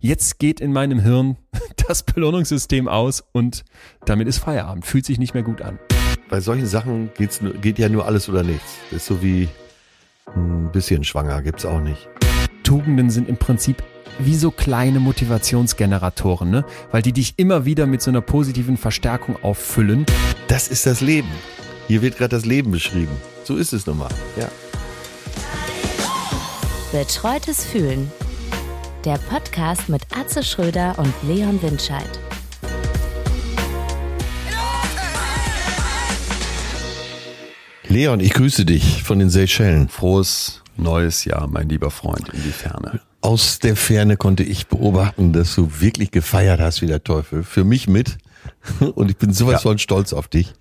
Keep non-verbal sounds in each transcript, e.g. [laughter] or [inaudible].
jetzt geht in meinem Hirn [laughs] das Belohnungssystem aus und damit ist Feierabend. Fühlt sich nicht mehr gut an. Bei solchen Sachen geht's, geht ja nur alles oder nichts. Das ist so wie ein bisschen schwanger, gibt's auch nicht. Tugenden sind im Prinzip wie so kleine Motivationsgeneratoren, ne? Weil die dich immer wieder mit so einer positiven Verstärkung auffüllen. Das ist das Leben. Hier wird gerade das Leben beschrieben. So ist es nun mal. Ja. Betreutes Fühlen. Der Podcast mit Atze Schröder und Leon Windscheid. Leon, ich grüße dich von den Seychellen. Frohes neues Jahr, mein lieber Freund, in die Ferne. Aus der Ferne konnte ich beobachten, dass du wirklich gefeiert hast wie der Teufel. Für mich mit. [laughs] Und ich bin sowas Ja. von stolz auf dich.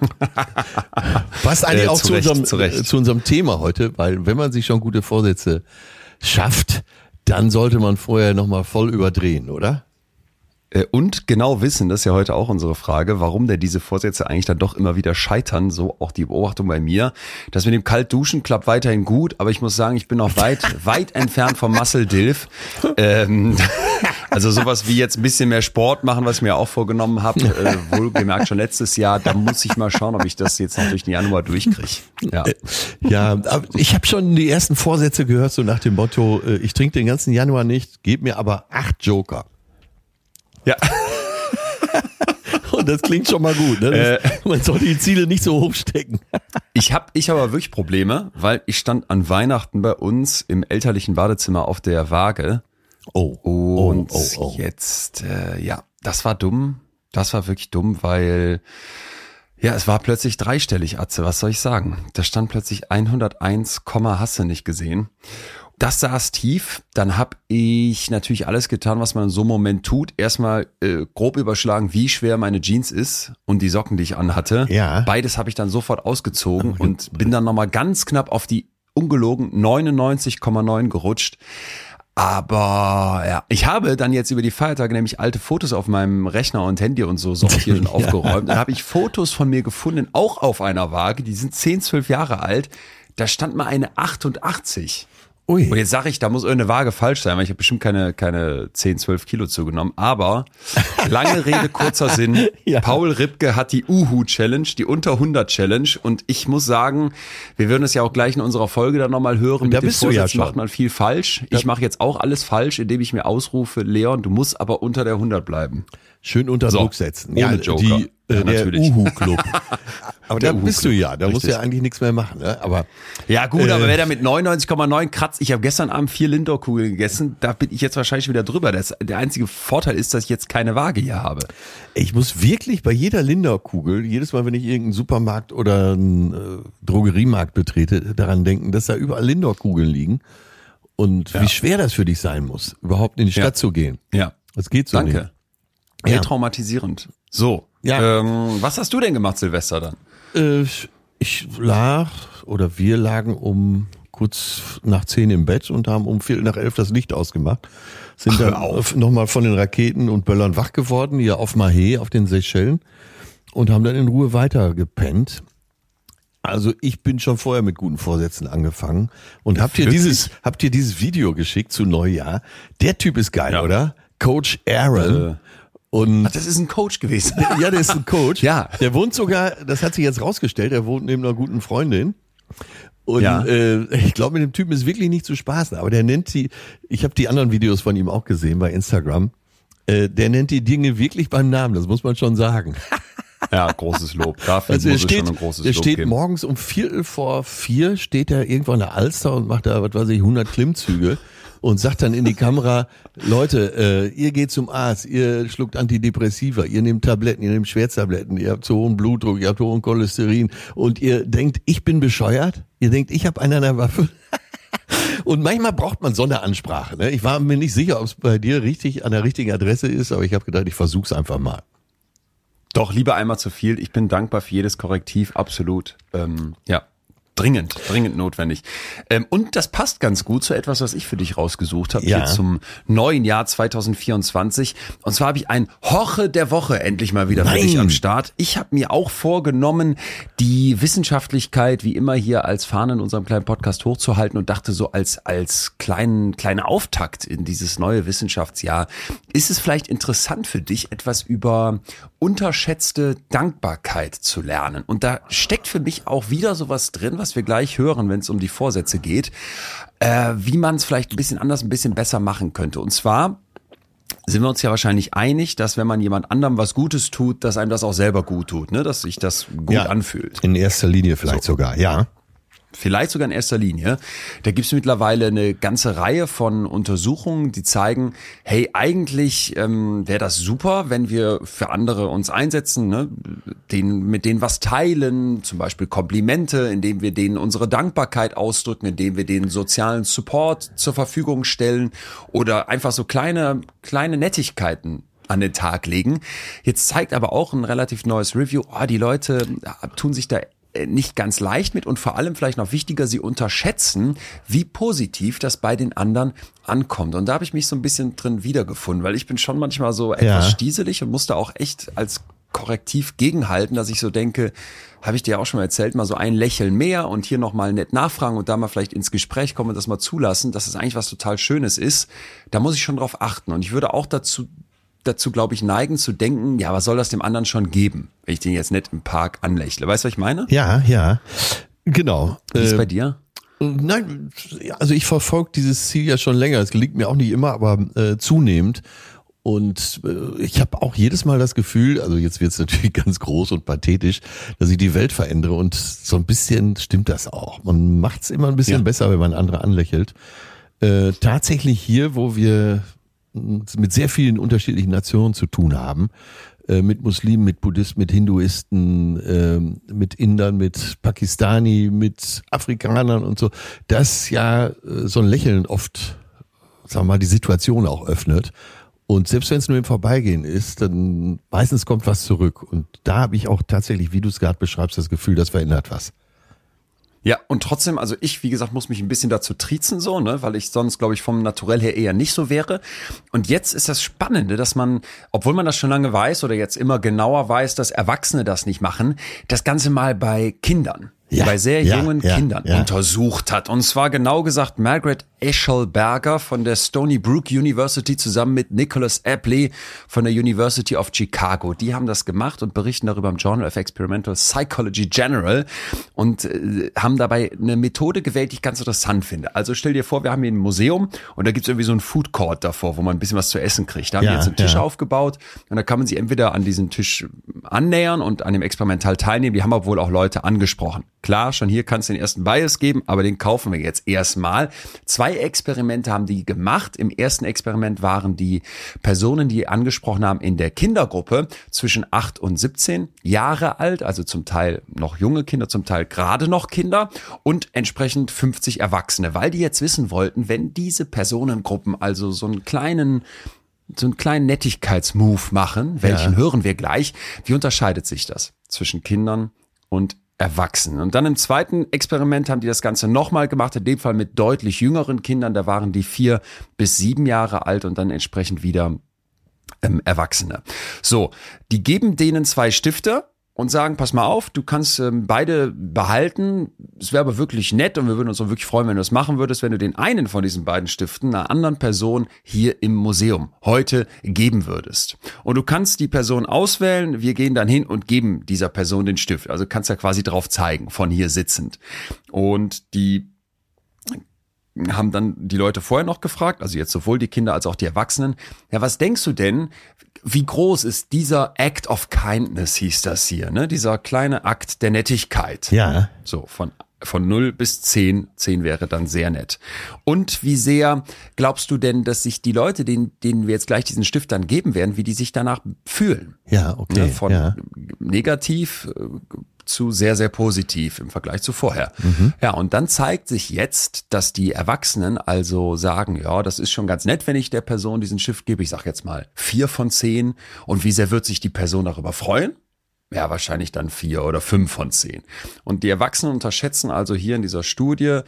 [laughs] Passt eigentlich Äh, auch zu Recht, unserem, zu Recht. äh, zu unserem Thema heute, weil wenn man sich schon gute Vorsätze schafft, dann sollte man vorher nochmal voll überdrehen, oder? Äh, Und genau wissen, das ist ja heute auch unsere Frage, warum denn diese Vorsätze eigentlich dann doch immer wieder scheitern. So auch die Beobachtung bei mir. Das mit dem Kaltduschen klappt weiterhin gut, aber ich muss sagen, ich bin noch weit, [laughs] weit entfernt vom Muscle Dilf. Ähm, [laughs] also sowas wie jetzt ein bisschen mehr Sport machen, was ich mir auch vorgenommen habe, äh, wohlgemerkt schon letztes Jahr. Da muss ich mal schauen, ob ich das jetzt noch durch den Januar durchkriege. Ja. Ja, aber ich habe schon die ersten Vorsätze gehört, so nach dem Motto, äh, ich trinke den ganzen Januar nicht, gib mir aber acht Joker. Ja. [laughs] Und das klingt schon mal gut. Ne? Das, man sollte die Ziele nicht so hoch stecken. [laughs] Ich habe ich hab aber wirklich Probleme, weil ich stand an Weihnachten bei uns im elterlichen Badezimmer auf der Waage Oh, und oh, oh, oh. jetzt, äh, ja, das war dumm. Das war wirklich dumm, weil ja, es war plötzlich dreistellig, Atze, was soll ich sagen? Da stand plötzlich 101, Komma hast du nicht gesehen. Das saß tief. Dann habe ich natürlich alles getan, was man in so einem Moment tut. Erstmal äh, grob überschlagen, wie schwer meine Jeans ist und die Socken, die ich anhatte. Ja. Beides habe ich dann sofort ausgezogen und bin dann nochmal ganz knapp auf die ungelogen 99,9 gerutscht. Aber ja, ich habe dann jetzt über die Feiertage nämlich alte Fotos auf meinem Rechner und Handy und so sortiert und [laughs] aufgeräumt. Dann habe ich Fotos von mir gefunden, auch auf einer Waage, die sind 10, 12 Jahre alt. Da stand mal eine 88. Ui. Und jetzt sage ich, da muss irgendeine Waage falsch sein, weil ich habe bestimmt keine, keine 10, 12 Kilo zugenommen. Aber [laughs] lange Rede, kurzer Sinn. Ja. Paul Ripke hat die Uhu-Challenge, die unter 100 Challenge. Und ich muss sagen, wir würden es ja auch gleich in unserer Folge dann nochmal hören. Da Mit bist du ja macht man viel falsch. Ich mache jetzt auch alles falsch, indem ich mir ausrufe, Leon, du musst aber unter der 100 bleiben. Schön unter So, Druck setzen. ohne Joker. Die, Ja, der natürlich. Uhu-Club. [laughs] Aber da Der bist du ja, da musst du ja eigentlich nichts mehr machen. Ne? Aber Ja gut, Äh. aber wer da mit 99,9 kratzt, ich habe gestern Abend vier Lindor-Kugeln gegessen, da bin ich jetzt wahrscheinlich wieder drüber. Das, der einzige Vorteil ist, dass ich jetzt keine Waage hier habe. ich muss wirklich bei jeder Linderkugel, jedes Mal, wenn ich irgendeinen Supermarkt oder einen äh, Drogeriemarkt betrete, daran denken, dass da überall Lindor-Kugeln liegen. Und wie schwer das für dich sein muss, überhaupt in die Stadt Ja. zu gehen. Ja, Das geht so danke. nicht. Ja. Ja. traumatisierend. So, Ja. ähm, was hast du denn gemacht, Silvester dann? Äh, ich lag oder wir lagen um kurz nach zehn im Bett und haben um Viertel nach elf das Licht ausgemacht. Sind dann nochmal von den Raketen und Böllern wach geworden, hier auf Mahé, auf den Seychellen und haben dann in Ruhe weiter gepennt. Also ich bin schon vorher mit guten Vorsätzen angefangen und habt ihr dieses habt ihr dieses Video geschickt zu Neujahr? Der Typ ist geil, Ja. oder? Coach Aaron Äh. Und Ach, das ist ein Coach gewesen. [laughs] ja, der ist ein Coach. Ja. Der wohnt sogar, das hat sich jetzt rausgestellt, er wohnt neben einer guten Freundin. Und Ja. äh, ich glaube, mit dem Typen ist wirklich nicht zu spaßen. Aber der nennt die, ich habe die anderen Videos von ihm auch gesehen bei Instagram. Äh, der nennt die Dinge wirklich beim Namen, das muss man schon sagen. [laughs] ja, großes Lob. Dafür Also er muss steht, schon ein großes er Lob steht geben. morgens um Viertel vor vier, steht er irgendwo an der Alster und macht da, was weiß ich, 100 Klimmzüge und sagt dann in die Kamera, Leute, äh, ihr geht zum Arzt, ihr schluckt Antidepressiva, ihr nehmt Tabletten, ihr nehmt Schwertabletten, ihr habt zu hohen Blutdruck, ihr habt hohen Cholesterin und ihr denkt, ich bin bescheuert? Ihr denkt, ich habe einen an der Waffe? [laughs] Und manchmal braucht man so eine Ansprache. Ne? Ich war mir nicht sicher, ob es bei dir richtig an der richtigen Adresse ist, aber ich habe gedacht, ich versuch's einfach mal. Doch, lieber einmal zu viel. Ich bin dankbar für jedes Korrektiv, absolut. Ähm, ja. Dringend, dringend notwendig. Ähm, und das passt ganz gut zu etwas, was ich für dich rausgesucht habe, Ja. hier zum neuen Jahr 2024. Und zwar habe ich ein Hoche der Woche endlich mal wieder für Nein. dich am Start. Ich habe mir auch vorgenommen, die Wissenschaftlichkeit wie immer hier als Fahne in unserem kleinen Podcast hochzuhalten und dachte so als, als kleinen, kleiner Auftakt in dieses neue Wissenschaftsjahr, ist es vielleicht interessant für dich, etwas über unterschätzte Dankbarkeit zu lernen. Und da steckt für mich auch wieder sowas drin, was wir gleich hören, wenn es um die Vorsätze geht, äh, wie man es vielleicht ein bisschen anders, ein bisschen besser machen könnte. Und zwar sind wir uns ja wahrscheinlich einig, dass wenn man jemand anderem was Gutes tut, dass einem das auch selber gut tut, ne? dass sich das gut Ja. anfühlt. In erster Linie vielleicht sogar, ja. Vielleicht sogar in erster Linie. Da gibt es mittlerweile eine ganze Reihe von Untersuchungen, die zeigen, hey, eigentlich ähm, wäre das super, wenn wir für andere uns einsetzen, ne? denen, mit denen was teilen, zum Beispiel Komplimente, indem wir denen unsere Dankbarkeit ausdrücken, indem wir denen sozialen Support zur Verfügung stellen oder einfach so kleine, kleine Nettigkeiten an den Tag legen. Jetzt zeigt aber auch ein relativ neues Review, oh, die Leute äh, tun sich da nicht ganz leicht mit und vor allem vielleicht noch wichtiger, sie unterschätzen, wie positiv das bei den anderen ankommt. Und da habe ich mich so ein bisschen drin wiedergefunden, weil ich bin schon manchmal so etwas Ja. stieselig und musste auch echt als Korrektiv gegenhalten, dass ich so denke, habe ich dir auch schon mal erzählt, mal so ein Lächeln mehr und hier nochmal nett nachfragen und da mal vielleicht ins Gespräch kommen und das mal zulassen, dass es eigentlich was total Schönes ist. Da muss ich schon drauf achten. Und ich würde auch dazu dazu, glaube ich, neigen zu denken, ja, was soll das dem anderen schon geben, wenn ich den jetzt nicht im Park anlächle. Weißt du, was ich meine? Ja, ja. Genau. Wie ist Äh, bei dir? Nein, also ich verfolge dieses Ziel ja schon länger. Es gelingt mir auch nicht immer, aber äh, zunehmend. Und äh, ich habe auch jedes Mal das Gefühl, also jetzt wird es [laughs] natürlich ganz groß und pathetisch, dass ich die Welt verändere. Und so ein bisschen stimmt das auch. Man macht es immer ein bisschen Ja. besser, wenn man andere anlächelt. Äh, tatsächlich hier, wo wir mit sehr vielen unterschiedlichen Nationen zu tun haben, äh, mit Muslimen, mit Buddhisten, mit Hinduisten, ähm, mit Indern, mit Pakistani, mit Afrikanern und so, dass ja äh, so ein Lächeln oft, sagen wir mal, die Situation auch öffnet. Und selbst wenn es nur im Vorbeigehen ist, dann meistens kommt was zurück. Und da habe ich auch tatsächlich, wie du es gerade beschreibst, das Gefühl, das verändert was. Ja, und trotzdem, also ich, wie gesagt, muss mich ein bisschen dazu triezen, so, ne, weil ich sonst, glaube ich, vom Naturell her eher nicht so wäre. Und jetzt ist das Spannende, dass man, obwohl man das schon lange weiß oder jetzt immer genauer weiß, dass Erwachsene das nicht machen, das Ganze mal bei Kindern, Ja, bei sehr ja, jungen ja, Kindern untersucht hat. Und zwar genau gesagt Margaret Eschelberger von der Stony Brook University zusammen mit Nicholas Apley von der University of Chicago. Die haben das gemacht und berichten darüber im Journal of Experimental Psychology General und äh, haben dabei eine Methode gewählt, die ich ganz interessant finde. Also stell dir vor, wir haben hier ein Museum und da gibt's irgendwie so einen Food Court davor, wo man ein bisschen was zu essen kriegt. Da haben Ja, die jetzt einen Tisch ja. aufgebaut und da kann man sich entweder an diesen Tisch annähern und an dem Experimental teilnehmen. Die haben aber wohl auch Leute angesprochen. Klar, schon hier kann es den ersten Bias geben, aber den kaufen wir jetzt erstmal. Zwei Experimente haben die gemacht. Im ersten Experiment waren die Personen, die angesprochen haben, in der Kindergruppe zwischen 8 und 17 Jahre alt, also zum Teil noch junge Kinder, zum Teil gerade noch Kinder und entsprechend 50 Erwachsene, weil die jetzt wissen wollten, wenn diese Personengruppen also so einen kleinen so einen kleinen Nettigkeitsmove machen, welchen Ja. hören wir gleich. Wie unterscheidet sich das zwischen Kindern und Erwachsenen? Und dann im zweiten Experiment haben die das Ganze nochmal gemacht, in dem Fall mit deutlich jüngeren Kindern. Da waren die vier bis sieben Jahre alt und dann entsprechend wieder ähm, Erwachsene. So, die geben denen zwei Stifte und sagen, pass mal auf, du kannst ähm, beide behalten. Es wäre aber wirklich nett und wir würden uns auch wirklich freuen, wenn du das machen würdest, wenn du den einen von diesen beiden Stiften einer anderen Person hier im Museum heute geben würdest. Und du kannst die Person auswählen, wir gehen dann hin und geben dieser Person den Stift. Also kannst ja quasi drauf zeigen, von hier sitzend. Und die haben dann die Leute vorher noch gefragt, also jetzt sowohl die Kinder als auch die Erwachsenen, ja, was denkst du denn, wie groß ist dieser Act of Kindness, hieß das hier, ne? Dieser kleine Akt der Nettigkeit. Ja. So, von, von 0 bis 10. 10 wäre dann sehr nett. Und wie sehr glaubst du denn, dass sich die Leute, denen, denen wir jetzt gleich diesen Stift dann geben werden, wie die sich danach fühlen? Ja, okay. Ne, von ja. negativ äh, zu sehr, sehr positiv im Vergleich zu vorher. Ja, und dann zeigt sich jetzt, dass die Erwachsenen also sagen, ja, das ist schon ganz nett, wenn ich der Person diesen Stift gebe. Ich sage jetzt mal vier von zehn. Und wie sehr wird sich die Person darüber freuen? ja, wahrscheinlich dann vier oder fünf von zehn. Und die Erwachsenen unterschätzen also hier in dieser Studie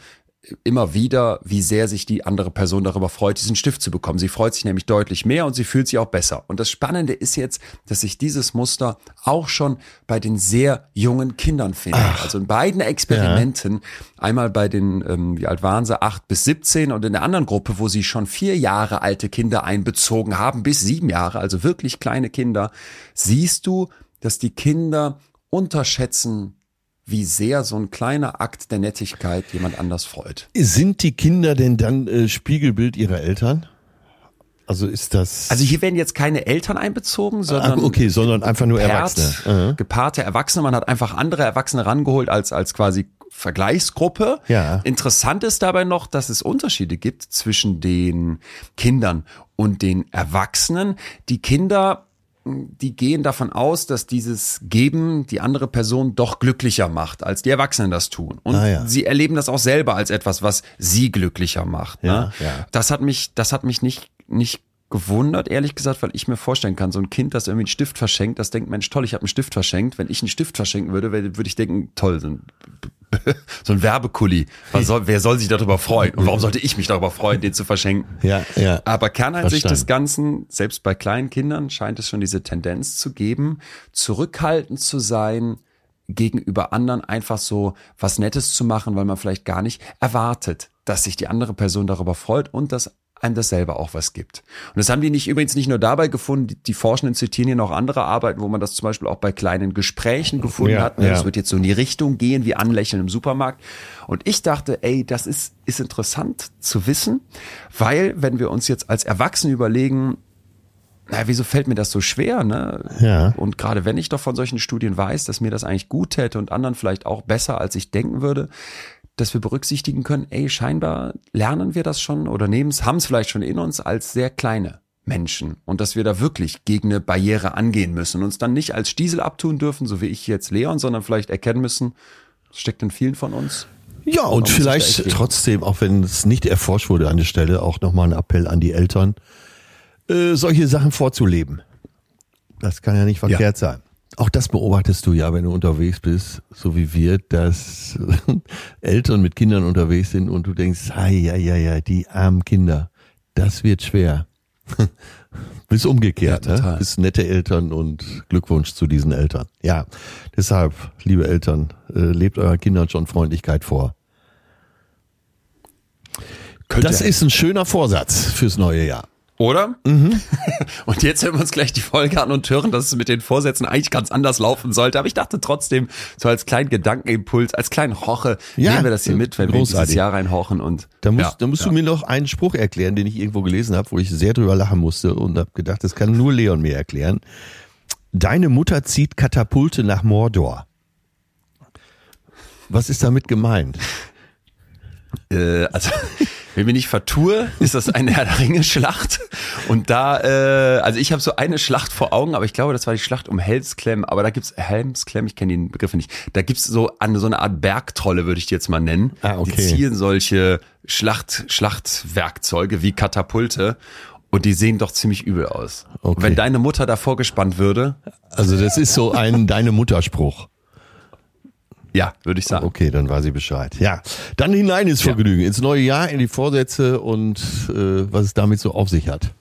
immer wieder, wie sehr sich die andere Person darüber freut, diesen Stift zu bekommen. Sie freut sich nämlich deutlich mehr und sie fühlt sich auch besser. Und das Spannende ist jetzt, dass sich dieses Muster auch schon bei den sehr jungen Kindern findet. Ach, also in beiden Experimenten, ja. einmal bei den, ähm, wie alt waren sie, acht bis 17 und in der anderen Gruppe, wo sie schon vier Jahre alte Kinder einbezogen haben, bis sieben Jahre, also wirklich kleine Kinder, siehst du, dass die Kinder unterschätzen, wie sehr so ein kleiner Akt der Nettigkeit jemand anders freut. Sind die Kinder denn dann äh, Spiegelbild ihrer Eltern? Also ist das. Also hier werden jetzt keine Eltern einbezogen, sondern. Ah, okay, sondern einfach nur gepaart, Erwachsene. Gepaarte Erwachsene. Man hat einfach andere Erwachsene rangeholt als, als quasi Vergleichsgruppe. Ja. Interessant ist dabei noch, dass es Unterschiede gibt zwischen den Kindern und den Erwachsenen. Die Kinder die gehen davon aus, dass dieses Geben die andere Person doch glücklicher macht, als die Erwachsenen das tun. Und ah, ja. sie erleben das auch selber als etwas, was sie glücklicher macht. Ne? Ja, ja. Das hat mich, das hat mich nicht, nicht gewundert, ehrlich gesagt, weil ich mir vorstellen kann, so ein Kind, das irgendwie einen Stift verschenkt, das denkt, Mensch, toll, ich habe einen Stift verschenkt. Wenn ich einen Stift verschenken würde, würde ich denken, toll, so ein, [laughs] so ein Werbekulli. Soll, wer soll sich darüber freuen? Und warum sollte ich mich darüber freuen, den zu verschenken? Ja, ja. Aber Kerneinsicht des Ganzen, selbst bei kleinen Kindern scheint es schon diese Tendenz zu geben, zurückhaltend zu sein, gegenüber anderen einfach so was Nettes zu machen, weil man vielleicht gar nicht erwartet, dass sich die andere Person darüber freut und dass einem das selber auch was gibt. Und das haben die nicht übrigens nicht nur dabei gefunden, die, die Forschenden zitieren hier noch andere Arbeiten, wo man das zum Beispiel auch bei kleinen Gesprächen gefunden ja, hat. Ne? Ja. Das wird jetzt so in die Richtung gehen wie Anlächeln im Supermarkt. Und ich dachte, ey, das ist, ist interessant zu wissen, weil wenn wir uns jetzt als Erwachsene überlegen, naja, wieso fällt mir das so schwer, ne? Ja. Und gerade wenn ich doch von solchen Studien weiß, dass mir das eigentlich gut täte und anderen vielleicht auch besser, als ich denken würde, dass wir berücksichtigen können, ey, scheinbar lernen wir das schon oder nehmen es, haben es vielleicht schon in uns als sehr kleine Menschen und dass wir da wirklich gegen eine Barriere angehen müssen und uns dann nicht als Stiesel abtun dürfen, so wie ich jetzt Leon, sondern vielleicht erkennen müssen, das steckt in vielen von uns. Ja, und ich vielleicht trotzdem, auch wenn es nicht erforscht wurde an der Stelle, auch nochmal ein Appell an die Eltern, äh, solche Sachen vorzuleben. Das kann ja nicht verkehrt sein. Auch das beobachtest du ja, wenn du unterwegs bist, so wie wir, dass [laughs] Eltern mit Kindern unterwegs sind und du denkst, ja, ja, ja, die armen Kinder, das wird schwer. [laughs] Bis umgekehrt, Ja, ne? Bis nette Eltern und Glückwunsch zu diesen Eltern. Ja, deshalb, liebe Eltern, äh, lebt euren Kindern schon Freundlichkeit vor. Könnte Das ist ein schöner Vorsatz fürs neue Jahr. Oder? Mhm. [laughs] Und jetzt hören wir uns gleich die Folge an und hören, dass es mit den Vorsätzen eigentlich ganz anders laufen sollte. Aber ich dachte trotzdem, so als kleinen Gedankenimpuls, als kleinen Roche, Ja, nehmen wir das hier mit, wenn wir großartig. dieses Jahr reinhochen und Da musst, ja, da musst ja. du mir noch einen Spruch erklären, den ich irgendwo gelesen habe, wo ich sehr drüber lachen musste und habe gedacht, das kann nur Leon mir erklären. Deine Mutter zieht Katapulte nach Mordor. Was ist damit gemeint? Äh, also, wenn ich mich nicht vertue, ist das eine Herr der Ringe Schlacht. Und da, äh, also ich habe so eine Schlacht vor Augen, aber ich glaube, das war die Schlacht um Helmsklemm. Aber da gibt's Helmsklemm, ich kenne den Begriff nicht. Da gibt's so eine so eine Art Bergtrolle, würde ich die jetzt mal nennen. Ah, okay. Die ziehen solche Schlacht Schlachtwerkzeuge wie Katapulte. Und die sehen doch ziemlich übel aus. Okay. Und wenn deine Mutter davor gespannt würde, Also das ist so ein Deine Mutterspruch. Ja, würde ich sagen. Okay, dann weiß sie Bescheid. Ja, dann hinein ins Vergnügen, ins neue Jahr, in die Vorsätze und äh, was es damit so auf sich hat.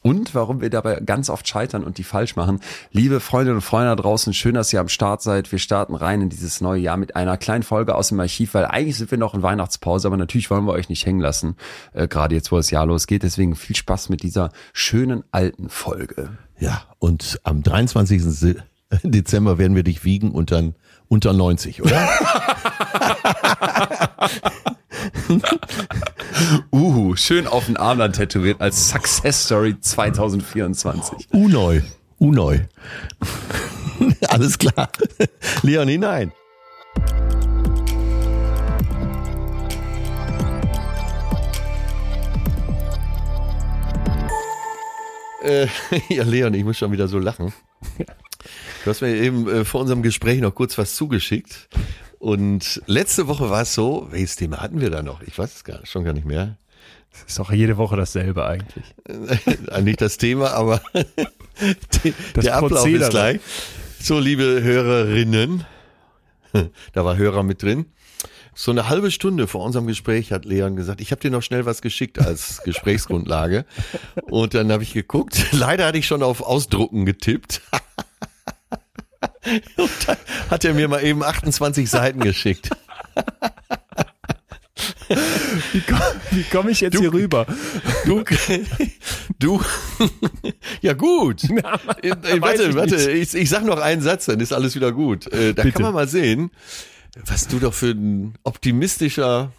und warum wir dabei ganz oft scheitern und die falsch machen. Liebe Freundinnen und Freunde da draußen, schön, dass ihr am Start seid. Wir starten rein in dieses neue Jahr mit einer kleinen Folge aus dem Archiv, weil eigentlich sind wir noch in Weihnachtspause, aber natürlich wollen wir euch nicht hängen lassen, äh, gerade jetzt, wo das Jahr losgeht. Deswegen viel Spaß mit dieser schönen alten Folge. Ja, und am 23. Se- [laughs] Dezember werden wir dich wiegen und dann unter 90, oder? [laughs] Uhu, schön auf den Arm dann tätowiert als Success Story 2024. Uneu. Uneu. [laughs] Alles klar. Leon hinein. Äh, [laughs] ja, Leon, ich muss schon wieder so lachen. Du hast mir eben äh, vor unserem Gespräch noch kurz was zugeschickt. Und letzte Woche war es so, welches Thema hatten wir da noch? Ich weiß es gar, schon gar nicht mehr. Ist doch jede Woche dasselbe eigentlich. Äh, [laughs] Nicht das Thema, aber [laughs] die, Das der Ablauf Prozedere. ist gleich. So, liebe Hörerinnen, [laughs] da war Hörer mit drin. So eine halbe Stunde vor unserem Gespräch hat Leon gesagt, ich habe dir noch schnell was geschickt als Gesprächsgrundlage. Und dann habe ich geguckt. Leider hatte ich schon auf Ausdrucken getippt. [laughs] Hat er mir mal eben 28 Seiten geschickt. Wie komme komm ich jetzt Du- hier rüber? Du, [laughs] du, [laughs] ja gut. Äh, äh, weiß warte, ich warte, ich, ich sag noch einen Satz, dann ist alles wieder gut. Äh, da Bitte. kann man mal sehen, was du doch für ein optimistischer,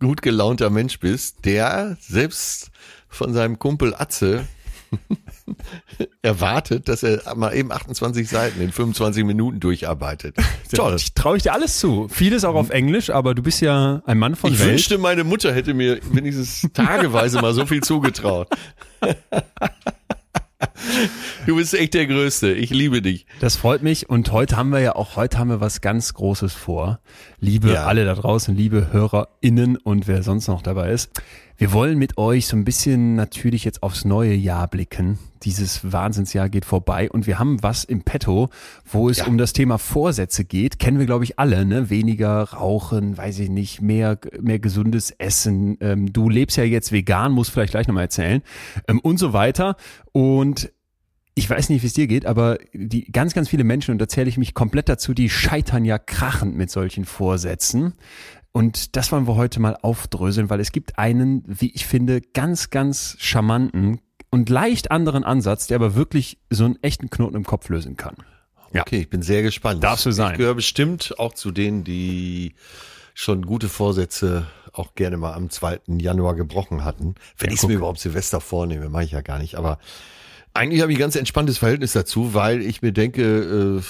gut gelaunter Mensch bist, der selbst von seinem Kumpel Atze [laughs] erwartet, dass er mal eben 28 Seiten in 25 Minuten durcharbeitet. [laughs] Toll. Ich traue ich dir alles zu. Vieles auch auf Englisch, aber du bist ja ein Mann von Ich Welt. wünschte, meine Mutter hätte mir wenigstens tageweise mal so viel zugetraut. [laughs] Du bist echt der Größte. Ich liebe dich. Das freut mich und heute haben wir ja auch, heute haben wir was ganz Großes vor. Liebe Ja. alle da draußen, liebe HörerInnen und wer sonst noch dabei ist. Wir wollen mit euch so ein bisschen natürlich jetzt aufs neue Jahr blicken. Dieses Wahnsinnsjahr geht vorbei und wir haben was im Petto, wo es Ja. um das Thema Vorsätze geht. Kennen wir, glaube ich, alle, ne? Weniger rauchen, weiß ich nicht, mehr, mehr gesundes Essen. Ähm, du lebst ja jetzt vegan, musst vielleicht gleich nochmal erzählen. Ähm, und so weiter. Und ich weiß nicht, wie es dir geht, aber die ganz, ganz viele Menschen, und da zähle ich mich komplett dazu, die scheitern ja krachend mit solchen Vorsätzen. Und das wollen wir heute mal aufdröseln, weil es gibt einen, wie ich finde, ganz, ganz charmanten und leicht anderen Ansatz, der aber wirklich so einen echten Knoten im Kopf lösen kann. Ja. Okay, ich bin sehr gespannt. Darfst du sein. Ich gehöre bestimmt auch zu denen, die schon gute Vorsätze auch gerne mal am 2. Januar gebrochen hatten. Wenn Ja, ich es mir überhaupt Silvester vornehme, mache ich ja gar nicht. Aber eigentlich habe ich ein ganz entspanntes Verhältnis dazu, weil ich mir denke, äh,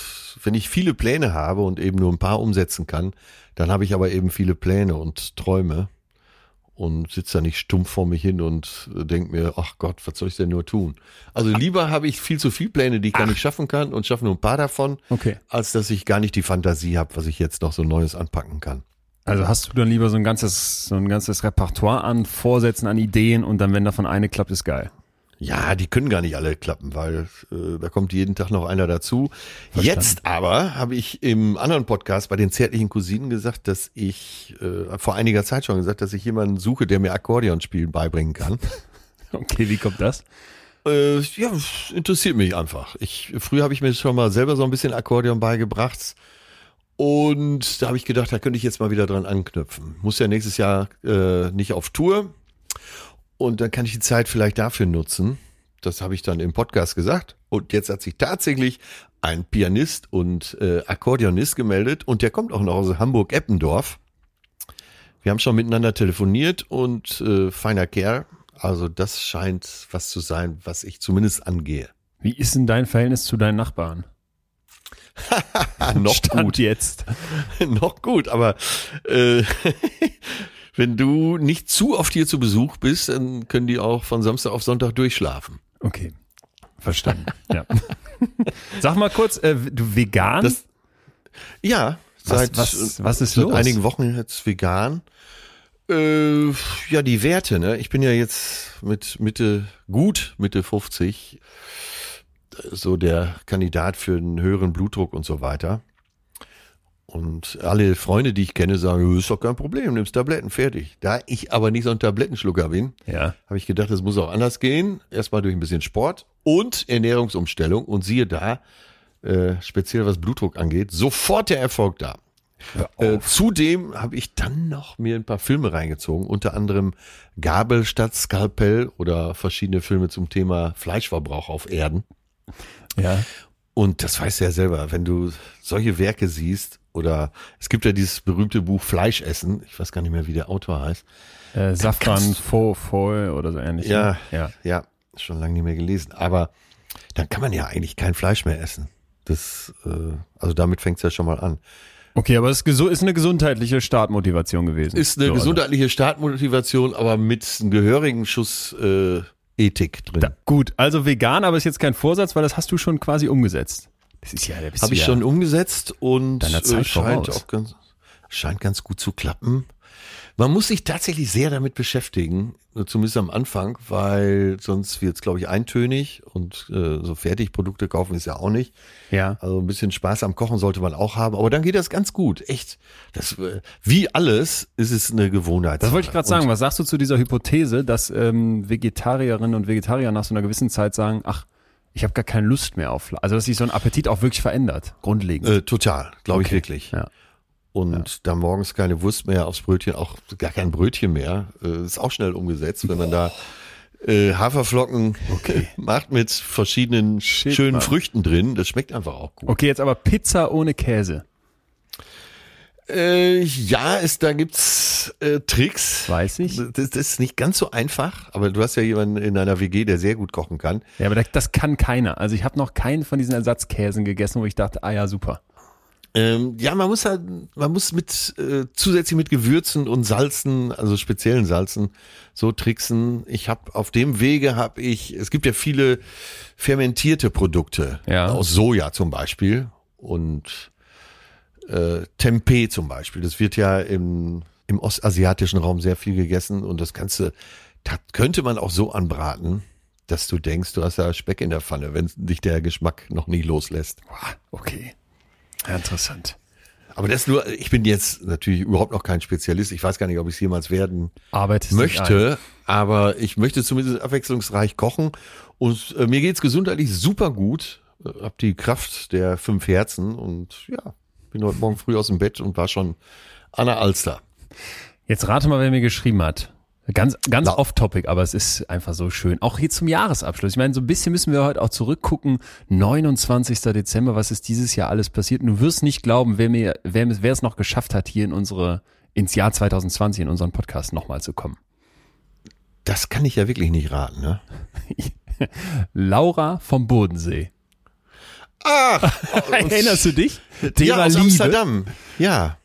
wenn ich viele Pläne habe und eben nur ein paar umsetzen kann, dann habe ich aber eben viele Pläne und Träume und sitze da nicht stumpf vor mich hin und denke mir, ach Gott, was soll ich denn nur tun? Also lieber habe ich viel zu viel Pläne, die ich gar nicht schaffen kann und schaffe nur ein paar davon, Okay. als dass ich gar nicht die Fantasie habe, was ich jetzt noch so Neues anpacken kann. Also hast du dann lieber so ein ganzes, so ein ganzes Repertoire an Vorsätzen, an Ideen und dann, wenn davon eine klappt, ist geil. Ja, die können gar nicht alle klappen, weil äh, da kommt jeden Tag noch einer dazu. Jetzt aber habe ich im anderen Podcast bei den zärtlichen Cousinen gesagt, dass ich äh, vor einiger Zeit schon gesagt, dass ich jemanden suche, der mir Akkordeonspielen beibringen kann. [laughs] Okay, wie kommt das? Äh, ja, es interessiert mich einfach. Ich früher habe ich mir schon mal selber so ein bisschen Akkordeon beigebracht. Und da habe ich gedacht, da könnte ich jetzt mal wieder dran anknüpfen. Muss ja nächstes Jahr äh, nicht auf Tour. Und dann kann ich die Zeit vielleicht dafür nutzen. Das habe ich dann im Podcast gesagt. Und jetzt hat sich tatsächlich ein Pianist und äh, Akkordeonist gemeldet. Und der kommt auch noch aus Hamburg-Eppendorf. Wir haben schon miteinander telefoniert und äh, feiner Kerl. Also das scheint was zu sein, was ich zumindest angehe. Wie ist denn dein Verhältnis zu deinen Nachbarn? [laughs] noch Stand gut, jetzt. [laughs] noch gut, aber äh, [laughs] wenn du nicht zu oft hier zu Besuch bist, dann können die auch von Samstag auf Sonntag durchschlafen. Okay. Verstanden. [laughs] ja. Sag mal kurz, äh, du vegan? Das- Ja, Was- seit, was- was ist seit los? einigen Wochen jetzt vegan. Äh, ja, die Werte, ne? Ich bin ja jetzt mit Mitte, gut Mitte 50, so der Kandidat für einen höheren Blutdruck und so weiter. Und alle Freunde, die ich kenne, sagen, ist doch kein Problem, nimmst Tabletten, fertig. Da ich aber nicht so ein Tablettenschlucker bin, ja. habe ich gedacht, es muss auch anders gehen. Erstmal durch ein bisschen Sport und Ernährungsumstellung. Und siehe da, äh, speziell was Blutdruck angeht, sofort der Erfolg da. Äh, zudem habe ich dann noch mir ein paar Filme reingezogen, unter anderem Gabel statt Skalpell oder verschiedene Filme zum Thema Fleischverbrauch auf Erden. Ja. Und das weißt du ja selber, wenn du solche Werke siehst, oder es gibt ja dieses berühmte Buch Fleischessen, ich weiß gar nicht mehr, wie der Autor heißt. Äh, Safran kannst- Fo Foy oder so ähnlich. Ja, ne? Ja. ja, schon lange nicht mehr gelesen. Aber dann kann man ja eigentlich kein Fleisch mehr essen. Das, äh, also damit fängt's ja schon mal an. Okay, aber es ist, eine gesundheitliche Startmotivation gewesen. Ist eine So, also- gesundheitliche Startmotivation, aber mit einem gehörigen Schuss äh, Ethik drin. Da, gut, also vegan, aber ist jetzt kein Vorsatz, weil das hast du schon quasi umgesetzt. Das ist ja, da bist Habe ich ja, schon umgesetzt und äh, scheint auch ganz, scheint ganz gut zu klappen. Man muss sich tatsächlich sehr damit beschäftigen, zumindest am Anfang, weil sonst wird es, glaube ich, eintönig und äh, so Fertigprodukte kaufen ist ja auch nicht. Ja. Also ein bisschen Spaß am Kochen sollte man auch haben, aber dann geht das ganz gut. Echt. Das, äh, wie alles ist es eine Gewohnheit. Das wollte ich gerade sagen. Was sagst du zu dieser Hypothese, dass ähm, Vegetarierinnen und Vegetarier nach so einer gewissen Zeit sagen, ach, ich habe gar keine Lust mehr auf. Also dass sich so ein Appetit auch wirklich verändert, grundlegend. Äh, total, glaube ich Okay. wirklich. Ja. Und da morgens keine Wurst mehr aufs Brötchen, auch gar kein Brötchen mehr, äh, ist auch schnell umgesetzt, wenn man da äh, Haferflocken [laughs] macht mit verschiedenen Shit, schönen Mann. Früchten drin. Das schmeckt einfach auch gut. Okay, jetzt aber Pizza ohne Käse. Äh, ja, es, da gibt's äh, Tricks. Weiß ich. Das, das ist nicht ganz so einfach, aber du hast ja jemanden in einer WG, der sehr gut kochen kann. Ja, aber das, das kann keiner. Also ich habe noch keinen von diesen Ersatzkäsen gegessen, wo ich dachte, ah ja, super. Ähm, ja, man muss halt, man muss mit äh, zusätzlich mit Gewürzen und Salzen, also speziellen Salzen, so tricksen. Ich habe auf dem Wege habe ich, es gibt ja viele fermentierte Produkte Ja. aus Soja zum Beispiel und äh, Tempeh zum Beispiel. Das wird ja im im ostasiatischen Raum sehr viel gegessen und das Ganze das könnte man auch so anbraten, dass du denkst, du hast ja Speck in der Pfanne, wenn dich der Geschmack noch nie loslässt. Okay. Ja, interessant. Aber das nur, ich bin jetzt natürlich überhaupt noch kein Spezialist. Ich weiß gar nicht, ob ich es jemals werden Arbeitest möchte, aber ich möchte zumindest abwechslungsreich kochen. Und äh, mir geht's gesundheitlich super gut. Äh, Hab die Kraft der fünf Herzen und ja, bin heute Morgen früh aus dem Bett und war schon an der Alster. Jetzt rate mal, wer mir geschrieben hat. Ganz, ganz off-topic, aber es ist einfach so schön. Auch hier zum Jahresabschluss. Ich meine, so ein bisschen müssen wir heute auch zurückgucken. 29. Dezember, was ist dieses Jahr alles passiert? Und du wirst nicht glauben, wer mir, wer, wer es noch geschafft hat, hier in unsere, ins Jahr 2020 in unseren Podcast nochmal zu kommen. Das kann ich ja wirklich nicht raten, ne? [laughs] Laura vom Bodensee. Ah, [laughs] Erinnerst du dich? ja, aus Amsterdam. Ja.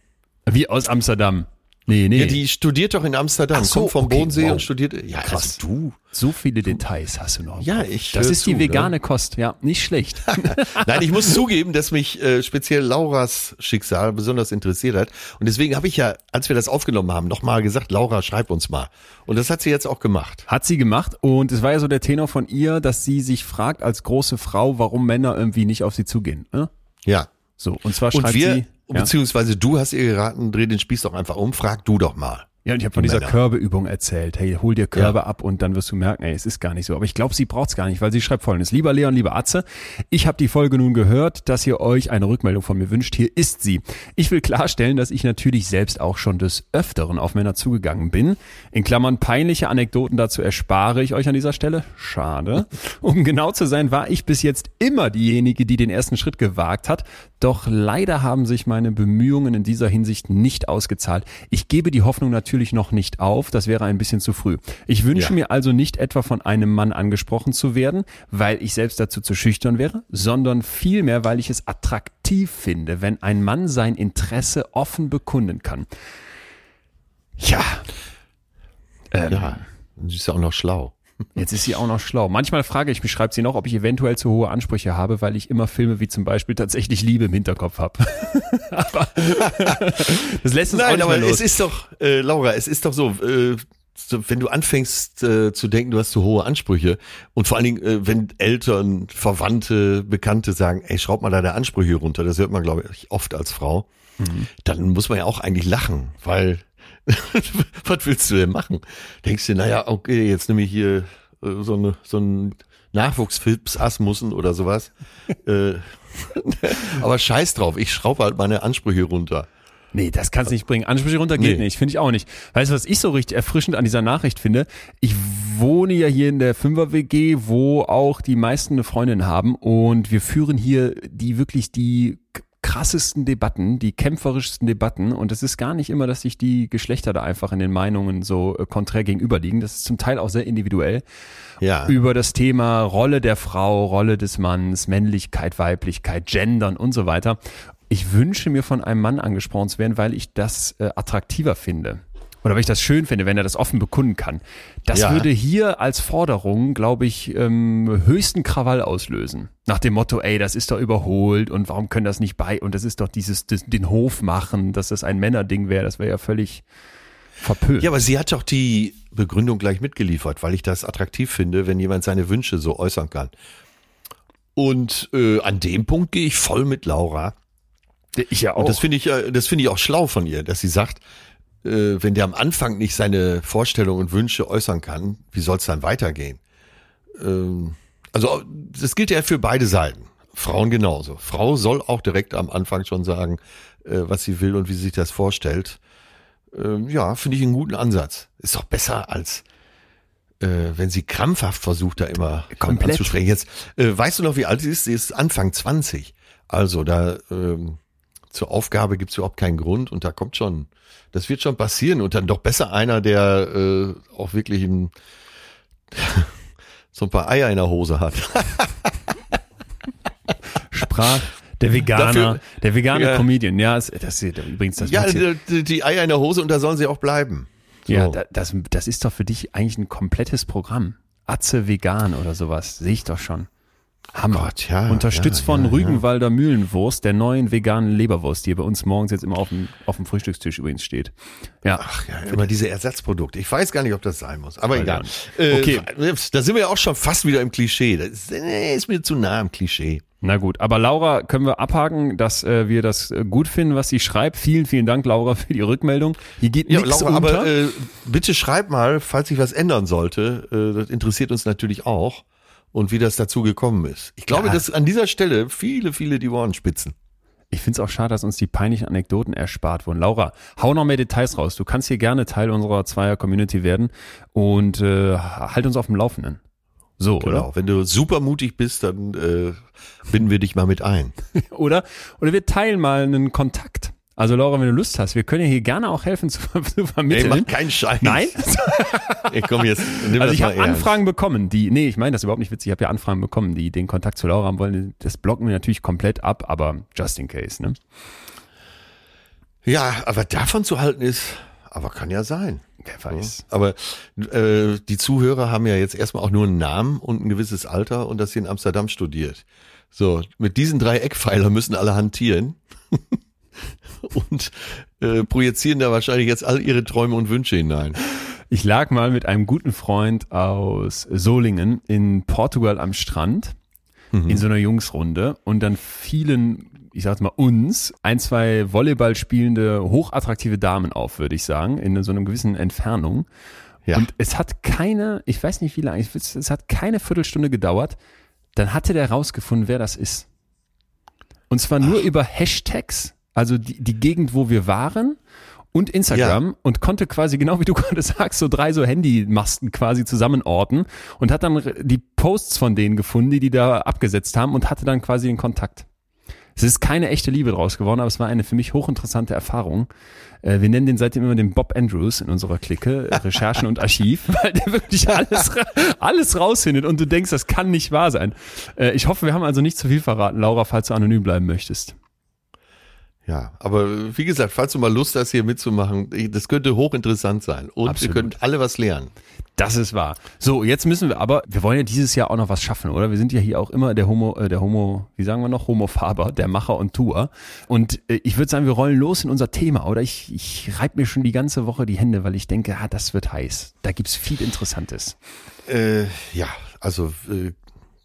Wie aus Amsterdam. Nee, nee. ja, die studiert doch in Amsterdam, so, kommt vom okay, Bodensee wow. und studiert. Ja, Krass. Also du. so viele Details hast du noch. Ja, ich Das ist die zu, vegane ne? Kost. Ja, nicht schlecht. [laughs] [laughs] Nein, ich muss zugeben, dass mich äh, speziell Lauras Schicksal besonders interessiert hat. Und deswegen habe ich ja, als wir das aufgenommen haben, nochmal gesagt, Laura, schreib uns mal. Und das hat sie jetzt auch gemacht. Hat sie gemacht und es war ja so der Tenor von ihr, dass sie sich fragt als große Frau, warum Männer irgendwie nicht auf sie zugehen. Ne? Ja. So, und zwar Und schreibt wir, sie. Ja, beziehungsweise du hast ihr geraten, dreh den Spieß doch einfach um, frag du doch mal. Ja, und ich habe von die dieser Männer. Körbeübung erzählt. Hey, hol dir Körbe Ja. ab und dann wirst du merken, ey, es ist gar nicht so. Aber ich glaube, sie braucht's gar nicht, weil sie schreibt folgendes. Lieber Leon, lieber Atze, ich habe die Folge nun gehört, dass ihr euch eine Rückmeldung von mir wünscht. Hier ist sie. Ich will klarstellen, dass ich natürlich selbst auch schon des Öfteren auf Männer zugegangen bin. In Klammern peinliche Anekdoten dazu erspare ich euch an dieser Stelle. Schade. [laughs] Um genau zu sein, war ich bis jetzt immer diejenige, die den ersten Schritt gewagt hat. Doch leider haben sich meine Bemühungen in dieser Hinsicht nicht ausgezahlt. Ich gebe die Hoffnung natürlich noch nicht auf, das wäre ein bisschen zu früh. Ich wünsche Ja. mir also nicht etwa von einem Mann angesprochen zu werden, weil ich selbst dazu zu schüchtern wäre, sondern vielmehr, weil ich es attraktiv finde, wenn ein Mann sein Interesse offen bekunden kann. Ja. Ähm, Ja. Sie ist ja auch noch schlau. Jetzt ist sie auch noch schlau. Manchmal frage ich mich, schreibt sie noch, ob ich eventuell zu hohe Ansprüche habe, weil ich immer Filme wie zum Beispiel tatsächlich Liebe im Hinterkopf habe. [laughs] aber [laughs] das lässt uns auch Nein, nicht aber los. es ist doch, äh, Laura, es ist doch so, äh, so, wenn du anfängst äh, zu denken, du hast zu hohe Ansprüche und vor allen Dingen, äh, wenn Eltern, Verwandte, Bekannte sagen, ey, schraub mal deine Ansprüche runter, das hört man, glaube ich, oft als Frau, Mhm. dann muss man ja auch eigentlich lachen, weil [laughs] was willst du denn machen? Denkst du, naja, okay, jetzt nehme ich hier äh, so, eine, so einen Nachwuchsfilpsasmussen oder sowas. [laughs] äh, aber scheiß drauf, ich schraube halt meine Ansprüche runter. Nee, das kannst du nicht bringen. Ansprüche runter geht Nee. nicht, finde ich auch nicht. Weißt du, was ich so richtig erfrischend an dieser Nachricht finde? Ich wohne ja hier in der Fünfer-WG, wo auch die meisten eine Freundin haben und wir führen hier die wirklich die krassesten Debatten, die kämpferischsten Debatten und es ist gar nicht immer, dass sich die Geschlechter da einfach in den Meinungen so äh, konträr gegenüberliegen. Das ist zum Teil auch sehr individuell Ja. über das Thema Rolle der Frau, Rolle des Manns, Männlichkeit, Weiblichkeit, Gendern und so weiter. Ich wünsche mir von einem Mann angesprochen zu werden, weil ich das äh, attraktiver finde. Oder weil ich das schön finde, wenn er das offen bekunden kann. Das Ja. würde hier als Forderung, glaube ich, ähm, höchsten Krawall auslösen. Nach dem Motto, ey, das ist doch überholt und warum können das nicht bei, und das ist doch dieses, das, den Hof machen, dass das ein Männerding wäre, das wäre ja völlig, verpönt. Ja, aber sie hat doch die Begründung gleich mitgeliefert, weil ich das attraktiv finde, wenn jemand seine Wünsche so äußern kann. Und äh, an dem Punkt gehe ich voll mit Laura. ich ja Und das finde ich, äh, das finde ich auch schlau von ihr, dass sie sagt, äh, wenn der am Anfang nicht seine Vorstellungen und Wünsche äußern kann, wie soll es dann weitergehen? Ähm, also das gilt ja für beide Seiten. Frauen genauso. Frau soll auch direkt am Anfang schon sagen, äh, was sie will und wie sie sich das vorstellt. Ähm, ja, finde ich einen guten Ansatz. Ist doch besser als äh, wenn sie krampfhaft versucht, da immer Komplett. anzusprechen. Jetzt, äh, weißt du noch, wie alt sie ist? Sie ist Anfang 20. Also da ähm, zur Aufgabe gibt's überhaupt keinen Grund und da kommt schon, das wird schon passieren und dann doch besser einer, der äh, auch wirklich ein, [laughs] so ein paar Eier in der Hose hat. [laughs] Sprach der Veganer, Dafür- der vegane Ja. Comedian. Ja, das, das ist übrigens das. ja, die, die Eier in der Hose und da sollen sie auch bleiben. So. ja, da- das, das ist doch für dich eigentlich ein komplettes Programm. Atze vegan oder sowas. Sehe ich doch schon. Hammer. Gott, ja, Unterstützt ja, von ja. Rügenwalder Mühlenwurst, der neuen veganen Leberwurst, die bei uns morgens jetzt immer auf dem, auf dem Frühstückstisch übrigens steht. Ja. Ach ja, immer diese Ersatzprodukte. Ich weiß gar nicht, ob das sein muss, aber egal. Äh, Okay. Da sind wir ja auch schon fast wieder im Klischee. Das ist, nee, ist mir zu nah im Klischee. Na gut, aber Laura können wir abhaken, dass äh, wir das äh, gut finden, was sie schreibt. Vielen, vielen Dank, Laura, [laughs] für die Rückmeldung. Hier geht Ja, nichts Laura, unter. aber äh, bitte schreib mal, falls sich was ändern sollte. Äh, das interessiert uns natürlich auch. Und wie das dazu gekommen ist. Ich glaube, Ja. dass an dieser Stelle viele, viele die Ohren spitzen. Ich finde es auch schade, dass uns die peinlichen Anekdoten erspart wurden. Laura, hau noch mehr Details raus. Du kannst hier gerne Teil unserer Zweier-Community werden und äh, halt uns auf dem Laufenden. So, Genau. Wenn du super mutig bist, dann äh, binden wir dich mal mit ein. oder? [laughs] Oder? Oder wir teilen mal einen Kontakt. Also Laura, wenn du Lust hast, wir können ja hier gerne auch helfen [laughs] zu, zu Ey, vermitteln. mach keinen Scheiß. Nein? [laughs] Ey, komm jetzt, nimm Also ich habe. Anfragen bekommen, die, nee, ich meine das ist überhaupt nicht witzig, ich habe ja Anfragen bekommen, die den Kontakt zu Laura haben wollen. Das blocken wir natürlich komplett ab, aber just in case, ne? Ja, aber davon zu halten ist, aber kann ja sein. Wer weiß. Aber äh, die Zuhörer haben ja jetzt erstmal auch nur einen Namen und ein gewisses Alter und dass sie in Amsterdam studiert. So, mit diesen drei Eckpfeilern müssen alle hantieren [laughs] [laughs] und äh, projizieren da wahrscheinlich jetzt all ihre Träume und Wünsche hinein. Ich lag mal mit einem guten Freund aus Solingen in Portugal am Strand in so einer Jungsrunde und dann fielen, ich sag's mal uns, ein, zwei Volleyball spielende, hochattraktive Damen auf, würde ich sagen, in so einer gewissen Entfernung. Ja. Und es hat keine, ich weiß nicht wie lange, es hat keine Viertelstunde gedauert, dann hatte der rausgefunden, wer das ist. Und zwar nur über Hashtags, also die, die Gegend, wo wir waren und Instagram und konnte quasi genau wie du [laughs] gerade sagst, so drei so Handymasten quasi zusammenorten und hat dann die Posts von denen gefunden, die die da abgesetzt haben und hatte dann quasi den Kontakt. Es ist keine echte Liebe draus geworden, aber es war eine für mich hochinteressante Erfahrung. Äh, Wir nennen den seitdem immer den Bob Andrews in unserer Clique, äh, Recherchen und Archiv, [laughs] weil der wirklich alles, alles rausfindet und du denkst, das kann nicht wahr sein. Äh, Ich hoffe, wir haben also nicht zu viel verraten, Laura, falls du anonym bleiben möchtest. Ja, aber wie gesagt, falls du mal Lust hast, hier mitzumachen, das könnte hochinteressant sein. Und Absolut. ihr könnt alle was lernen. Das ist wahr. So, jetzt müssen wir aber, wir wollen ja dieses Jahr auch noch was schaffen, oder? Wir sind ja hier auch immer der Homo, äh, der Homo, wie sagen wir noch, Homo Faber, der Macher und Tour. Und äh, ich würde sagen, wir rollen los in unser Thema, oder? Ich, ich reib mir schon die ganze Woche die Hände, weil ich denke, ah, das wird heiß. Da gibt's viel Interessantes. Äh, ja, also äh,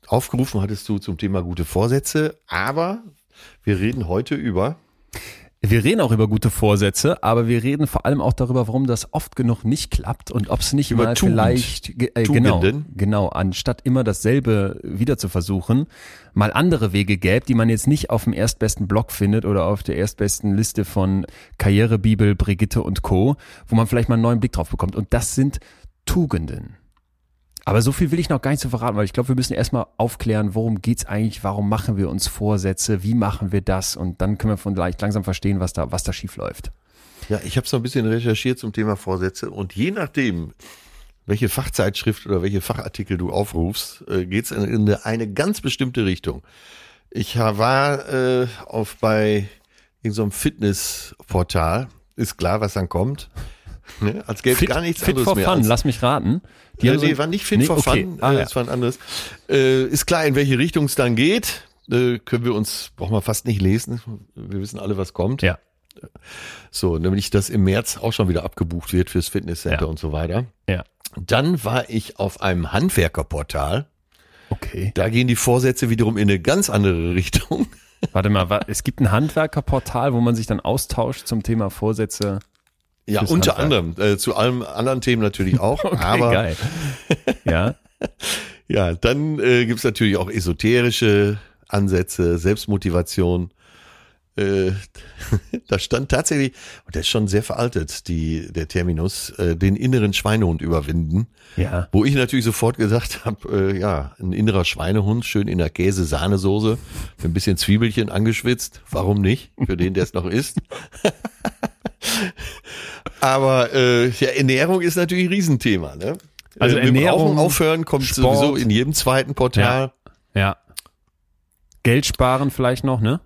aufgerufen hattest du zum Thema gute Vorsätze, aber wir reden heute über Wir reden auch über gute Vorsätze, aber wir reden vor allem auch darüber, warum das oft genug nicht klappt und ob es nicht Über mal Tugend. vielleicht äh, genau, genau, anstatt immer dasselbe wieder zu versuchen, mal andere Wege gäbe, die man jetzt nicht auf dem erstbesten Blog findet oder auf der erstbesten Liste von Karrierebibel, Brigitte und Co., wo man vielleicht mal einen neuen Blick drauf bekommt. Und das sind Tugenden. Aber so viel will ich noch gar nicht zu verraten, weil ich glaube, wir müssen erstmal aufklären, worum geht's eigentlich, warum machen wir uns Vorsätze, wie machen wir das und dann können wir vielleicht langsam verstehen, was da, was da schief läuft. Ja, ich habe so ein bisschen recherchiert zum Thema Vorsätze und je nachdem, welche Fachzeitschrift oder welche Fachartikel du aufrufst, äh, geht's in, in eine, ganz bestimmte Richtung. Ich war äh, auf bei irgendeinem Fitnessportal, ist klar, was dann kommt. Ne? Als gäbe es gar nichts fit anderes for mehr. fun, lass mich raten. Die ja, haben so- nee, war nicht Fit Nee, for okay. Fun, Ah, äh, ja. das war ein anderes. Äh, ist klar, in welche Richtung es dann geht. Äh, können wir uns, brauchen wir fast nicht lesen. Wir wissen alle, was kommt. Ja. So, nämlich, dass im März auch schon wieder abgebucht wird fürs Fitnesscenter Ja. und so weiter. Ja. Dann war ich auf einem Handwerkerportal. Okay. Da gehen die Vorsätze wiederum in eine ganz andere Richtung. Warte mal, es gibt ein Handwerkerportal, wo man sich dann austauscht zum Thema Vorsätze. Ja, unter Handwerk. anderem. Äh, zu allem anderen Themen natürlich auch. [laughs] Okay, aber geil. Ja. [laughs] ja, dann äh, gibt's natürlich auch esoterische Ansätze, Selbstmotivation. Äh, [laughs] da stand tatsächlich, und der ist schon sehr veraltet, die, der Terminus, äh, den inneren Schweinehund überwinden. Ja. Wo ich natürlich sofort gesagt habe, äh, ja, ein innerer Schweinehund, schön in der Käse-Sahnesoße, mit ein bisschen Zwiebelchen angeschwitzt. Warum nicht? Für den, der es noch isst. Aber äh, ja, Ernährung ist natürlich ein Riesenthema. Ne? Also äh, Ernährung, aufhören kommt Sport. sowieso in jedem zweiten Portal. Ja. Geld sparen vielleicht noch, ne?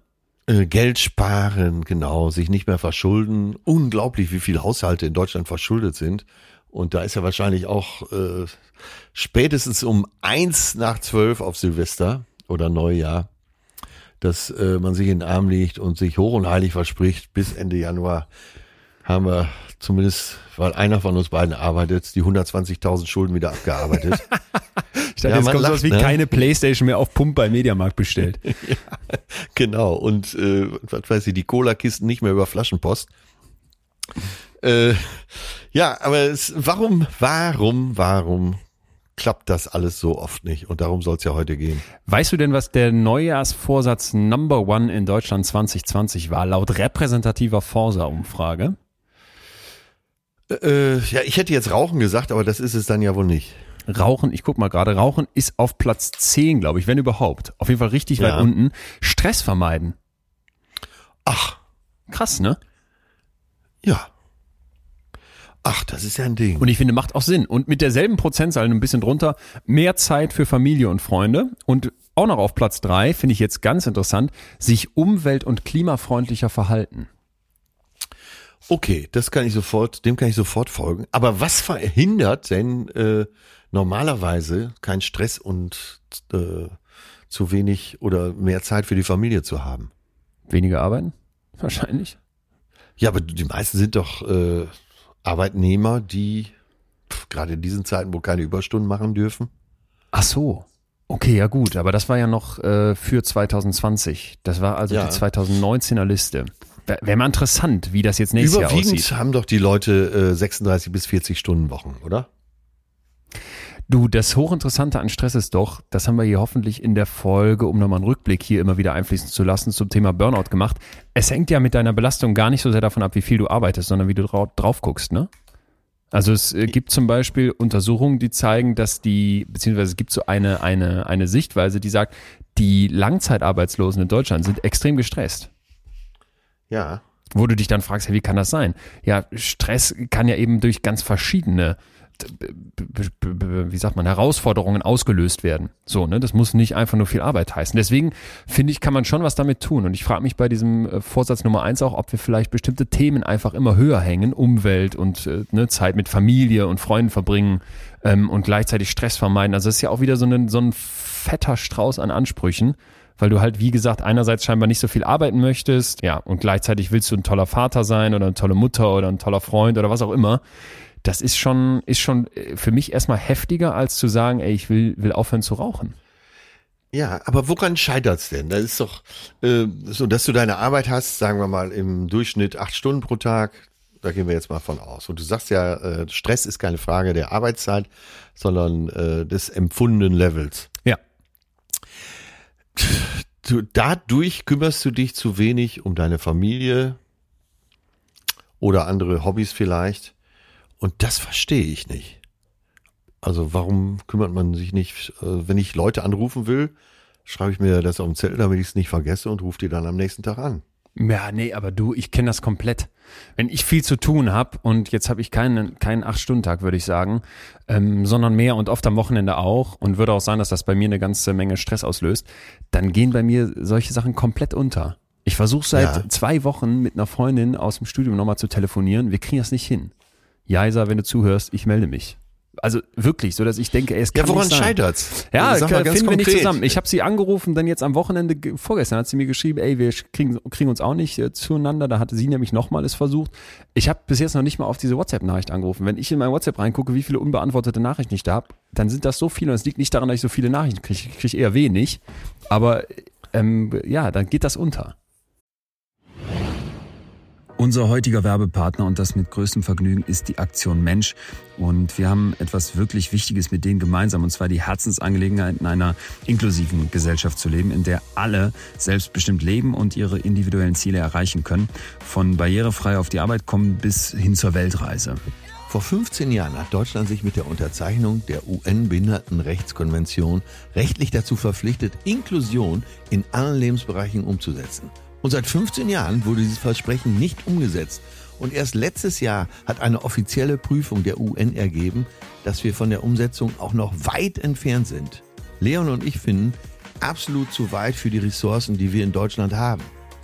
Äh, Geld sparen, genau, sich nicht mehr verschulden. Unglaublich, wie viele Haushalte in Deutschland verschuldet sind. Und da ist ja wahrscheinlich auch äh, spätestens um eins nach zwölf auf Silvester oder Neujahr, dass äh, man sich in den Arm legt und sich hoch und heilig verspricht, bis Ende Januar haben wir zumindest, weil einer von uns beiden arbeitet, die 120.000 Schulden wieder abgearbeitet. [laughs] Ich dachte, Ja, jetzt kommt sowas lacht, wie ne? keine Playstation mehr auf Pump bei Mediamarkt bestellt. [laughs] Genau, und äh, was weiß ich, die Cola-Kisten nicht mehr über Flaschenpost. Äh, ja, aber es, warum, warum, warum klappt das alles so oft nicht? Und darum soll es ja heute gehen. Weißt du denn, was der Neujahrsvorsatz Number One in Deutschland 2020 war, laut repräsentativer Forsa-Umfrage? Äh, ja, ich hätte jetzt Rauchen gesagt, aber das ist es dann ja wohl nicht. Rauchen, ich guck mal gerade, Rauchen ist auf Platz 10, glaube ich, wenn überhaupt. Auf jeden Fall richtig Ja. weit unten. Stress vermeiden. Ach, Krass, ne? ja. Ach, das ist ja ein Ding. Und ich finde, macht auch Sinn. Und mit derselben Prozentzahl, ein bisschen drunter, mehr Zeit für Familie und Freunde. Und auch noch auf Platz drei finde ich jetzt ganz interessant, sich umwelt- und klimafreundlicher verhalten. Okay, das kann ich sofort, dem kann ich sofort folgen. Aber was verhindert denn äh, normalerweise kein Stress und äh, zu wenig oder mehr Zeit für die Familie zu haben? Weniger arbeiten? Wahrscheinlich. Ja, aber die meisten sind doch äh, Arbeitnehmer, die pf, gerade in diesen Zeiten, wo keine Überstunden machen dürfen. Ach so. Okay, ja gut, aber das war ja noch äh, für 2020. Das war also Ja. die 2019er Liste. Wäre mal interessant, wie das jetzt nächstes Jahr Überwiegend aussieht. haben doch die Leute äh, 36 bis 40 Stunden Wochen, oder? Du, das Hochinteressante an Stress ist doch, das haben wir hier hoffentlich in der Folge, um nochmal einen Rückblick hier immer wieder einfließen zu lassen, zum Thema Burnout gemacht. Es hängt ja mit deiner Belastung gar nicht so sehr davon ab, wie viel du arbeitest, sondern wie du drau drauf guckst, ne? Also es äh, gibt zum Beispiel Untersuchungen, die zeigen, dass die, beziehungsweise es gibt so eine, eine, eine Sichtweise, die sagt, die Langzeitarbeitslosen in Deutschland sind extrem gestresst. Ja. Wo du dich dann fragst, hey, wie kann das sein? Ja, Stress kann ja eben durch ganz verschiedene, wie sagt man, Herausforderungen ausgelöst werden. So, ne? Das muss nicht einfach nur viel Arbeit heißen. Deswegen finde ich, kann man schon was damit tun. Und ich frage mich bei diesem äh, Vorsatz Nummer eins auch, ob wir vielleicht bestimmte Themen einfach immer höher hängen, Umwelt und äh, ne, Zeit mit Familie und Freunden verbringen ähm, und gleichzeitig Stress vermeiden. Also das ist ja auch wieder so ein, so ein fetter Strauß an Ansprüchen weil du halt, wie gesagt, einerseits scheinbar nicht so viel arbeiten möchtest, ja, und gleichzeitig willst du ein toller Vater sein oder eine tolle Mutter oder ein toller Freund oder was auch immer. Das ist schon, ist schon äh, für mich erstmal heftiger, als zu sagen, ey, ich will, will aufhören zu rauchen. Ja, aber woran scheitert's denn? Das ist doch äh, so, dass du deine Arbeit hast, sagen wir mal im Durchschnitt acht Stunden pro Tag. Da gehen wir jetzt mal von aus. Und du sagst ja, äh, Stress ist keine Frage der Arbeitszeit, sondern äh, des empfundenen Levels. Du, dadurch kümmerst du dich zu wenig um deine Familie oder andere Hobbys vielleicht. Und das verstehe ich nicht. Also warum kümmert man sich nicht, äh, wenn ich Leute anrufen will, schreibe ich mir das auf den Zettel, damit ich es nicht vergesse und rufe die dann am nächsten Tag an. Ja, nee, aber du, ich kenne das komplett. Wenn ich viel zu tun habe und jetzt habe ich keinen keinen acht Stunden Tag, würde ich sagen, ähm, sondern mehr und oft am Wochenende auch und würde auch sagen, dass das bei mir eine ganze Menge Stress auslöst, dann gehen bei mir solche Sachen komplett unter. Ich versuche seit Ja. zwei Wochen mit einer Freundin aus dem Studium nochmal zu telefonieren. Wir kriegen das nicht hin. Jaisa, wenn du zuhörst, ich melde mich. Also wirklich, so dass ich denke, ey, es kann Ja, woran scheitert's? Ja, mal ganz finden wir nicht zusammen. Ich habe sie angerufen, dann jetzt am Wochenende, ge- vorgestern hat sie mir geschrieben, ey, wir kriegen, kriegen uns auch nicht äh, zueinander. Da hatte sie nämlich nochmal es versucht. Ich habe bis jetzt noch nicht mal auf diese WhatsApp-Nachricht angerufen. Wenn ich in mein WhatsApp reingucke, wie viele unbeantwortete Nachrichten ich da habe, dann sind das so viele und es liegt nicht daran, dass ich so viele Nachrichten kriege. Ich kriege eher wenig. Aber ähm, ja, dann geht das unter. Unser heutiger Werbepartner und das mit größtem Vergnügen ist die Aktion Mensch. Und wir haben etwas wirklich Wichtiges mit denen gemeinsam, und zwar die Herzensangelegenheit in einer inklusiven Gesellschaft zu leben, in der alle selbstbestimmt leben und ihre individuellen Ziele erreichen können. Von barrierefrei auf die Arbeit kommen bis hin zur Weltreise. Vor 15 Jahren hat Deutschland sich mit der Unterzeichnung der UN-Behindertenrechtskonvention rechtlich dazu verpflichtet, Inklusion in allen Lebensbereichen umzusetzen. Und seit 15 Jahren wurde dieses Versprechen nicht umgesetzt. Und erst letztes Jahr hat eine offizielle Prüfung der UN ergeben, dass wir von der Umsetzung auch noch weit entfernt sind. Leon und ich finden, absolut zu weit für die Ressourcen, die wir in Deutschland haben.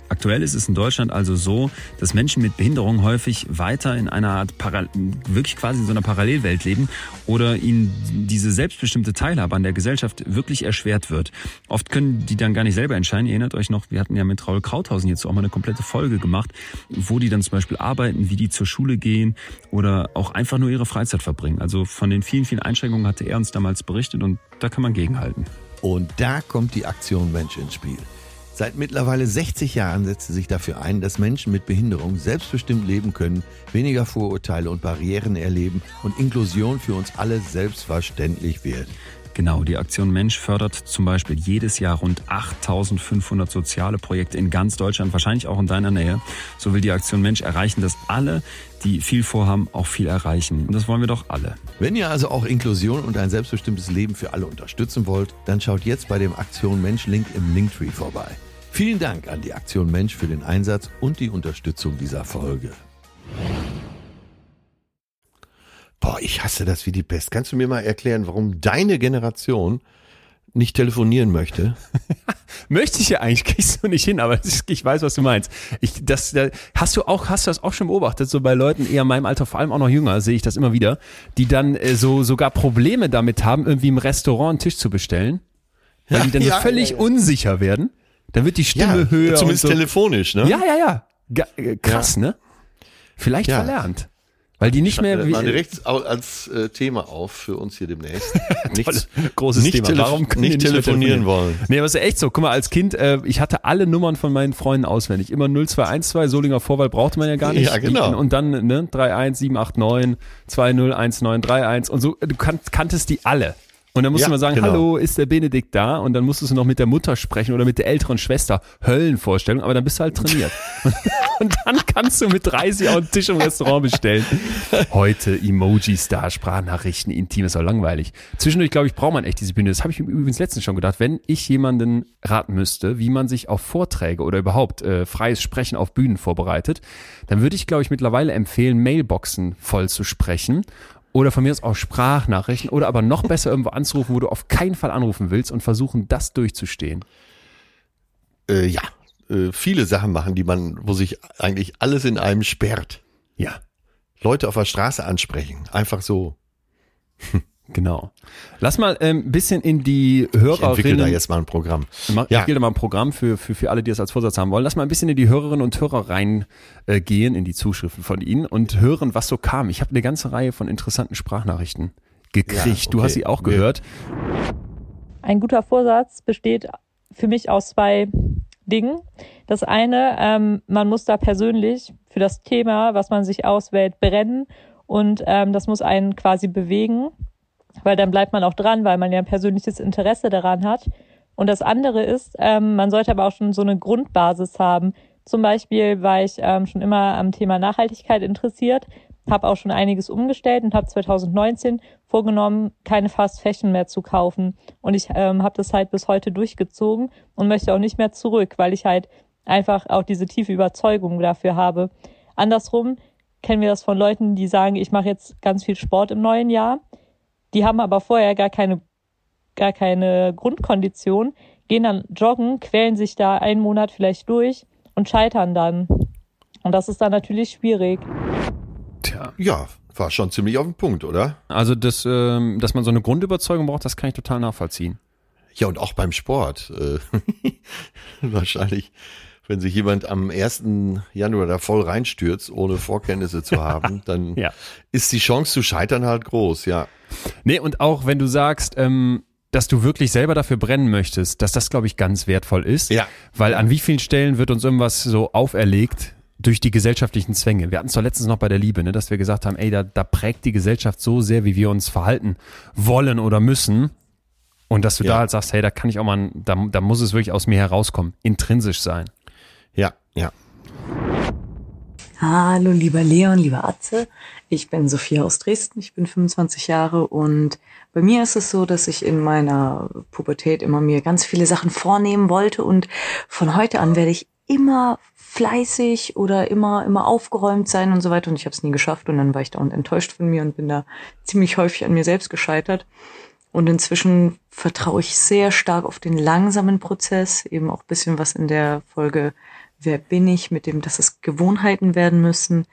Aktuell ist es in Deutschland also so, dass Menschen mit Behinderung häufig weiter in einer Art, Paral wirklich quasi in so einer Parallelwelt leben oder ihnen diese selbstbestimmte Teilhabe an der Gesellschaft wirklich erschwert wird. Oft können die dann gar nicht selber entscheiden. Ihr erinnert euch noch, wir hatten ja mit Raul Krauthausen jetzt auch mal eine komplette Folge gemacht, wo die dann zum Beispiel arbeiten, wie die zur Schule gehen oder auch einfach nur ihre Freizeit verbringen. Also von den vielen, vielen Einschränkungen hatte er uns damals berichtet und da kann man gegenhalten. Und da kommt die Aktion Mensch ins Spiel. Seit mittlerweile 60 Jahren setzt sie sich dafür ein, dass Menschen mit Behinderung selbstbestimmt leben können, weniger Vorurteile und Barrieren erleben und Inklusion für uns alle selbstverständlich wird. Genau, die Aktion Mensch fördert zum Beispiel jedes Jahr rund 8500 soziale Projekte in ganz Deutschland, wahrscheinlich auch in deiner Nähe. So will die Aktion Mensch erreichen, dass alle, die viel vorhaben, auch viel erreichen. Und das wollen wir doch alle. Wenn ihr also auch Inklusion und ein selbstbestimmtes Leben für alle unterstützen wollt, dann schaut jetzt bei dem Aktion Mensch Link im Linktree vorbei. Vielen Dank an die Aktion Mensch für den Einsatz und die Unterstützung dieser Folge. Boah, ich hasse das wie die Pest. Kannst du mir mal erklären, warum deine Generation nicht telefonieren möchte? [laughs] Möchte ich ja eigentlich, kriegst du nicht hin, aber ich weiß, was du meinst. Ich, das, da, hast du auch, hast du das auch schon beobachtet, so bei Leuten eher in meinem Alter, vor allem auch noch jünger, sehe ich das immer wieder, die dann äh, so sogar Probleme damit haben, irgendwie im Restaurant einen Tisch zu bestellen, weil die dann ja, so völlig ja, ja. unsicher werden. Dann wird die Stimme höher zumindest und so. telefonisch, ne? Ja, ja, ja. Ga äh, krass, ne? Vielleicht Ja. verlernt. Weil die nicht mehr mal direkt als äh, Thema auf für uns hier demnächst. [laughs] Nichts, großes nicht Thema. Warum können die nicht nicht mehr telefonieren wollen. Nee, aber es ist echt so. Guck mal, als Kind, äh, ich hatte alle Nummern von meinen Freunden auswendig. Immer 0212, Solinger Vorwahl brauchte man ja gar nicht. Ja, genau. Die, und dann ne, 31789, 201931 und so. Du kan kanntest die alle. Und dann musst Ja, du mal sagen, genau. hallo, ist der Benedikt da? Und dann musstest du noch mit der Mutter sprechen oder mit der älteren Schwester. Höllenvorstellung, aber dann bist du halt trainiert. [laughs] [laughs] und dann kannst du mit 30 auch einen Tisch im Restaurant bestellen. Heute Emojis da, Sprachnachrichten, intim, ist auch langweilig. Zwischendurch, glaube ich, braucht man echt diese Bühne. Das habe ich mir übrigens letztens schon gedacht. Wenn ich jemanden raten müsste, wie man sich auf Vorträge oder überhaupt äh, freies Sprechen auf Bühnen vorbereitet, dann würde ich, glaube ich, mittlerweile empfehlen, Mailboxen voll zu sprechen. Oder von mir aus auch Sprachnachrichten oder aber noch besser irgendwo anzurufen, wo du auf keinen Fall anrufen willst und versuchen, das durchzustehen. Äh, ja, äh, viele Sachen machen, die man, wo sich eigentlich alles in einem sperrt. Ja, Leute auf der Straße ansprechen, einfach so. [laughs] genau. Lass mal ein ähm, bisschen in die Ich entwickle da Hörerinnen jetzt mal ein Programm. Mach, Ja. Ich gebe da mal ein Programm für, für, für alle, die das als Vorsatz haben wollen. Lass mal ein bisschen in die Hörerinnen und Hörer reingehen, äh, gehen, in die Zuschriften von Ihnen und hören, was so kam. Ich habe eine ganze Reihe von interessanten Sprachnachrichten gekriegt. Ja, Du okay. hast sie auch gehört. Ein guter Vorsatz besteht für mich aus zwei Dingen. Das eine, ähm, man muss da persönlich für das Thema, was man sich auswählt, brennen und ähm, das muss einen quasi bewegen, weil dann bleibt man auch dran, weil man ja ein persönliches Interesse daran hat. Und das andere ist, ähm, man sollte aber auch schon so eine Grundbasis haben. Zum Beispiel war ich ähm, schon immer am Thema Nachhaltigkeit interessiert, habe auch schon einiges umgestellt und habe 2019 vorgenommen, keine Fast Fashion mehr zu kaufen. Und ich ähm, habe das halt bis heute durchgezogen und möchte auch nicht mehr zurück, weil ich halt einfach auch diese tiefe Überzeugung dafür habe. Andersrum kennen wir das von Leuten, die sagen, ich mache jetzt ganz viel Sport im neuen Jahr. Die haben aber vorher gar keine, gar keine Grundkondition, gehen dann joggen, quälen sich da einen Monat vielleicht durch und scheitern dann. Und das ist dann natürlich schwierig. Tja. Ja, war schon ziemlich auf den Punkt, oder? Also, das, ähm, dass man so eine Grundüberzeugung braucht, das kann ich total nachvollziehen. Ja, und auch beim Sport. Äh, [laughs] wahrscheinlich, wenn sich jemand am 1. Januar da voll reinstürzt, ohne Vorkenntnisse zu haben, [laughs] dann Ja. ist die Chance zu scheitern halt groß, ja. Nee, und auch wenn du sagst, ähm, dass du wirklich selber dafür brennen möchtest, dass das, glaube ich, ganz wertvoll ist. Ja. Weil an wie vielen Stellen wird uns irgendwas so auferlegt durch die gesellschaftlichen Zwänge? Wir hatten es doch letztens noch bei der Liebe, ne, dass wir gesagt haben, ey, da, da prägt die Gesellschaft so sehr, wie wir uns verhalten wollen oder müssen. Und dass du Ja. da halt sagst, hey, da kann ich auch mal, da, da muss es wirklich aus mir herauskommen, intrinsisch sein. Ja. Hallo, lieber Leon, lieber Atze. Ich bin Sophia aus Dresden. Ich bin 25 Jahre und bei mir ist es so, dass ich in meiner Pubertät immer mir ganz viele Sachen vornehmen wollte und von heute an werde ich immer fleißig oder immer immer aufgeräumt sein und so weiter und ich habe es nie geschafft und dann war ich da und enttäuscht von mir und bin da ziemlich häufig an mir selbst gescheitert. Und inzwischen vertraue ich sehr stark auf den langsamen Prozess, eben auch bisschen was in der Folge Wer bin ich, mit dem, dass es Gewohnheiten werden müssen.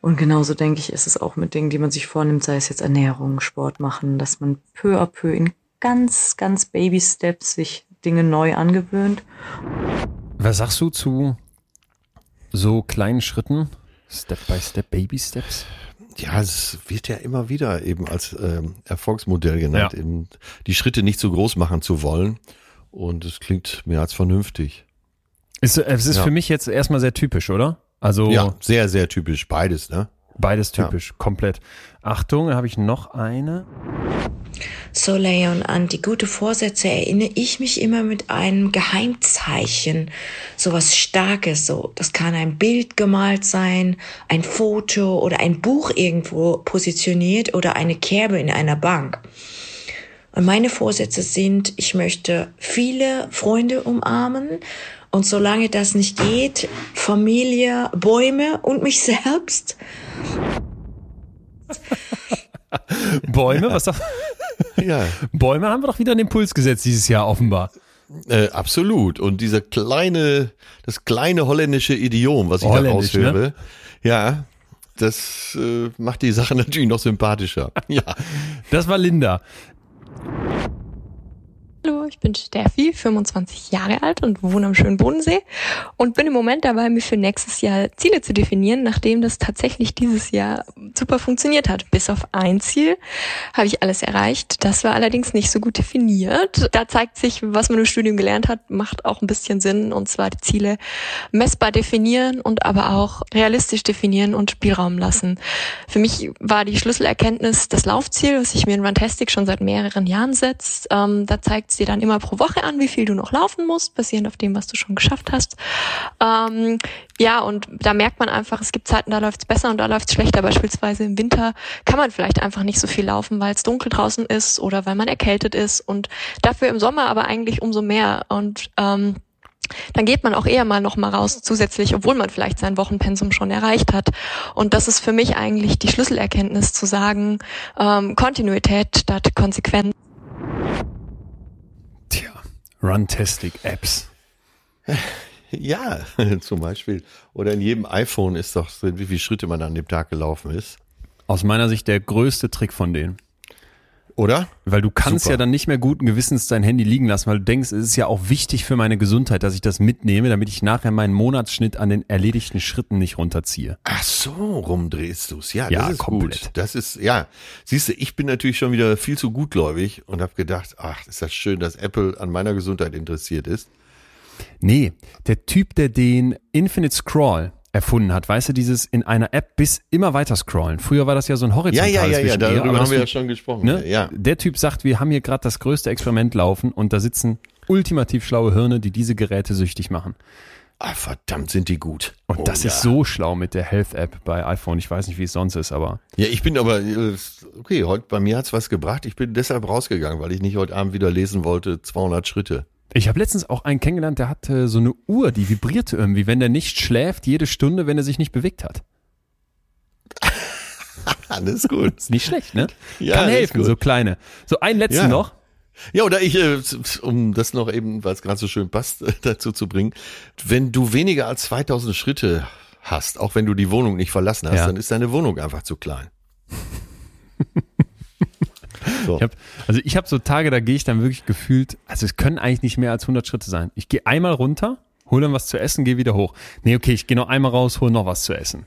Und genauso denke ich, ist es auch mit Dingen, die man sich vornimmt, sei es jetzt Ernährung, Sport machen, dass man peu à peu in ganz, ganz Baby-Steps sich Dinge neu angewöhnt. Was sagst du zu so kleinen Schritten? Step by Step, Baby Steps? Ja, es wird ja immer wieder eben als ähm, Erfolgsmodell genannt, Ja. eben die Schritte nicht so groß machen zu wollen. Und es klingt mehr als vernünftig. Ist, es ist Ja. für mich jetzt erstmal sehr typisch, oder? Also Ja, sehr, sehr typisch, beides, ne? beides Ja. typisch, komplett. Achtung, da habe ich noch eine. So, Leon, an die gute Vorsätze erinnere ich mich immer mit einem Geheimzeichen. So was Starkes, so. Das kann ein Bild gemalt sein, ein Foto oder ein Buch irgendwo positioniert oder eine Kerbe in einer Bank. Und meine Vorsätze sind, ich möchte viele Freunde umarmen und solange das nicht geht, Familie, Bäume und mich selbst. [laughs] Bäume, was sagst [laughs] Ja, Bäume haben wir doch wieder einen Impuls gesetzt dieses Jahr offenbar. äh, absolut. Und dieser kleine, das kleine holländische Idiom, was ich da Holländisch, ne? raushöre, ja, das äh, macht die Sache [laughs] natürlich noch sympathischer. Ja. Das war Linda. Ich bin Steffi, 25 Jahre alt und wohne am schönen Bodensee und bin im Moment dabei, mir für nächstes Jahr Ziele zu definieren, nachdem das tatsächlich dieses Jahr super funktioniert hat. Bis auf ein Ziel habe ich alles erreicht. Das war allerdings nicht so gut definiert. Da zeigt sich, was man im Studium gelernt hat, macht auch ein bisschen Sinn und zwar die Ziele messbar definieren und aber auch realistisch definieren und Spielraum lassen. Für mich war die Schlüsselerkenntnis das Laufziel, was sich mir in Runtastic schon seit mehreren Jahren setzt. Ähm, da zeigt es dir dann immer pro Woche an, wie viel du noch laufen musst, basierend auf dem, was du schon geschafft hast. Ähm, ja, und da merkt man einfach, es gibt Zeiten, da läuft's besser und da läuft's schlechter. Beispielsweise im Winter kann man vielleicht einfach nicht so viel laufen, weil es dunkel draußen ist oder weil man erkältet ist und dafür im Sommer aber eigentlich umso mehr. Und ähm, dann geht man auch eher mal noch mal raus zusätzlich, obwohl man vielleicht sein Wochenpensum schon erreicht hat. Und das ist für mich eigentlich die Schlüsselerkenntnis zu sagen, ähm, Kontinuität statt Konsequenz. Tja, Runtastic Apps. [laughs] Ja, [laughs] zum Beispiel. Oder in jedem iPhone ist doch drin, wie viele Schritte man an dem Tag gelaufen ist. Aus meiner Sicht der größte Trick von denen. Oder? Weil du kannst Super. ja dann nicht mehr guten Gewissens dein Handy liegen lassen, weil du denkst, es ist ja auch wichtig für meine Gesundheit, dass ich das mitnehme, damit ich nachher meinen Monatsschnitt an den erledigten Schritten nicht runterziehe. Ach so, rumdrehst du's. Ja, Ja, das ist komplett. gut. Das ist, ja. Siehst du, ich bin natürlich schon wieder viel zu gutgläubig und habe gedacht, ach, ist das schön, dass Apple an meiner Gesundheit interessiert ist. Nee, der Typ, der den Infinite Scroll erfunden hat, weißt du, dieses in einer App bis immer weiter scrollen. Früher war das ja so ein Ja, horizontales ja, ja, ja, eher, darüber haben wir ja schon gesprochen. Ne? Ja. Der Typ sagt, wir haben hier gerade das größte Experiment laufen und da sitzen ultimativ schlaue Hirne, die diese Geräte süchtig machen. Ah, verdammt, sind die gut. Und Oh, das ja. ist so schlau mit der Health App bei iPhone. Ich weiß nicht, wie es sonst ist, aber Ja, ich bin aber, äh, okay, heute bei mir hat's was gebracht. Ich bin deshalb rausgegangen, weil ich nicht heute Abend wieder lesen wollte, 200 Schritte. Ich habe letztens auch einen kennengelernt, der hatte so eine Uhr, die vibrierte irgendwie, wenn der nicht schläft, jede Stunde, wenn er sich nicht bewegt hat. [laughs] Alles gut. Ist nicht schlecht, ne? Ja, Kann helfen, so kleine. So ein letzten Ja. noch. Ja, oder ich, äh, um das noch eben, weil es gerade so schön passt, [laughs] dazu zu bringen, wenn du weniger als 2000 Schritte hast, auch wenn du die Wohnung nicht verlassen hast, Ja. dann ist deine Wohnung einfach zu klein. [laughs] So. Ich hab, also ich habe so Tage, da gehe ich dann wirklich gefühlt, also es können eigentlich nicht mehr als 100 Schritte sein. Ich gehe einmal runter, hole dann was zu essen, gehe wieder hoch. Nee, okay, ich gehe noch einmal raus, hole noch was zu essen.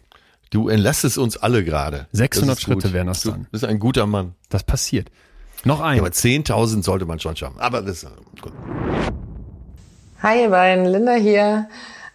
Du entlastest uns alle gerade. 600 Schritte gut. wären das dann. Du bist ein guter Mann. Das passiert. Noch ein. Ja, aber 10.000 sollte man schon schaffen. Aber das ist gut. Hi ihr beiden, Linda hier.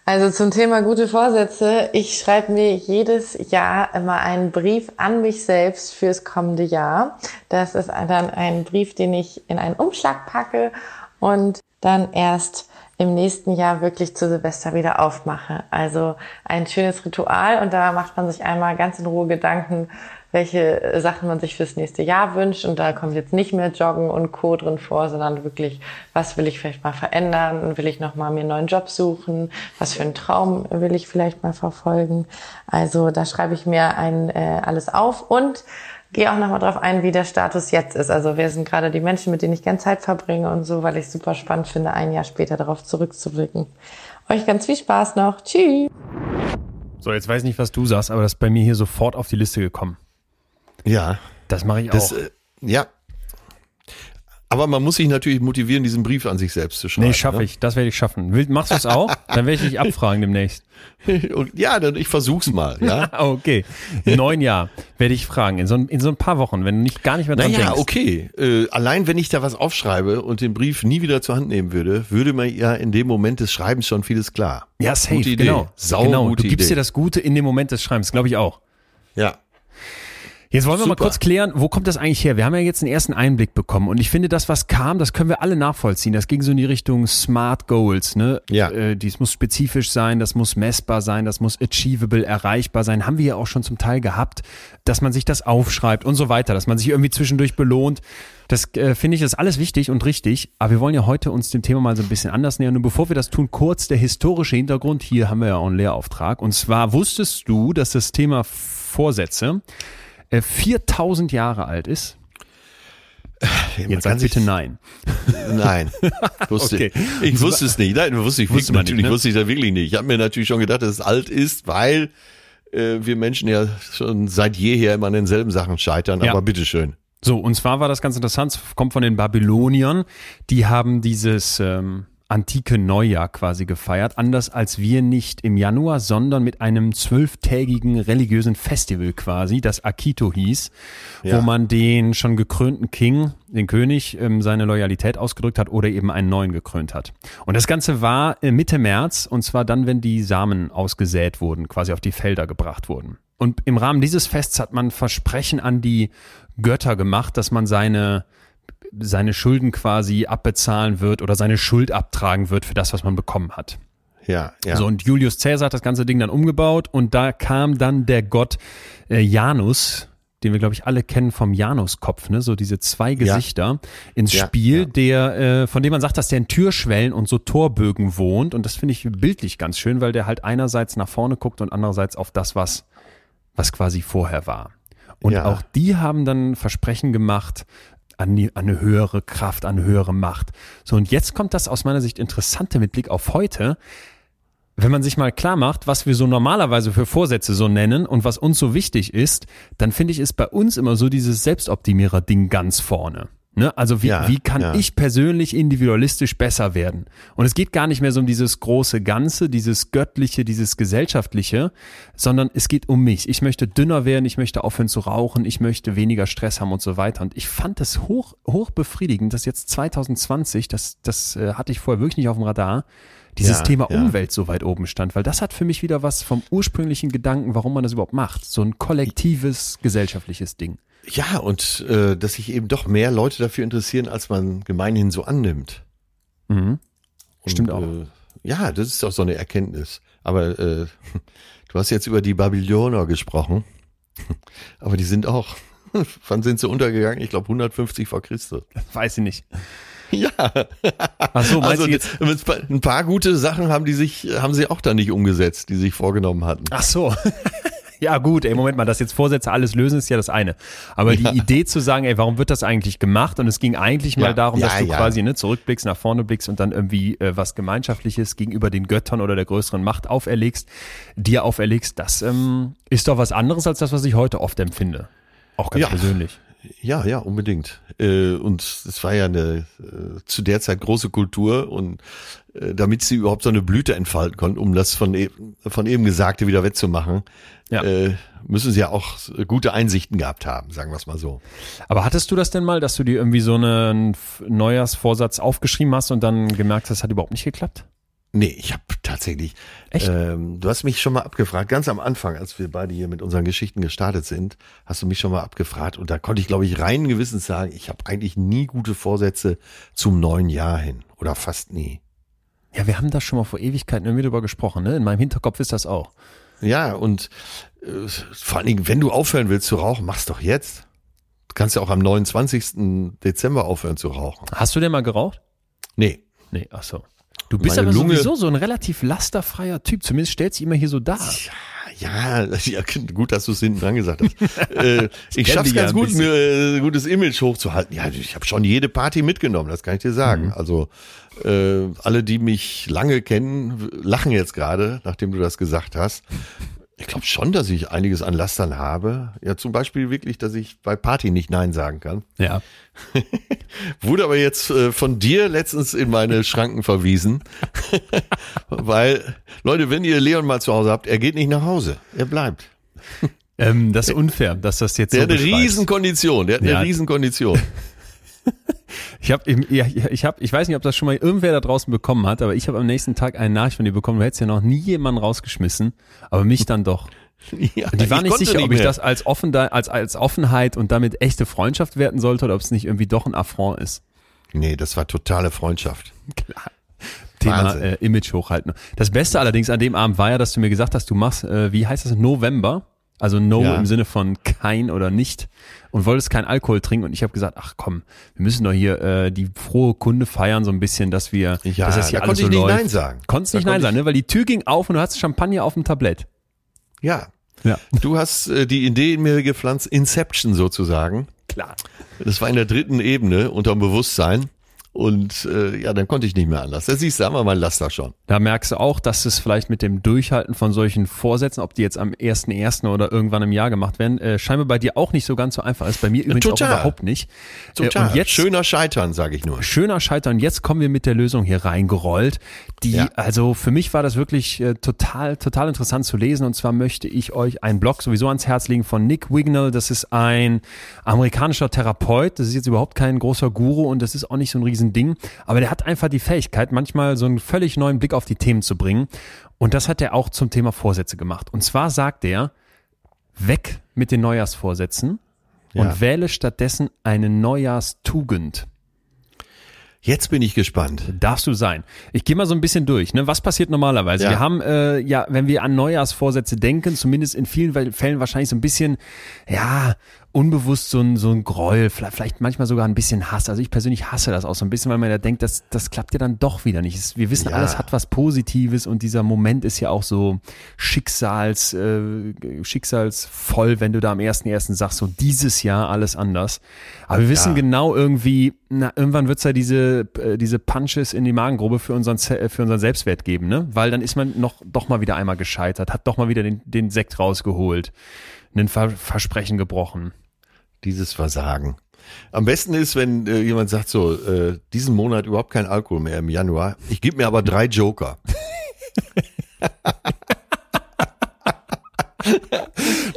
Also zum Thema gute Vorsätze. Ich schreibe mir jedes Jahr immer einen Brief an mich selbst fürs kommende Jahr. Das ist dann ein Brief, den ich in einen Umschlag packe und dann erst im nächsten Jahr wirklich zu Silvester wieder aufmache. Also ein schönes Ritual und da macht man sich einmal ganz in Ruhe Gedanken, welche Sachen man sich fürs nächste Jahr wünscht. Und da kommt jetzt nicht mehr Joggen und Co. drin vor, sondern wirklich, was will ich vielleicht mal verändern? Will ich nochmal mir einen neuen Job suchen? Was für einen Traum will ich vielleicht mal verfolgen? Also da schreibe ich mir ein, äh, alles auf und gehe auch nochmal drauf ein, wie der Status jetzt ist. Also wer sind gerade die Menschen, mit denen ich gerne Zeit verbringe und so, weil ich super spannend finde, ein Jahr später darauf zurückzublicken. Euch ganz viel Spaß noch. Tschüss. So, jetzt weiß ich nicht, was du sagst, aber das ist bei mir hier sofort auf die Liste gekommen. Ja. Das mache ich das, auch. Äh, ja. Aber man muss sich natürlich motivieren, diesen Brief an sich selbst zu schreiben. Nee, schaffe ne? ich. Das werde ich schaffen. Will, machst du es auch? [laughs] dann werde ich dich abfragen demnächst. ja, dann ich versuch's mal. Ja. [laughs] okay. Neun Jahr werde ich fragen. In so, in so ein paar Wochen, wenn du nicht gar nicht mehr dran naja, denkst. okay. Äh, allein wenn ich da was aufschreibe und den Brief nie wieder zur Hand nehmen würde, würde mir ja in dem Moment des Schreibens schon vieles klar. Ja, safe. Gute Idee. Genau. Sau genau. Du gibst Idee. dir das Gute in dem Moment des Schreibens, glaube ich auch. Ja. Jetzt wollen wir Super. mal kurz klären, wo kommt das eigentlich her? Wir haben ja jetzt einen ersten Einblick bekommen und ich finde, das, was kam, das können wir alle nachvollziehen. Das ging so in die Richtung Smart Goals, ne? Ja. Äh, dies muss spezifisch sein, das muss messbar sein, das muss achievable, erreichbar sein. Haben wir ja auch schon zum Teil gehabt, dass man sich das aufschreibt und so weiter, dass man sich irgendwie zwischendurch belohnt. Das äh, finde ich ist alles wichtig und richtig, aber wir wollen ja heute uns dem Thema mal so ein bisschen anders nähern. Und bevor wir das tun, kurz der historische Hintergrund. Hier haben wir ja auch einen Lehrauftrag. Und zwar wusstest du, dass das Thema Vorsätze 4000 äh, Jahre alt ist? Jetzt sag bitte nein. [laughs] Nein. Wusste, okay. Ich wusste es nicht. Nein, wusste ich, wusste natürlich, nicht, ne? wusste ich da wirklich nicht. Ich habe mir natürlich schon gedacht, dass es alt ist, weil äh, wir Menschen ja schon seit jeher immer an denselben Sachen scheitern, ja. aber bitteschön. So, und zwar war das ganz interessant, kommt von den Babyloniern, die haben dieses ähm, antike Neujahr quasi gefeiert, anders als wir nicht im Januar, sondern mit einem zwölftägigen religiösen Festival quasi, das Akito hieß, ja. wo man den schon gekrönten King, den König, ähm, seine Loyalität ausgedrückt hat oder eben einen neuen gekrönt hat. Und das Ganze war äh, Mitte März und zwar dann, wenn die Samen ausgesät wurden, quasi auf die Felder gebracht wurden. Und im Rahmen dieses Fests hat man Versprechen an die Götter gemacht, dass man seine seine Schulden quasi abbezahlen wird oder seine Schuld abtragen wird für das, was man bekommen hat. Ja, ja. So, und Julius Caesar hat das ganze Ding dann umgebaut und da kam dann der Gott äh, Janus, den wir, glaube ich, alle kennen vom Januskopf, ne? so diese zwei Gesichter ja. ins Spiel, ja, ja. der, äh, von dem man sagt, dass der in Türschwellen und so Torbögen wohnt. Und das finde ich bildlich ganz schön, weil der halt einerseits nach vorne guckt und andererseits auf das, was, was quasi vorher war. Und auch die haben dann Versprechen gemacht, an, die, an eine höhere Kraft, an eine höhere Macht. So, und jetzt kommt das aus meiner Sicht Interessante mit Blick auf heute. Wenn man sich mal klar macht, was wir so normalerweise für Vorsätze so nennen und was uns so wichtig ist, dann finde ich, ist bei uns immer so dieses Selbstoptimierer-Ding ganz vorne. Ne? Also wie, ja, wie kann ja. ich persönlich individualistisch besser werden? Und es geht gar nicht mehr so um dieses große Ganze, dieses Göttliche, dieses Gesellschaftliche, sondern es geht um mich. Ich möchte dünner werden, ich möchte aufhören zu rauchen, ich möchte weniger Stress haben und so weiter. Und ich fand es hoch, hoch befriedigend, dass jetzt 2020, das, das äh, hatte ich vorher wirklich nicht auf dem Radar, dieses ja, Thema. Umwelt so weit oben stand, weil das hat für mich wieder was vom ursprünglichen Gedanken, warum man das überhaupt macht. So ein kollektives, gesellschaftliches Ding. Ja, und äh, dass sich eben doch mehr Leute dafür interessieren, als man gemeinhin so annimmt. Mhm. Stimmt auch. Äh, ja, das ist auch so eine Erkenntnis. Aber äh, du hast jetzt über die Babylonier gesprochen. [laughs] Aber die sind auch, [laughs] wann sind sie untergegangen? Ich glaube 150 vor Christus. [laughs] Weiß ich nicht. Ja. Ach so, meinst also, du jetzt? Ein paar gute Sachen haben die sich, haben sie auch da nicht umgesetzt, die sie sich vorgenommen hatten. Ach so. Ja, gut, ey, Moment mal, das jetzt Vorsätze alles lösen ist ja das eine. Aber ja. die Idee zu sagen, ey, warum wird das eigentlich gemacht? Und es ging eigentlich mal darum, ja, dass du ja. quasi ne, zurückblickst, nach vorne blickst und dann irgendwie äh, was Gemeinschaftliches gegenüber den Göttern oder der größeren Macht auferlegst, dir auferlegst, das ähm, ist doch was anderes als das, was ich heute oft empfinde. Auch ganz persönlich. Ja, ja, unbedingt. Äh, und es war ja eine äh, zu der Zeit große Kultur und damit sie überhaupt so eine Blüte entfalten konnten, um das von, e von eben Gesagte wieder wettzumachen, Ja. müssen sie ja auch gute Einsichten gehabt haben, sagen wir es mal so. Aber hattest du das denn mal, dass du dir irgendwie so einen Neujahrsvorsatz aufgeschrieben hast und dann gemerkt hast, das hat überhaupt nicht geklappt? Nee, ich habe tatsächlich. Echt? Ähm, du hast mich schon mal abgefragt, ganz am Anfang, als wir beide hier mit unseren Geschichten gestartet sind, hast du mich schon mal abgefragt und da konnte ich, glaube ich, rein Gewissens sagen, ich habe eigentlich nie gute Vorsätze zum neuen Jahr hin oder fast nie. Ja, wir haben da schon mal vor Ewigkeiten irgendwie drüber gesprochen, ne? In meinem Hinterkopf ist das auch. Ja, und äh, vor allen Dingen, wenn du aufhören willst zu rauchen, mach's doch jetzt. Du kannst ja auch am 29. Dezember aufhören zu rauchen. Hast du denn mal geraucht? Nee. Nee, ach so. Du bist Meine aber Lunge- sowieso so ein relativ lasterfreier Typ. Zumindest stellt sich immer hier so dar. Ja, [laughs] ja, gut, dass du es hinten dran gesagt hast. [laughs] äh, ich schaff's ja ganz ein gut, bisschen. mir äh, ein gutes Image hochzuhalten. Ja, ich habe schon jede Party mitgenommen, das kann ich dir sagen. Mhm. Also äh, alle, die mich lange kennen, lachen jetzt gerade, nachdem du das gesagt hast. Ich glaube schon, dass ich einiges an Lastern habe. Ja, zum Beispiel wirklich, dass ich bei Party nicht Nein sagen kann. Ja. [laughs] Wurde aber jetzt äh, von dir letztens in meine Schranken verwiesen. [laughs] Weil, Leute, wenn ihr Leon mal zu Hause habt, er geht nicht nach Hause. Er bleibt. [laughs] Ähm, das ist unfair, dass das jetzt Der so hat eine. Riesenkondition. Der hat Ja. eine Riesenkondition. Ich habe, ja, ich habe, ich weiß nicht, ob das schon mal irgendwer da draußen bekommen hat, aber ich habe am nächsten Tag eine Nachricht von dir bekommen. Du hättest ja noch nie jemanden rausgeschmissen, aber mich dann doch. [laughs] Ja, Und ich war nicht sicher, ob ich das als offen, als als Offenheit und damit echte Freundschaft werten sollte oder ob es nicht irgendwie doch ein Affront ist. Nee, das war totale Freundschaft. [laughs] Thema Wahnsinn. äh, Image hochhalten. Das Beste allerdings an dem Abend war ja, dass du mir gesagt hast, du machst, äh, wie heißt das, November, also No Ja. im Sinne von kein oder nicht und wolltest keinen Alkohol trinken und ich habe gesagt, ach komm, wir müssen doch hier äh, die frohe Kunde feiern so ein bisschen, dass wir, Ja, dass das hier da alles konnte so ich nicht läuft. Nein sagen. Konntest Da nicht Nein sagen, ne? weil die Tür ging auf und du hattest Champagner auf dem Tablett. Ja. Ja. Du hast äh, die Idee in mir gepflanzt, Inception sozusagen. Klar. Das war in der dritten Ebene unterm Bewusstsein. Und äh, ja, dann konnte ich nicht mehr anders. Da siehst du, haben wir mein Laster schon. Da merkst du auch, dass es vielleicht mit dem Durchhalten von solchen Vorsätzen, ob die jetzt am 1.1. oder irgendwann im Jahr gemacht werden, äh, scheinbar bei dir auch nicht so ganz so einfach ist. Bei mir übrigens Total. auch überhaupt nicht. Total. Äh, und jetzt Schöner Scheitern, sage ich nur. schöner Scheitern. Jetzt kommen wir mit der Lösung hier reingerollt. Die, Ja. also für mich war das wirklich äh, total, total interessant zu lesen. Und zwar möchte ich euch einen Blog sowieso ans Herz legen von Nick Wignall. Das ist ein amerikanischer Therapeut. Das ist jetzt überhaupt kein großer Guru und das ist auch nicht so ein Riesending. Aber der hat einfach die Fähigkeit, manchmal so einen völlig neuen Blick auf die Themen zu bringen. Und das hat er auch zum Thema Vorsätze gemacht. Und zwar sagt er, weg mit den Neujahrsvorsätzen Ja. und wähle stattdessen eine Neujahrstugend. Jetzt bin ich gespannt. Darfst du sein. Ich gehe mal so ein bisschen durch. Ne? Was passiert normalerweise? Ja. Wir haben, äh, ja, wenn wir an Neujahrsvorsätze denken, zumindest in vielen Fällen wahrscheinlich so ein bisschen, ja, unbewusst so ein, so ein Gräuel, vielleicht, manchmal sogar ein bisschen Hass. Also ich persönlich hasse das auch so ein bisschen, weil man ja denkt, das, das klappt ja dann doch wieder nicht. Wir wissen, Ja. alles hat was Positives und dieser Moment ist ja auch so Schicksals, äh, schicksalsvoll, wenn du da am 1.1. sagst, so dieses Jahr alles anders. Aber wir wissen Ja. genau irgendwie, na, irgendwann wird's ja diese, äh, diese Punches in die Magengrube für unseren, Se- für unseren Selbstwert geben, ne? Weil dann ist man noch, doch mal wieder einmal gescheitert, hat doch mal wieder den, den Sekt rausgeholt, ein Ver Versprechen gebrochen. Dieses Versagen. Am besten ist, wenn äh, jemand sagt so, äh, diesen Monat überhaupt kein Alkohol mehr im Januar. Ich gebe mir aber drei Joker. [laughs]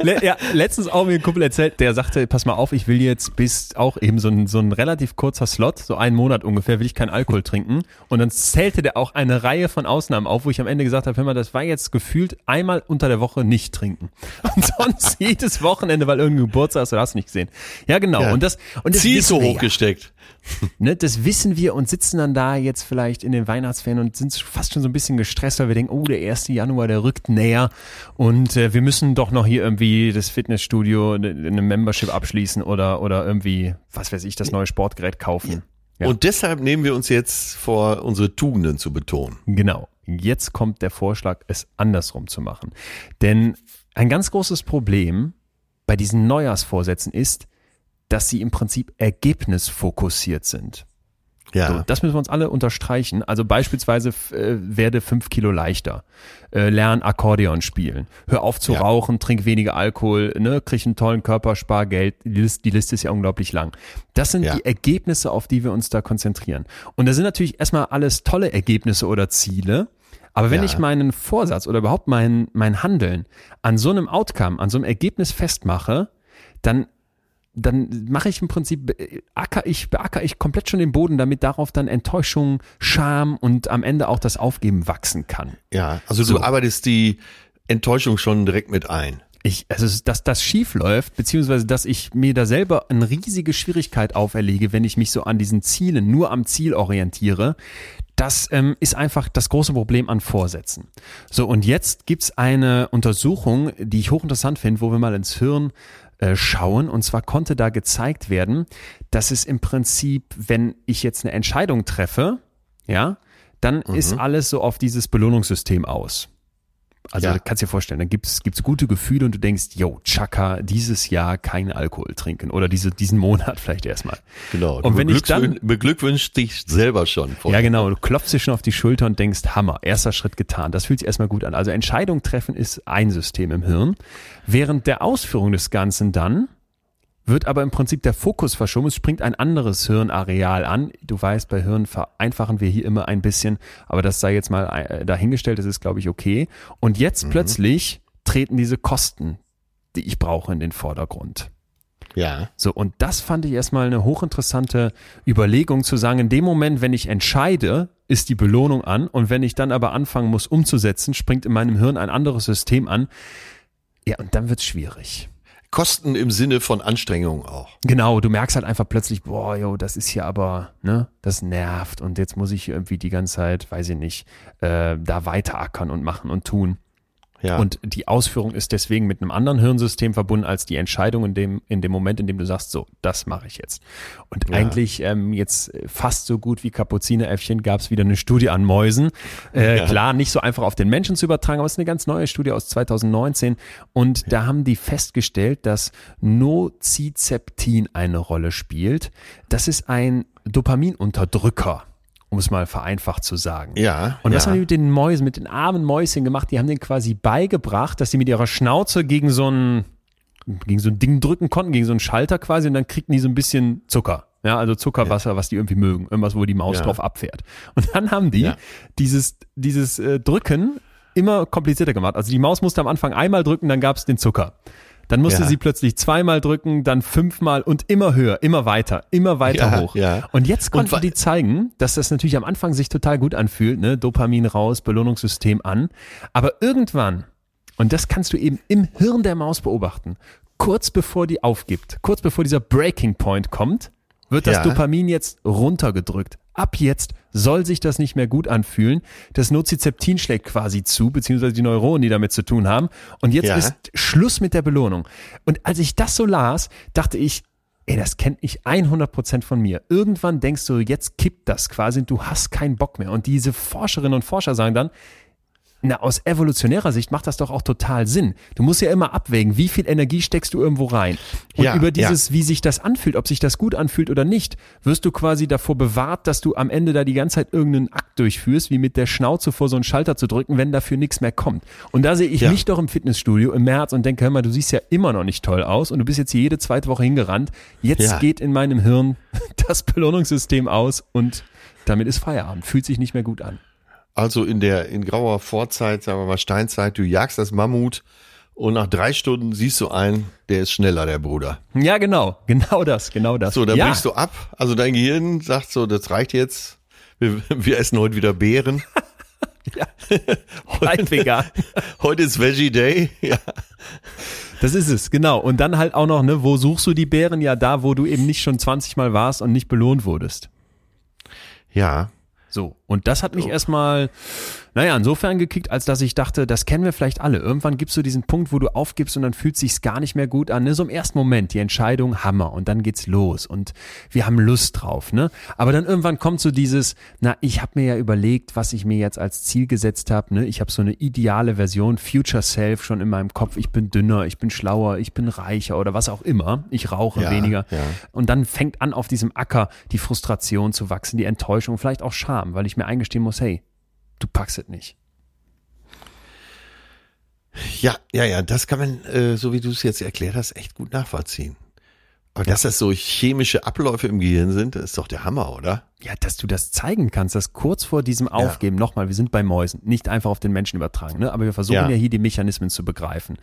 Le ja, letztens auch mir ein Kumpel erzählt, der sagte, pass mal auf, ich will jetzt bis auch eben so ein, so ein relativ kurzer Slot, so einen Monat ungefähr, will ich keinen Alkohol trinken. Und dann zählte der auch eine Reihe von Ausnahmen auf, wo ich am Ende gesagt habe, hör mal, das war jetzt gefühlt einmal unter der Woche nicht trinken. Und sonst [laughs] jedes Wochenende, weil irgendein Geburtstag ist, oder hast du nicht gesehen. Ja, genau. Ja. Und das, und das Ziel so hochgesteckt. [laughs] Ne, das wissen wir und sitzen dann da jetzt vielleicht in den Weihnachtsferien und sind fast schon so ein bisschen gestresst, weil wir denken, oh, der 1. Januar, der rückt näher und äh, wir müssen doch noch hier irgendwie das Fitnessstudio, ne- eine Membership abschließen oder, oder irgendwie, was weiß ich, das neue Sportgerät kaufen. Ja. Und deshalb nehmen wir uns jetzt vor, unsere Tugenden zu betonen. Genau. Jetzt kommt der Vorschlag, es andersrum zu machen. Denn ein ganz großes Problem bei diesen Neujahrsvorsätzen ist, dass sie im Prinzip ergebnisfokussiert sind. Ja. So, das müssen wir uns alle unterstreichen. Also beispielsweise äh, werde fünf Kilo leichter. Äh, lern Akkordeon spielen. Hör auf zu Ja. rauchen, trink weniger Alkohol, ne, krieg einen tollen Körper, spar Geld. Die Liste, die Liste ist ja unglaublich lang. Das sind Ja. die Ergebnisse, auf die wir uns da konzentrieren. Und das sind natürlich erstmal alles tolle Ergebnisse oder Ziele. Aber wenn Ja. ich meinen Vorsatz oder überhaupt mein, mein Handeln an so einem Outcome, an so einem Ergebnis festmache, dann dann mache ich im Prinzip, acker ich, beacker ich komplett schon den Boden, damit darauf dann Enttäuschung, Scham und am Ende auch das Aufgeben wachsen kann. Ja, also So. du arbeitest die Enttäuschung schon direkt mit ein. Ich, also dass das schief läuft, beziehungsweise dass ich mir da selber eine riesige Schwierigkeit auferlege, wenn ich mich so an diesen Zielen, nur am Ziel orientiere, das ähm, ist einfach das große Problem an Vorsätzen. So, und jetzt gibt's eine Untersuchung, die ich hochinteressant finde, wo wir mal ins Hirn äh, schauen. Und zwar konnte da gezeigt werden, dass es im Prinzip, wenn ich jetzt eine Entscheidung treffe, ja, dann ist alles so auf dieses Belohnungssystem aus. Also Ja. du kannst dir vorstellen, dann gibt's gibt's gute Gefühle und du denkst, yo, Chaka, dieses Jahr kein Alkohol trinken oder diese, diesen Monat vielleicht erstmal. Genau. Und wenn ich dann, beglückwün- beglückwünschst dich selber schon. vorher. ja genau, du klopfst dir schon auf die Schulter und denkst, Hammer, erster Schritt getan. Das fühlt sich erstmal gut an. Also Entscheidung treffen ist ein System im Hirn. Während der Ausführung des Ganzen dann wird aber im Prinzip der Fokus verschoben. Es springt ein anderes Hirnareal an. Du weißt, bei Hirn vereinfachen wir hier immer ein bisschen, aber das sei jetzt mal äh, dahingestellt, das ist, glaube ich, okay. Und jetzt plötzlich treten diese Kosten, die ich brauche, in den Vordergrund. Ja. So, und das fand ich erstmal eine hochinteressante Überlegung zu sagen, in dem Moment, wenn ich entscheide, ist die Belohnung an und wenn ich dann aber anfangen muss umzusetzen, springt in meinem Hirn ein anderes System an. Ja, und dann wird's schwierig. Kosten im Sinne von Anstrengung auch. Genau, du merkst halt einfach plötzlich, boah, yo, das ist hier aber, ne, das nervt und jetzt muss ich irgendwie die ganze Zeit, weiß ich nicht, äh, da weiterackern und machen und tun. Ja. Und die Ausführung ist deswegen mit einem anderen Hirnsystem verbunden als die Entscheidung in dem, in dem Moment, in dem du sagst, so, das mache ich jetzt. Und Ja. eigentlich ähm, jetzt fast so gut wie Kapuzineräffchen gab es wieder eine Studie an Mäusen. Äh, Ja. Klar, nicht so einfach auf den Menschen zu übertragen, aber es ist eine ganz neue Studie aus 2019. Und da haben die festgestellt, dass Nocizeptin eine Rolle spielt. Das ist ein Dopaminunterdrücker, um es mal vereinfacht zu sagen. Ja, Und was ja. haben die mit den Mäusen, mit den armen Mäuschen gemacht? Die haben denen quasi beigebracht, dass sie mit ihrer Schnauze gegen so ein, gegen so ein Ding drücken konnten, gegen so einen Schalter quasi, und dann kriegten die so ein bisschen Zucker. Ja, also Zuckerwasser, was die irgendwie mögen. Irgendwas, wo die Maus Ja. drauf abfährt. Und dann haben die Ja. dieses, dieses äh, Drücken immer komplizierter gemacht. Also die Maus musste am Anfang einmal drücken, dann gab es den Zucker. Dann musste Ja. sie plötzlich zweimal drücken, dann fünfmal und immer höher, immer weiter, immer weiter Ja, hoch. ja. Und jetzt konnten wa- die zeigen, dass das natürlich am Anfang sich total gut anfühlt, ne? Dopamin raus, Belohnungssystem an. Aber irgendwann, und das kannst du eben im Hirn der Maus beobachten, kurz bevor die aufgibt, kurz bevor dieser Breaking Point kommt, wird das. Dopamin jetzt runtergedrückt. Ab jetzt soll sich das nicht mehr gut anfühlen. Das Nocizeptin schlägt quasi zu, beziehungsweise die Neuronen, die damit zu tun haben. Und jetzt Ja. ist Schluss mit der Belohnung. Und als ich das so las, dachte ich, ey, das kenne ich 100% von mir. Irgendwann denkst du, jetzt kippt das quasi und du hast keinen Bock mehr. Und diese Forscherinnen und Forscher sagen dann, na, aus evolutionärer Sicht macht das doch auch total Sinn. Du musst ja immer abwägen, wie viel Energie steckst du irgendwo rein. Und Ja, über dieses, wie sich das anfühlt, ob sich das gut anfühlt oder nicht, wirst du quasi davor bewahrt, dass du am Ende da die ganze Zeit irgendeinen Akt durchführst, wie mit der Schnauze vor so einen Schalter zu drücken, wenn dafür nichts mehr kommt. Und da sehe ich Ja. mich doch im Fitnessstudio im März und denke, hör mal, du siehst ja immer noch nicht toll aus und du bist jetzt hier jede zweite Woche hingerannt. Jetzt Ja. geht in meinem Hirn [laughs] das Belohnungssystem aus und damit ist Feierabend. Fühlt sich nicht mehr gut an. Also in der, in grauer Vorzeit, sagen wir mal Steinzeit, du jagst das Mammut und nach drei Stunden siehst du einen, der ist schneller, der Bruder. Ja, genau. [laughs] Genau das, genau das. So, dann ja. brichst du ab. Also dein Gehirn sagt so, das reicht jetzt. Wir, [laughs] wir essen heute wieder Beeren. [laughs] Bleib vegan. Heute ist Veggie Day. Ja. Das ist es, genau. Und dann halt auch noch, ne, wo suchst du die Bären? Ja, da, wo du eben nicht schon 20 Mal warst und nicht belohnt wurdest. Ja. So. Und das hat mich erstmal, naja, insofern gekickt, als dass ich dachte, das kennen wir vielleicht alle. Irgendwann gibst du diesen Punkt, wo du aufgibst und dann fühlt sich's gar nicht mehr gut an. Ne? So im ersten Moment, die Entscheidung, Hammer. Und dann geht's los. Und wir haben Lust drauf. Ne? Aber dann irgendwann kommt so dieses, na, ich habe mir ja überlegt, was ich mir jetzt als Ziel gesetzt habe. Ne? Ich habe so eine ideale Version, Future Self schon in meinem Kopf. Ich bin dünner, ich bin schlauer, ich bin reicher oder was auch immer. Ich rauche Ja, weniger. ja. Und dann fängt an, auf diesem Acker die Frustration zu wachsen, die Enttäuschung, vielleicht auch Scham, weil ich mir eingestehen muss, hey, du packst es nicht. Ja, ja, ja, das kann man, äh, so wie du es jetzt erklärt hast, echt gut nachvollziehen. Aber dass das so chemische Abläufe im Gehirn sind, das ist doch der Hammer, oder? Ja, dass du das zeigen kannst, dass kurz vor diesem Aufgeben, nochmal, wir sind bei Mäusen, nicht einfach auf den Menschen übertragen, ne? aber wir versuchen ja. Ja. hier die Mechanismen zu begreifen.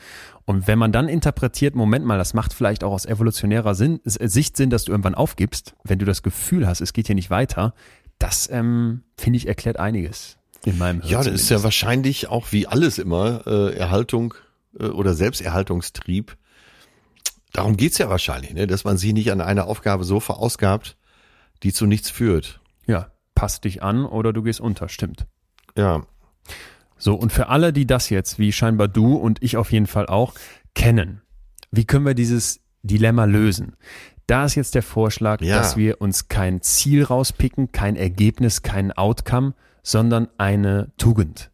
Und wenn man dann interpretiert, Moment mal, das macht vielleicht auch aus evolutionärer Sinn, äh, Sicht Sinn, dass du irgendwann aufgibst, wenn du das Gefühl hast, es geht hier nicht weiter, das, ähm, finde ich, erklärt einiges in meinem Hirn Ja, das ist ja zumindest. wahrscheinlich auch wie alles immer äh, Erhaltung äh, oder Selbsterhaltungstrieb. Darum geht's ja wahrscheinlich, ne? dass man sich nicht an einer Aufgabe so verausgabt, die zu nichts führt. Ja, passt dich an oder du gehst unter, stimmt. Ja, So, und für alle, die das jetzt, wie scheinbar du und ich auf jeden Fall auch, kennen, wie können wir dieses Dilemma lösen? Da ist jetzt der Vorschlag, Ja. dass wir uns kein Ziel rauspicken, kein Ergebnis, kein Outcome, sondern eine Tugend.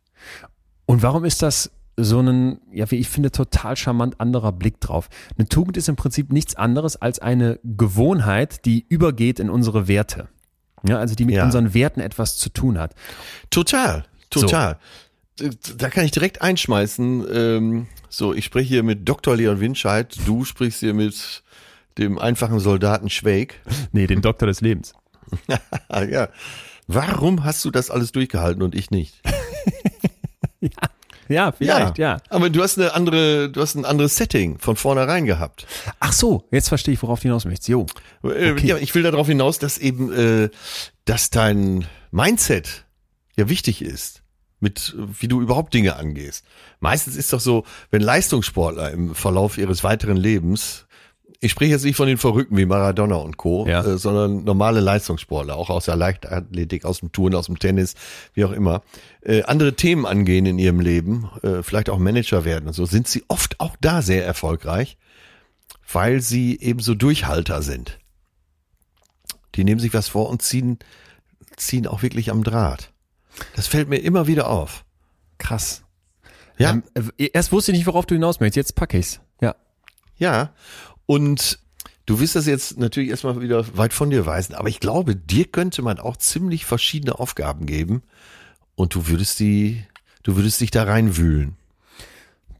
Und warum ist das so ein, ja, wie ich finde, total charmant anderer Blick drauf? Eine Tugend ist im Prinzip nichts anderes als eine Gewohnheit, die übergeht in unsere Werte. Ja, also die mit Ja. unseren Werten etwas zu tun hat. total, total. Da kann ich direkt einschmeißen. Ähm, so, ich spreche hier mit Dr. Leon Winscheid, du sprichst hier mit dem einfachen Soldaten Schweig. Nee, den Doktor des Lebens. [laughs] Ja. Warum hast du das alles durchgehalten und ich nicht? [laughs] Ja, vielleicht, ja. Aber du hast eine andere, du hast ein anderes Setting von vornherein gehabt. Ach so, jetzt verstehe ich, worauf du hinaus möchtest. Jo. Äh, Okay. Ja, ich will darauf hinaus, dass eben, äh, dass dein Mindset ja wichtig ist, mit wie du überhaupt Dinge angehst. Meistens ist doch so, wenn Leistungssportler im Verlauf ihres weiteren Lebens, ich spreche jetzt nicht von den Verrückten wie Maradona und Co., Ja. äh, sondern normale Leistungssportler, auch aus der Leichtathletik, aus dem Touren, aus dem Tennis, wie auch immer, äh, andere Themen angehen in ihrem Leben, äh, vielleicht auch Manager werden und so, sind sie oft auch da sehr erfolgreich, weil sie eben so Durchhalter sind. Die nehmen sich was vor und ziehen, ziehen auch wirklich am Draht. Das fällt mir immer wieder auf. Krass. Ja, Ähm, äh, erst wusste ich nicht, worauf du hinaus möchtest. Jetzt packe ich's. Ja. ja. Und du wirst das jetzt natürlich erstmal wieder weit von dir weisen, aber ich glaube, dir könnte man auch ziemlich verschiedene Aufgaben geben und du würdest die, du würdest dich da reinwühlen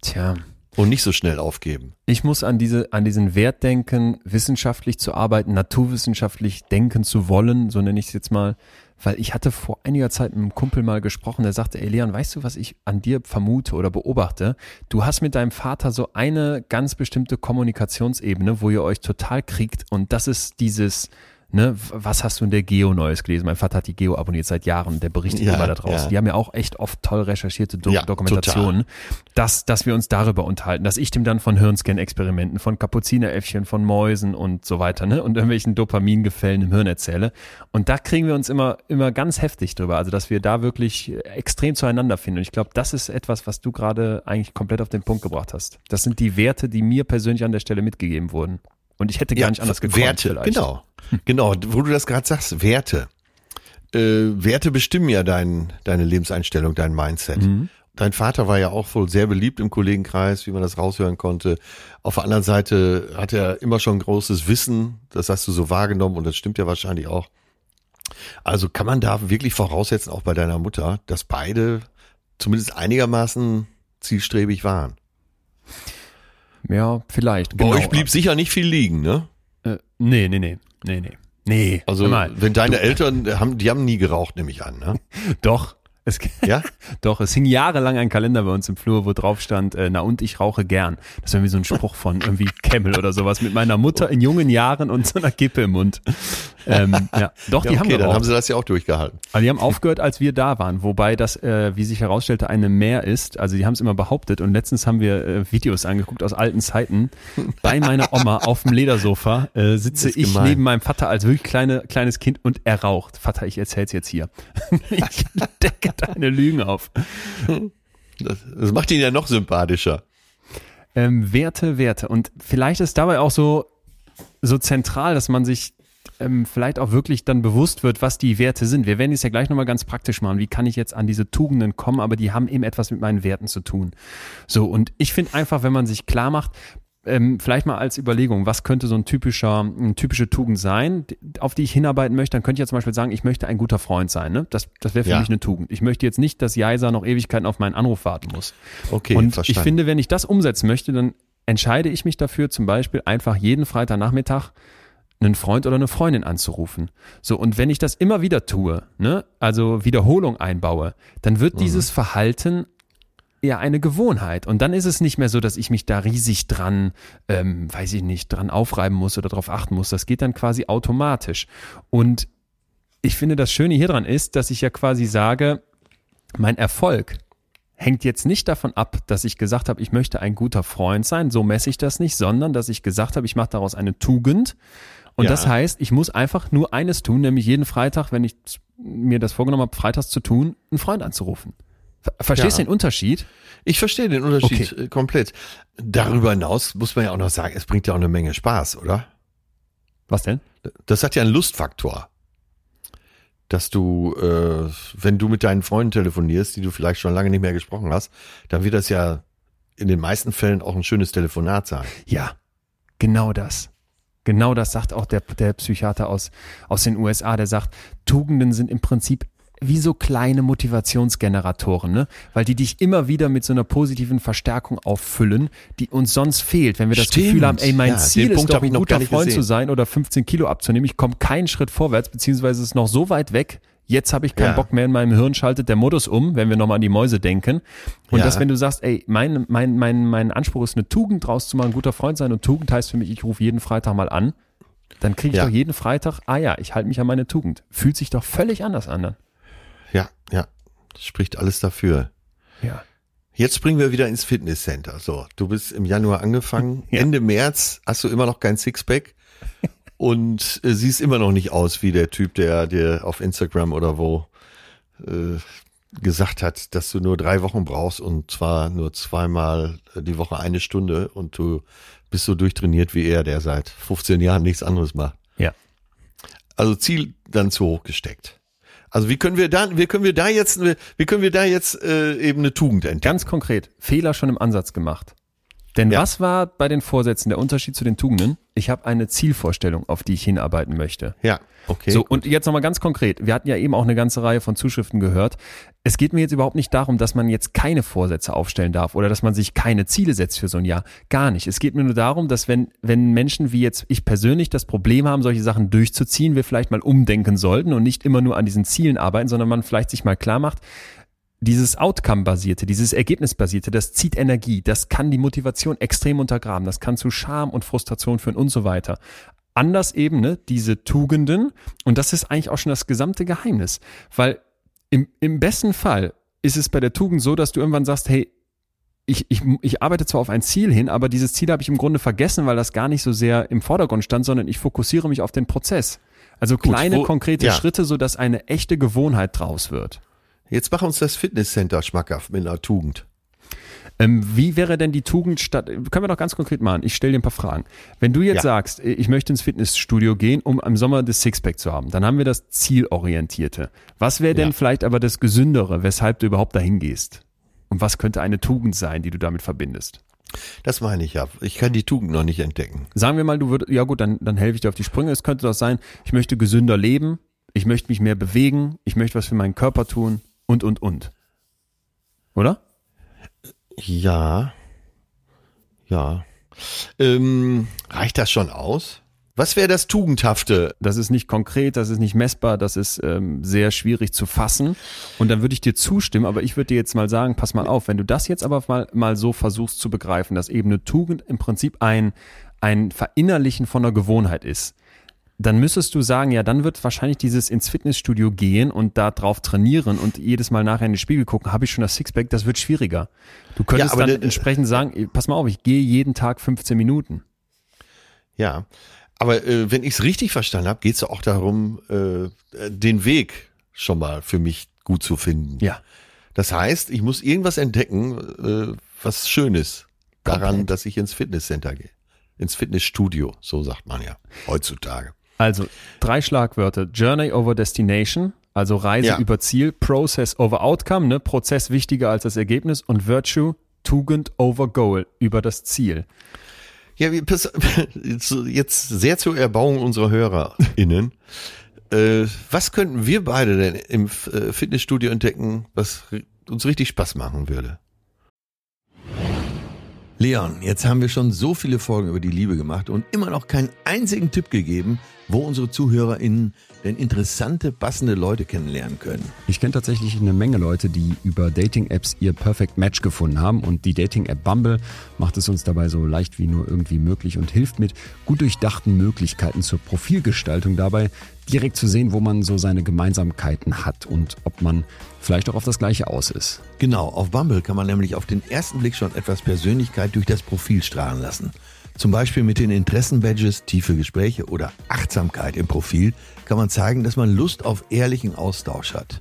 Tja. und nicht so schnell aufgeben. Ich muss an diese, an diesen Wert denken, wissenschaftlich zu arbeiten, naturwissenschaftlich denken zu wollen, so nenne ich es jetzt mal. Weil ich hatte vor einiger Zeit mit einem Kumpel mal gesprochen, der sagte, ey Leon, weißt du, was ich an dir vermute oder beobachte? Du hast mit deinem Vater so eine ganz bestimmte Kommunikationsebene, wo ihr euch total kriegt und das ist dieses, ne, was hast du in der Geo Neues gelesen? Mein Vater hat die Geo abonniert seit Jahren, der berichtet Ja, immer da draußen. ja. Die haben ja auch echt oft toll recherchierte Do Ja, Dokumentationen, dass, dass wir uns darüber unterhalten, dass ich dem dann von Hirnscan-Experimenten, von Kapuzineräffchen, von Mäusen und so weiter, ne, und irgendwelchen Dopamingefällen im Hirn erzähle. Und da kriegen wir uns immer, immer ganz heftig drüber, also dass wir da wirklich extrem zueinander finden. Und ich glaube, das ist etwas, was du gerade eigentlich komplett auf den Punkt gebracht hast. Das sind die Werte, die mir persönlich an der Stelle mitgegeben wurden. Und ich hätte gar nicht anders gekonnt Werte, vielleicht. genau. Genau, wo du das gerade sagst, Werte. Äh, Werte bestimmen ja dein, deine Lebenseinstellung, dein Mindset. Mhm. Dein Vater war ja auch wohl sehr beliebt im Kollegenkreis, wie man das raushören konnte. Auf der anderen Seite hat er immer schon großes Wissen, das hast du so wahrgenommen und das stimmt ja wahrscheinlich auch. Also kann man da wirklich voraussetzen, auch bei deiner Mutter, dass beide zumindest einigermaßen zielstrebig waren. Ja, vielleicht. Bei genau. euch blieb sicher nicht viel liegen, ne? Äh, nee, nee, nee. Nee, nee. Nee. Also wenn deine Eltern haben, die haben nie geraucht, nehme ich an, ne? [laughs] Doch. Es, Ja? [laughs] Doch, es hing jahrelang ein Kalender bei uns im Flur, wo drauf stand, äh, na und ich rauche gern. Das war irgendwie so ein Spruch von irgendwie Camel oder sowas mit meiner Mutter in jungen Jahren und so einer Kippe im Mund. Ähm, ja, doch, Ja, die haben okay, dann haben sie das ja auch durchgehalten. Aber die haben aufgehört, als wir da waren, wobei das, äh, wie sich herausstellte, eine Mehr ist. Also die haben es immer behauptet und letztens haben wir äh, Videos angeguckt aus alten Zeiten. Bei meiner Oma auf dem Ledersofa äh, sitze ich gemein. neben meinem Vater als wirklich kleine, kleines Kind und er raucht. Vater, ich erzähl's jetzt hier. [laughs] ich decke [laughs] deine Lügen auf. Das, das macht ihn ja noch sympathischer. Ähm, Werte, Werte. Und vielleicht ist dabei auch so, so zentral, dass man sich ähm, vielleicht auch wirklich dann bewusst wird, was die Werte sind. Wir werden es ja gleich nochmal ganz praktisch machen. Wie kann ich jetzt an diese Tugenden kommen, aber die haben eben etwas mit meinen Werten zu tun. So, und ich finde einfach, wenn man sich klar macht, ähm, vielleicht mal als Überlegung, was könnte so ein typischer, eine typische Tugend sein, auf die ich hinarbeiten möchte, dann könnte ich ja zum Beispiel sagen, ich möchte ein guter Freund sein. Ne? Das, das wäre für Ja. mich eine Tugend. Ich möchte jetzt nicht, dass Jaisa noch Ewigkeiten auf meinen Anruf warten muss. Okay, Und verstanden. ich finde, wenn ich das umsetzen möchte, dann entscheide ich mich dafür, zum Beispiel einfach jeden Freitagnachmittag einen Freund oder eine Freundin anzurufen. So, und wenn ich das immer wieder tue, ne, also Wiederholung einbaue, dann wird dieses Verhalten ja eine Gewohnheit. Und dann ist es nicht mehr so, dass ich mich da riesig dran, ähm, weiß ich nicht, dran aufreiben muss oder darauf achten muss. Das geht dann quasi automatisch. Und ich finde, das Schöne hier dran ist, dass ich ja quasi sage, mein Erfolg hängt jetzt nicht davon ab, dass ich gesagt habe, ich möchte ein guter Freund sein, so messe ich das nicht, sondern dass ich gesagt habe, ich mache daraus eine Tugend. Und Ja. das heißt, ich muss einfach nur eines tun, nämlich jeden Freitag, wenn ich mir das vorgenommen habe, freitags zu tun, einen Freund anzurufen. Ver- Verstehst du Ja. den Unterschied? Ich verstehe den Unterschied Okay. äh, komplett. Darüber hinaus muss man ja auch noch sagen, es bringt ja auch eine Menge Spaß, oder? Was denn? Das hat ja einen Lustfaktor. Dass du, äh, wenn du mit deinen Freunden telefonierst, die du vielleicht schon lange nicht mehr gesprochen hast, dann wird das ja in den meisten Fällen auch ein schönes Telefonat sein. Ja, genau das. Genau das sagt auch der, der Psychiater aus, aus den USA, der sagt, Tugenden sind im Prinzip wie so kleine Motivationsgeneratoren, ne? Weil die dich immer wieder mit so einer positiven Verstärkung auffüllen, die uns sonst fehlt, wenn wir das Stimmt. Gefühl haben, ey, mein Ja, Ziel ist Punkt doch ein guter Freund zu gesehen. sein oder 15 Kilo abzunehmen. Ich komme keinen Schritt vorwärts, beziehungsweise es ist noch so weit weg. Jetzt habe ich keinen Ja. Bock mehr in meinem Hirn, schaltet der Modus um, wenn wir nochmal an die Mäuse denken. Und Ja. dass, wenn du sagst, ey, mein, mein, mein, mein Anspruch ist, eine Tugend draus zu machen, ein guter Freund sein und Tugend heißt für mich, ich rufe jeden Freitag mal an, dann kriege ich Ja. doch jeden Freitag, ah ja, ich halte mich an meine Tugend. Fühlt sich doch völlig anders an. dann. Das spricht alles dafür. Ja. Jetzt springen wir wieder ins Fitnesscenter. So, du bist im Januar angefangen. [laughs] Ja. Ende März hast du immer noch kein Sixpack [laughs] und äh, siehst immer noch nicht aus wie der Typ, der dir auf Instagram oder wo äh, gesagt hat, dass du nur drei Wochen brauchst und zwar nur zweimal die Woche eine Stunde und du bist so durchtrainiert wie er, der seit 15 Jahren nichts anderes macht. Ja. Also Ziel dann zu hoch gesteckt. Also wie können wir da, wie können wir da jetzt, wie können wir da jetzt äh, eben eine Tugend entdecken? Ganz konkret, Fehler schon im Ansatz gemacht. Denn Ja. was war bei den Vorsätzen der Unterschied zu den Tugenden? Ich habe eine Zielvorstellung, auf die ich hinarbeiten möchte. Ja, okay. so, und jetzt nochmal ganz konkret. Wir hatten ja eben auch eine ganze Reihe von Zuschriften gehört. Es geht mir jetzt überhaupt nicht darum, dass man jetzt keine Vorsätze aufstellen darf oder dass man sich keine Ziele setzt für so ein Jahr. Gar nicht. Es geht mir nur darum, dass wenn, wenn Menschen wie jetzt ich persönlich das Problem haben, solche Sachen durchzuziehen, wir vielleicht mal umdenken sollten und nicht immer nur an diesen Zielen arbeiten, sondern man vielleicht sich mal klar macht, dieses Outcome-basierte, dieses Ergebnisbasierte, das zieht Energie, das kann die Motivation extrem untergraben, das kann zu Scham und Frustration führen und so weiter. Anders eben, ne, diese Tugenden, und das ist eigentlich auch schon das gesamte Geheimnis, weil im, im besten Fall ist es bei der Tugend so, dass du irgendwann sagst, hey, ich, ich, ich arbeite zwar auf ein Ziel hin, aber dieses Ziel habe ich im Grunde vergessen, weil das gar nicht so sehr im Vordergrund stand, sondern ich fokussiere mich auf den Prozess. Also Gut, kleine, wo- konkrete ja. Schritte, sodass eine echte Gewohnheit draus wird. Jetzt mach uns das Fitnesscenter schmackhaft mit einer Tugend. Ähm, wie wäre denn die Tugend statt, können wir doch ganz konkret machen, ich stelle dir ein paar Fragen. Wenn du jetzt Ja. sagst, ich möchte ins Fitnessstudio gehen, um im Sommer das Sixpack zu haben, dann haben wir das Zielorientierte. Was wäre denn Ja. vielleicht aber das Gesündere, weshalb du überhaupt dahin gehst? Und was könnte eine Tugend sein, die du damit verbindest? Das meine ich ja. Ich kann die Tugend noch nicht entdecken. Sagen wir mal, du würdest, ja gut, dann, dann helfe ich dir auf die Sprünge. Es könnte doch sein, ich möchte gesünder leben, ich möchte mich mehr bewegen, ich möchte was für meinen Körper tun und, und, und. Oder? Ja. Ja. Ähm, reicht das schon aus? Was wäre das Tugendhafte? Das ist nicht konkret, das ist nicht messbar, das ist ähm, sehr schwierig zu fassen. Und dann würde ich dir zustimmen, aber ich würde dir jetzt mal sagen, pass mal auf, wenn du das jetzt aber mal, mal so versuchst zu begreifen, dass eben eine Tugend im Prinzip ein, ein Verinnerlichen von einer Gewohnheit ist, dann müsstest du sagen, ja, dann wird wahrscheinlich dieses ins Fitnessstudio gehen und da drauf trainieren und jedes Mal nachher in den Spiegel gucken, habe ich schon das Sixpack, das wird schwieriger. Du könntest Ja, dann entsprechend sagen, pass mal auf, ich gehe jeden Tag 15 Minuten. Ja, aber äh, wenn ich es richtig verstanden habe, geht es auch darum, äh, den Weg schon mal für mich gut zu finden. Ja. Das heißt, ich muss irgendwas entdecken, äh, was Schönes daran, Komplett. dass ich ins Fitnesscenter gehe. Ins Fitnessstudio, so sagt man ja heutzutage. Also drei Schlagwörter. Journey over Destination, also Reise Ja. über Ziel, Process over Outcome, ne? Prozess wichtiger als das Ergebnis und Virtue, Tugend over Goal, über das Ziel. Ja, [laughs] jetzt- sehr zur Erbauung unserer HörerInnen. Äh, was könnten wir beide denn im äh, Fitnessstudio entdecken, was uns richtig Spaß machen würde? Leon, jetzt haben wir schon so viele Folgen über die Liebe gemacht und immer noch keinen einzigen Tipp gegeben, wo unsere ZuhörerInnen denn interessante, passende Leute kennenlernen können. Ich kenne tatsächlich eine Menge Leute, die über Dating-Apps ihr Perfect Match gefunden haben und die Dating-App Bumble macht es uns dabei so leicht wie nur irgendwie möglich und hilft mit gut durchdachten Möglichkeiten zur Profilgestaltung dabei, direkt zu sehen, wo man so seine Gemeinsamkeiten hat und ob man vielleicht auch auf das Gleiche aus ist. Genau, auf Bumble kann man nämlich auf den ersten Blick schon etwas Persönlichkeit durch das Profil strahlen lassen. Zum Beispiel mit den Interessenbadges, tiefe Gespräche oder Achtsamkeit im Profil kann man zeigen, dass man Lust auf ehrlichen Austausch hat.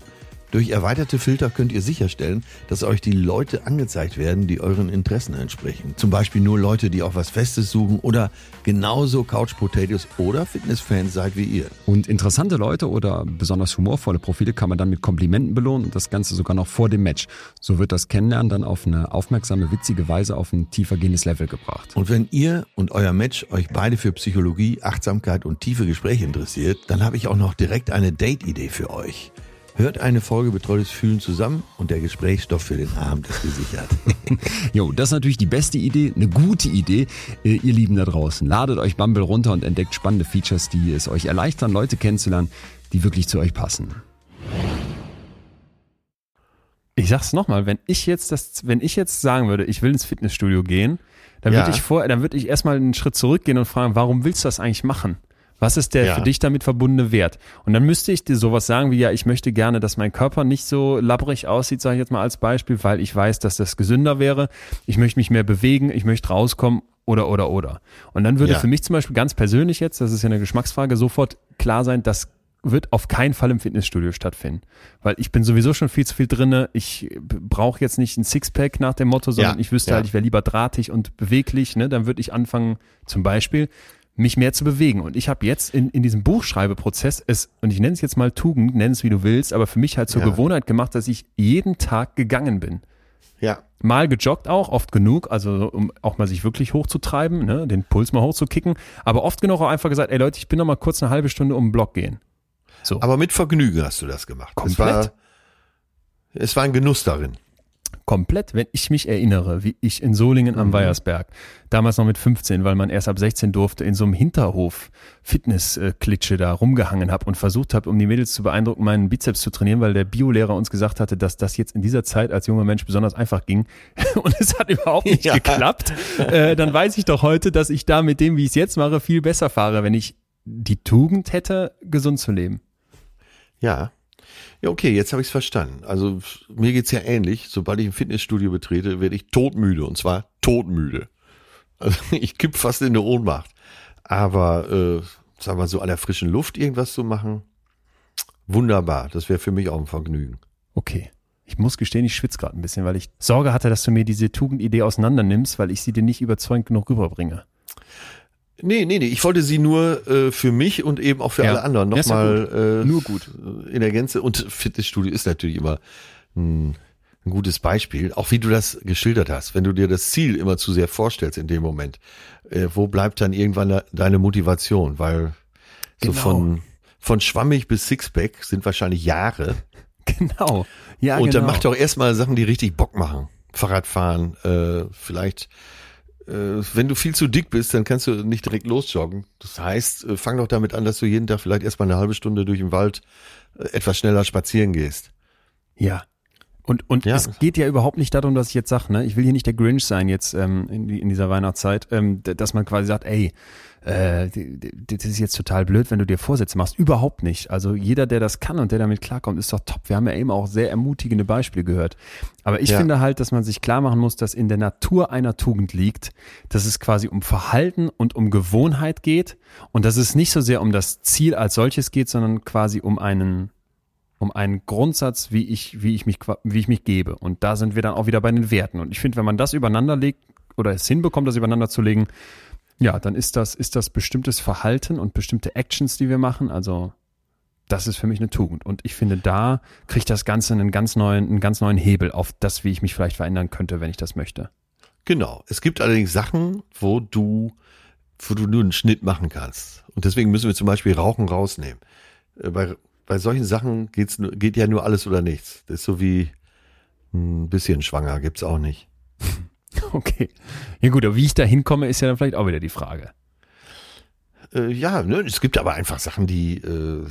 Durch erweiterte Filter könnt ihr sicherstellen, dass euch die Leute angezeigt werden, die euren Interessen entsprechen. Zum Beispiel nur Leute, die auch was Festes suchen oder genauso Couch Potatoes oder Fitnessfans seid wie ihr. Und interessante Leute oder besonders humorvolle Profile kann man dann mit Komplimenten belohnen und das Ganze sogar noch vor dem Match. So wird das Kennenlernen dann auf eine aufmerksame, witzige Weise auf ein tiefergehendes Level gebracht. Und wenn ihr und euer Match euch beide für Psychologie, Achtsamkeit und tiefe Gespräche interessiert, dann habe ich auch noch direkt eine Date-Idee für euch. Hört eine Folge Betreutes Fühlen zusammen und der Gesprächsstoff für den Abend ist gesichert. [laughs] Jo, das ist natürlich die beste Idee, eine gute Idee. Äh, Ihr Lieben da draußen, ladet euch Bumble runter und entdeckt spannende Features, die es euch erleichtern, Leute kennenzulernen, die wirklich zu euch passen. Ich sag's nochmal, wenn ich jetzt das, wenn ich jetzt sagen würde, ich will ins Fitnessstudio gehen, dann Ja. würde ich vor, dann würde ich erstmal einen Schritt zurückgehen und fragen, warum willst du das eigentlich machen? Was ist der Ja. für dich damit verbundene Wert? Und dann müsste ich dir sowas sagen wie, ja, ich möchte gerne, dass mein Körper nicht so labbrig aussieht, sage ich jetzt mal als Beispiel, weil ich weiß, dass das gesünder wäre. Ich möchte mich mehr bewegen, ich möchte rauskommen oder, oder, oder. Und dann würde Ja. für mich zum Beispiel ganz persönlich jetzt, das ist ja eine Geschmacksfrage, sofort klar sein, das wird auf keinen Fall im Fitnessstudio stattfinden. Weil ich bin sowieso schon viel zu viel drinne. Ich brauche jetzt nicht ein Sixpack nach dem Motto, sondern Ja, ich wüsste halt, ich wäre lieber drahtig und beweglich. Ne? Dann würde ich anfangen, zum Beispiel, mich mehr zu bewegen. Und ich habe jetzt in, in diesem Buchschreibeprozess es, und ich nenne es jetzt mal Tugend, nenn es wie du willst, aber für mich halt zur Ja. Gewohnheit gemacht, dass ich jeden Tag gegangen bin. ja. Mal gejoggt auch, oft genug, also um auch mal sich wirklich hochzutreiben, ne, den Puls mal hochzukicken, aber oft genug auch einfach gesagt, ey Leute, ich bin noch mal kurz eine halbe Stunde um den Block gehen. So. Aber mit Vergnügen hast du das gemacht. Es Komplett. war, es war ein Genuss darin. Komplett, wenn ich mich erinnere, wie ich in Solingen am Weiersberg, damals noch mit 15, weil man erst ab 16 durfte, in so einem Hinterhof Fitness-Klitsche da rumgehangen habe und versucht habe, um die Mädels zu beeindrucken, meinen Bizeps zu trainieren, weil der Biolehrer uns gesagt hatte, dass das jetzt in dieser Zeit als junger Mensch besonders einfach ging. [laughs] Und es hat überhaupt nicht Ja. geklappt. Äh, dann weiß ich doch heute, dass ich da mit dem, wie ich es jetzt mache, viel besser fahre, wenn ich die Tugend hätte, gesund zu leben. Ja. Ja, okay, jetzt habe ich es verstanden. Also mir geht's ja ähnlich. Sobald ich ein Fitnessstudio betrete, werde ich todmüde und zwar todmüde. Also [laughs] ich kipp fast in eine Ohnmacht. Aber äh, sagen wir so an der frischen Luft irgendwas zu machen, wunderbar. Das wäre für mich auch ein Vergnügen. Okay. Ich muss gestehen, ich schwitze gerade ein bisschen, weil ich Sorge hatte, dass du mir diese Tugendidee auseinandernimmst, weil ich sie dir nicht überzeugend genug rüberbringe. Nee, nee, nee. Ich wollte sie nur äh, für mich und eben auch für Ja. alle anderen ist ja nochmal äh, Nur gut. in der Gänze. Und Fitnessstudio ist natürlich immer ein, ein gutes Beispiel. Auch wie du das geschildert hast. Wenn du dir das Ziel immer zu sehr vorstellst in dem Moment, äh, wo bleibt dann irgendwann deine Motivation? Weil so Genau. von, von schwammig bis Sixpack sind wahrscheinlich Jahre. [laughs] Genau. Ja, und genau. dann mach doch erstmal Sachen, die richtig Bock machen. Fahrradfahren, äh, vielleicht wenn du viel zu dick bist, dann kannst du nicht direkt losjoggen. Das heißt, äh, fang doch damit an, dass du jeden Tag vielleicht erstmal eine halbe Stunde durch den Wald äh, etwas schneller spazieren gehst. Ja. Und, und Ja. es geht ja überhaupt nicht darum, dass ich jetzt sage, ne, ich will hier nicht der Grinch sein jetzt ähm, in, in dieser Weihnachtszeit, ähm, dass man quasi sagt, ey, äh, das ist jetzt total blöd, wenn du dir Vorsätze machst. Überhaupt nicht. Also jeder, der das kann und der damit klarkommt, ist doch top. Wir haben ja eben auch sehr ermutigende Beispiele gehört. Aber ich Ja. finde halt, dass man sich klar machen muss, dass in der Natur einer Tugend liegt, dass es quasi um Verhalten und um Gewohnheit geht und dass es nicht so sehr um das Ziel als solches geht, sondern quasi um einen um einen Grundsatz, wie ich, wie ich mich, wie ich mich gebe. Und da sind wir dann auch wieder bei den Werten. Und ich finde, wenn man das übereinander legt oder es hinbekommt, das übereinander zu legen, ja, dann ist das, ist das bestimmtes Verhalten und bestimmte Actions, die wir machen. Also, das ist für mich eine Tugend. Und ich finde, da kriegt das Ganze einen ganz neuen, einen ganz neuen Hebel auf das, wie ich mich vielleicht verändern könnte, wenn ich das möchte. Genau. Es gibt allerdings Sachen, wo du, wo du nur einen Schnitt machen kannst. Und deswegen müssen wir zum Beispiel Rauchen rausnehmen. Äh, Bei, bei solchen Sachen geht's, geht ja nur alles oder nichts. Das ist so wie ein bisschen schwanger, gibt's auch nicht. [laughs] Okay. Ja gut, aber wie ich da hinkomme, ist ja dann vielleicht auch wieder die Frage. Äh, ja, ne, es gibt aber einfach Sachen, die, äh,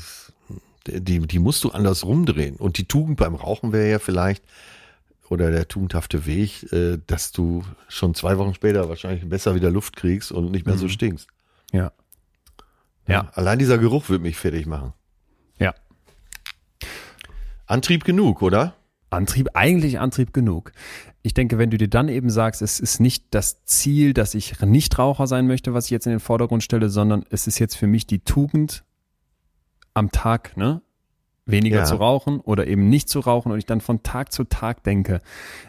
die, die musst du anders rumdrehen. Und die Tugend beim Rauchen wäre ja vielleicht, oder der tugendhafte Weg, äh, dass du schon zwei Wochen später wahrscheinlich besser wieder Luft kriegst und nicht mehr so Mhm. stinkst. Ja. Ja. Allein dieser Geruch wird mich fertig machen. Ja. Antrieb genug, oder? Antrieb, eigentlich Antrieb genug. Ich denke, wenn du dir dann eben sagst, es ist nicht das Ziel, dass ich Nichtraucher sein möchte, was ich jetzt in den Vordergrund stelle, sondern es ist jetzt für mich die Tugend am Tag, ne? Weniger Ja. zu rauchen oder eben nicht zu rauchen und ich dann von Tag zu Tag denke,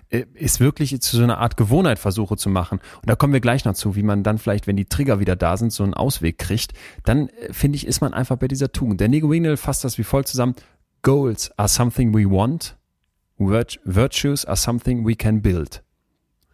äh, ist wirklich zu so einer Art Gewohnheit versuche zu machen. Und da kommen wir gleich noch zu, wie man dann vielleicht, wenn die Trigger wieder da sind, so einen Ausweg kriegt. Dann äh, finde ich, ist man einfach bei dieser Tugend. Der Nico Wingnell fasst das wie folgt zusammen. Goals are something we want. Virt- Virtues are something we can build.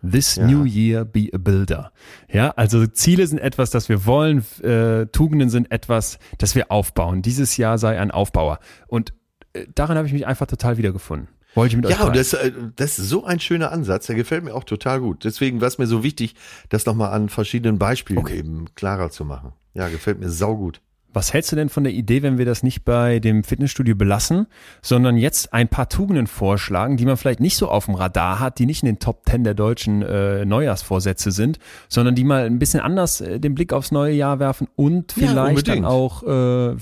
This Ja. new year be a builder. Ja, also Ziele sind etwas, das wir wollen, äh, Tugenden sind etwas, das wir aufbauen. Dieses Jahr sei ein Aufbauer. Und äh, darin habe ich mich einfach total wiedergefunden. Wollte ich mit euch Ja, das, äh, das ist so ein schöner Ansatz, der gefällt mir auch total gut. Deswegen war es mir so wichtig, das nochmal an verschiedenen Beispielen eben klarer zu machen. Ja, gefällt mir saugut. Was hältst du denn von der Idee, wenn wir das nicht bei dem Fitnessstudio belassen, sondern jetzt ein paar Tugenden vorschlagen, die man vielleicht nicht so auf dem Radar hat, die nicht in den Top Ten der deutschen äh, Neujahrsvorsätze sind, sondern die mal ein bisschen anders äh, den Blick aufs neue Jahr werfen und Ja, vielleicht dann unbedingt. auch äh,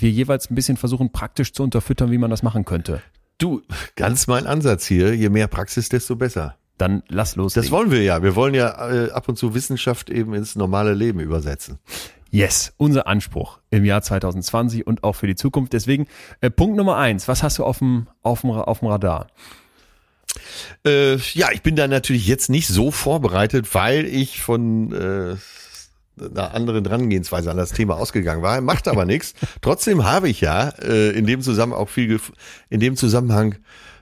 wir jeweils ein bisschen versuchen, praktisch zu unterfüttern, wie man das machen könnte. Du, ganz mein Ansatz hier, je mehr Praxis, desto besser. Dann lass loslegen. Das wollen wir ja. Wir wollen ja äh, ab und zu Wissenschaft eben ins normale Leben übersetzen. Yes, unser Anspruch im Jahr 2020 und auch für die Zukunft. Deswegen äh, Punkt Nummer eins. Was hast du auf dem, auf dem, auf dem Radar? Äh, ja, ich bin da natürlich jetzt nicht so vorbereitet, weil ich von äh, einer anderen Drangehensweise an das Thema ausgegangen war. Macht aber [laughs] nichts. Trotzdem habe ich ja äh, in dem Zusammenhang auch viel in dem Zusammenhang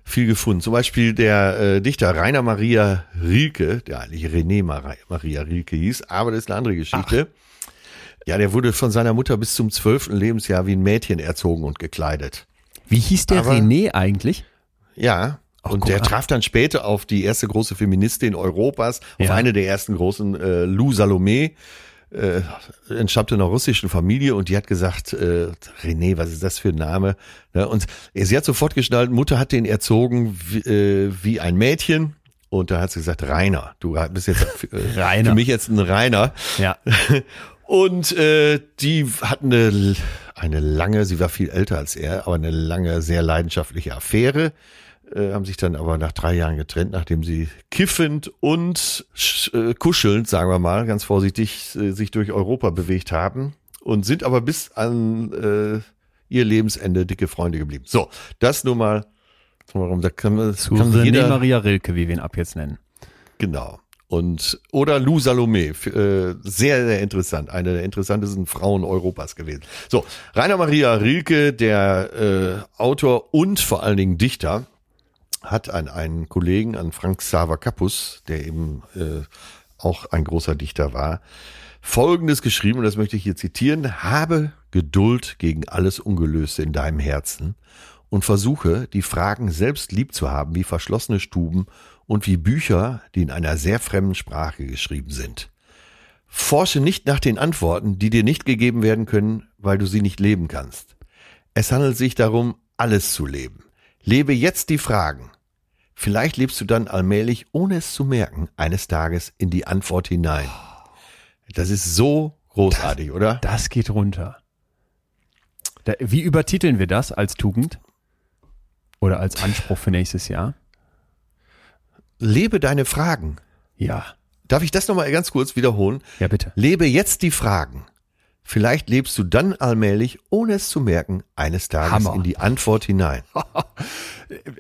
viel gefunden. Zum Beispiel der äh, Dichter Rainer Maria Rilke, der eigentlich René Mari- Maria Rilke hieß, aber das ist eine andere Geschichte. Ja, der wurde von seiner Mutter bis zum zwölften Lebensjahr wie ein Mädchen erzogen und gekleidet. Wie hieß der Aber- René eigentlich? Ja. Ach, und der an. traf dann später auf die erste große Feministin Europas, auf Ja. eine der ersten großen, äh, Lou Salome, äh, entstammte einer russischen Familie und die hat gesagt, äh, René, was ist das für ein Name? Ja, und sie hat sofort geschnallt, Mutter hat den erzogen wie, äh, wie ein Mädchen. Und da hat sie gesagt, Rainer, du bist jetzt [laughs] äh, Rainer. für mich jetzt ein Rainer. Ja. [laughs] Und äh, die hatten eine, eine lange, sie war viel älter als er, aber eine lange, sehr leidenschaftliche Affäre. Äh, haben sich dann aber nach drei Jahren getrennt, nachdem sie kiffend und äh, kuschelnd, sagen wir mal, ganz vorsichtig, äh, sich durch Europa bewegt haben und sind aber bis an äh, ihr Lebensende dicke Freunde geblieben. So, das nur mal, warum da kann, man- Zu kann jeder, Maria Rilke, wie wir ihn ab jetzt nennen. Genau. Und oder Lou Salome, f- äh, sehr, sehr interessant, eine der interessantesten Frauen Europas gewesen. So, Rainer Maria Rilke, der äh, Autor und vor allen Dingen Dichter, hat an einen Kollegen, an Frank Xaver Kappus, der eben äh, auch ein großer Dichter war, Folgendes geschrieben, und das möchte ich hier zitieren, habe Geduld gegen alles Ungelöste in deinem Herzen und versuche, die Fragen selbst lieb zu haben wie verschlossene Stuben und wie Bücher, die in einer sehr fremden Sprache geschrieben sind. Forsche nicht nach den Antworten, die dir nicht gegeben werden können, weil du sie nicht leben kannst. Es handelt sich darum, alles zu leben. Lebe jetzt die Fragen. Vielleicht lebst du dann allmählich, ohne es zu merken, eines Tages in die Antwort hinein. Das ist so großartig, das, oder? Das geht runter. Da, wie übertiteln wir das als Tugend? Oder als Anspruch für nächstes Jahr? Lebe deine Fragen. Ja. Darf ich das nochmal ganz kurz wiederholen? Ja, bitte. Lebe jetzt die Fragen. Vielleicht lebst du dann allmählich, ohne es zu merken, eines Tages Hammer. in die Antwort hinein. [laughs]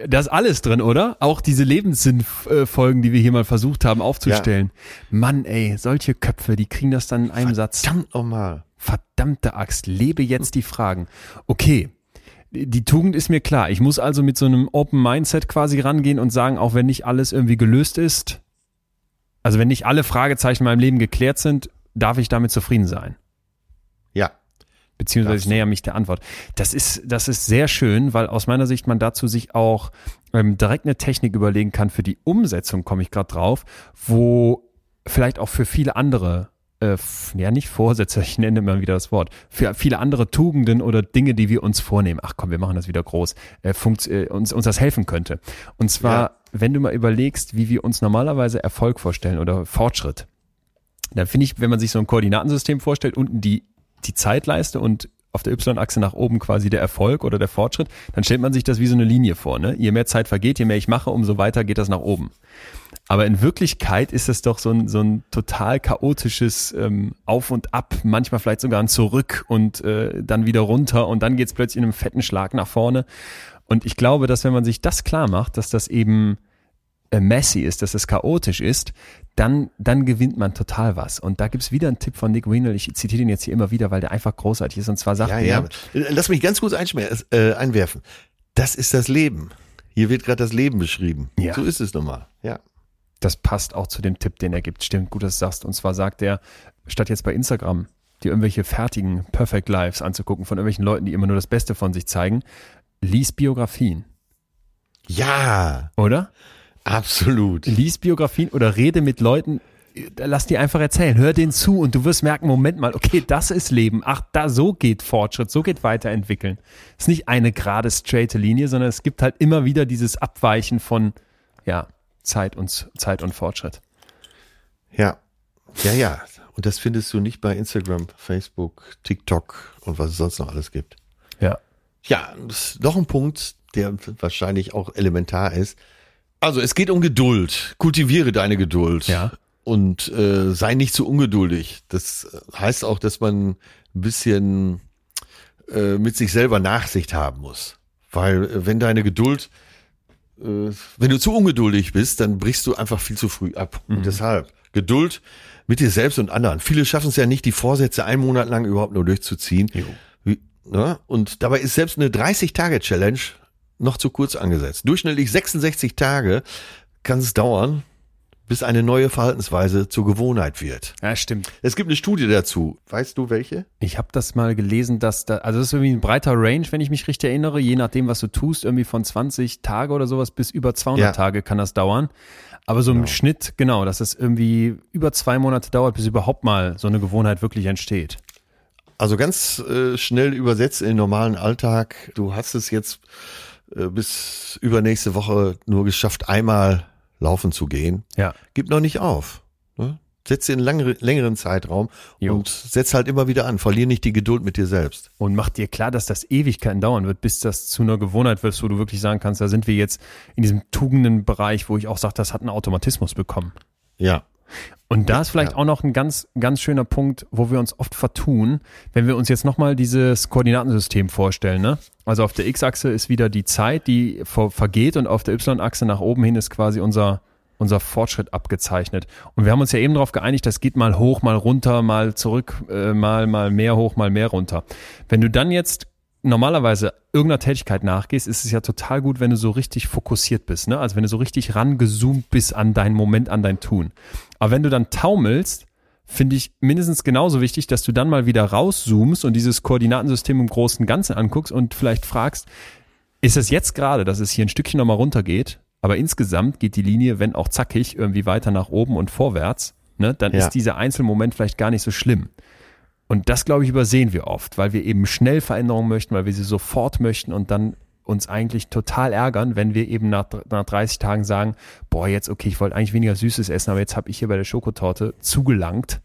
Da ist alles drin, oder? Auch diese Lebenssinnfolgen, die wir hier mal versucht haben aufzustellen. Ja. Mann, ey, solche Köpfe, die kriegen das dann in einem Verdammt Satz. Verdammt nochmal. Verdammte Axt, lebe jetzt die Fragen. Okay, die Tugend ist mir klar. Ich muss also mit so einem Open Mindset quasi rangehen und sagen, auch wenn nicht alles irgendwie gelöst ist, also wenn nicht alle Fragezeichen in meinem Leben geklärt sind, darf ich damit zufrieden sein. Ja. Beziehungsweise ich näher mich der Antwort. Das ist, das ist sehr schön, weil aus meiner Sicht man dazu sich auch ähm, direkt eine Technik überlegen kann für die Umsetzung, komme ich gerade drauf, wo vielleicht auch für viele andere äh, ja nicht Vorsätze, [laughs] ich nenne immer wieder das Wort, für viele andere Tugenden oder Dinge, die wir uns vornehmen, ach komm, wir machen das wieder groß, äh, funkt, äh, uns, uns das helfen könnte. Und zwar, ja. wenn du mal überlegst, wie wir uns normalerweise Erfolg vorstellen oder Fortschritt, dann finde ich, wenn man sich so ein Koordinatensystem vorstellt, unten die, die Zeitleiste und auf der Y-Achse nach oben quasi der Erfolg oder der Fortschritt, dann stellt man sich das wie so eine Linie vor. Ne? Je mehr Zeit vergeht, je mehr ich mache, umso weiter geht das nach oben. Aber in Wirklichkeit ist es doch so ein, so ein total chaotisches ähm, Auf und Ab, manchmal vielleicht sogar ein Zurück und äh, dann wieder runter und dann geht's plötzlich in einem fetten Schlag nach vorne. Und ich glaube, dass wenn man sich das klar macht, dass das eben äh, messy ist, dass es chaotisch ist, dann, dann gewinnt man total was. Und da gibt's wieder einen Tipp von Nick Wienel, ich zitiere den jetzt hier immer wieder, weil der einfach großartig ist. Und zwar sagt ja, er, ja. Lass mich ganz kurz äh, einwerfen. Das ist das Leben. Hier wird gerade das Leben beschrieben. Ja. So ist es nochmal. Ja. Das passt auch zu dem Tipp, den er gibt. Stimmt, gut, dass du sagst. Und zwar sagt er, statt jetzt bei Instagram dir irgendwelche fertigen Perfect Lives anzugucken von irgendwelchen Leuten, die immer nur das Beste von sich zeigen, lies Biografien. Ja. Oder? Absolut. Lies Biografien oder rede mit Leuten, lass die einfach erzählen, hör denen zu und du wirst merken, Moment mal, okay, das ist Leben. Ach, da so geht Fortschritt, so geht Weiterentwickeln. Es ist nicht eine gerade straighte Linie, sondern es gibt halt immer wieder dieses Abweichen von, ja, Zeit und, Zeit und Fortschritt. Ja. Ja, ja. Und das findest du nicht bei Instagram, Facebook, TikTok und was es sonst noch alles gibt. Ja. Ja, noch ein Punkt, der wahrscheinlich auch elementar ist. Also es geht um Geduld. Kultiviere deine Geduld. Ja. Und äh, sei nicht zu ungeduldig. Das heißt auch, dass man ein bisschen äh, mit sich selber Nachsicht haben muss. Weil äh, wenn deine Geduld, wenn du zu ungeduldig bist, dann brichst du einfach viel zu früh ab. Mhm. Und deshalb Geduld mit dir selbst und anderen. Viele schaffen es ja nicht, die Vorsätze einen Monat lang überhaupt nur durchzuziehen. Wie, ne? Und dabei ist selbst eine 30-Tage-Challenge noch zu kurz angesetzt. Durchschnittlich 66 Tage kann es dauern, bis eine neue Verhaltensweise zur Gewohnheit wird. Ja, stimmt. Es gibt eine Studie dazu. Weißt du welche? Ich habe das mal gelesen, dass da, also das ist irgendwie ein breiter Range, wenn ich mich richtig erinnere, je nachdem, was du tust, irgendwie von 20 Tage oder sowas bis über 200 ja. Tage kann das dauern. Aber so im genau. Schnitt, genau, dass es irgendwie über zwei Monate dauert, bis überhaupt mal so eine Gewohnheit wirklich entsteht. Also ganz äh, schnell übersetzt in den normalen Alltag. Du hast es jetzt äh, bis übernächste Woche nur geschafft, einmal laufen zu gehen. Ja. Gib noch nicht auf. Ne? Setz dir einen lang, längeren Zeitraum Jo. und setz halt immer wieder an. Verlier nicht die Geduld mit dir selbst. Und mach dir klar, dass das Ewigkeiten dauern wird, bis das zu einer Gewohnheit wird, wo du wirklich sagen kannst, da sind wir jetzt in diesem Tugendenbereich, wo ich auch sage, das hat einen Automatismus bekommen. Ja. Und da ist vielleicht Ja. auch noch ein ganz, ganz schöner Punkt, wo wir uns oft vertun, wenn wir uns jetzt nochmal dieses Koordinatensystem vorstellen. Ne? Also auf der X-Achse ist wieder die Zeit, die ver vergeht und auf der Y-Achse nach oben hin ist quasi unser, unser Fortschritt abgezeichnet. Und wir haben uns ja eben darauf geeinigt, das geht mal hoch, mal runter, mal zurück, äh, mal, mal mehr hoch, mal mehr runter. Wenn du dann jetzt normalerweise irgendeiner Tätigkeit nachgehst, ist es ja total gut, wenn du so richtig fokussiert bist, ne? Also wenn du so richtig rangezoomt bist an deinen Moment, an dein Tun. Aber wenn du dann taumelst, finde ich mindestens genauso wichtig, dass du dann mal wieder rauszoomst und dieses Koordinatensystem im großen und Ganzen anguckst und vielleicht fragst, ist es jetzt gerade, dass es hier ein Stückchen nochmal runtergeht, aber insgesamt geht die Linie, wenn auch zackig, irgendwie weiter nach oben und vorwärts. ne, dann Ja. ist dieser Einzelmoment vielleicht gar nicht so schlimm. Und das, glaube ich, übersehen wir oft, weil wir eben schnell Veränderungen möchten, weil wir sie sofort möchten und dann uns eigentlich total ärgern, wenn wir eben nach, nach 30 Tagen sagen, boah, jetzt okay, ich wollte eigentlich weniger Süßes essen, aber jetzt habe ich hier bei der Schokotorte zugelangt.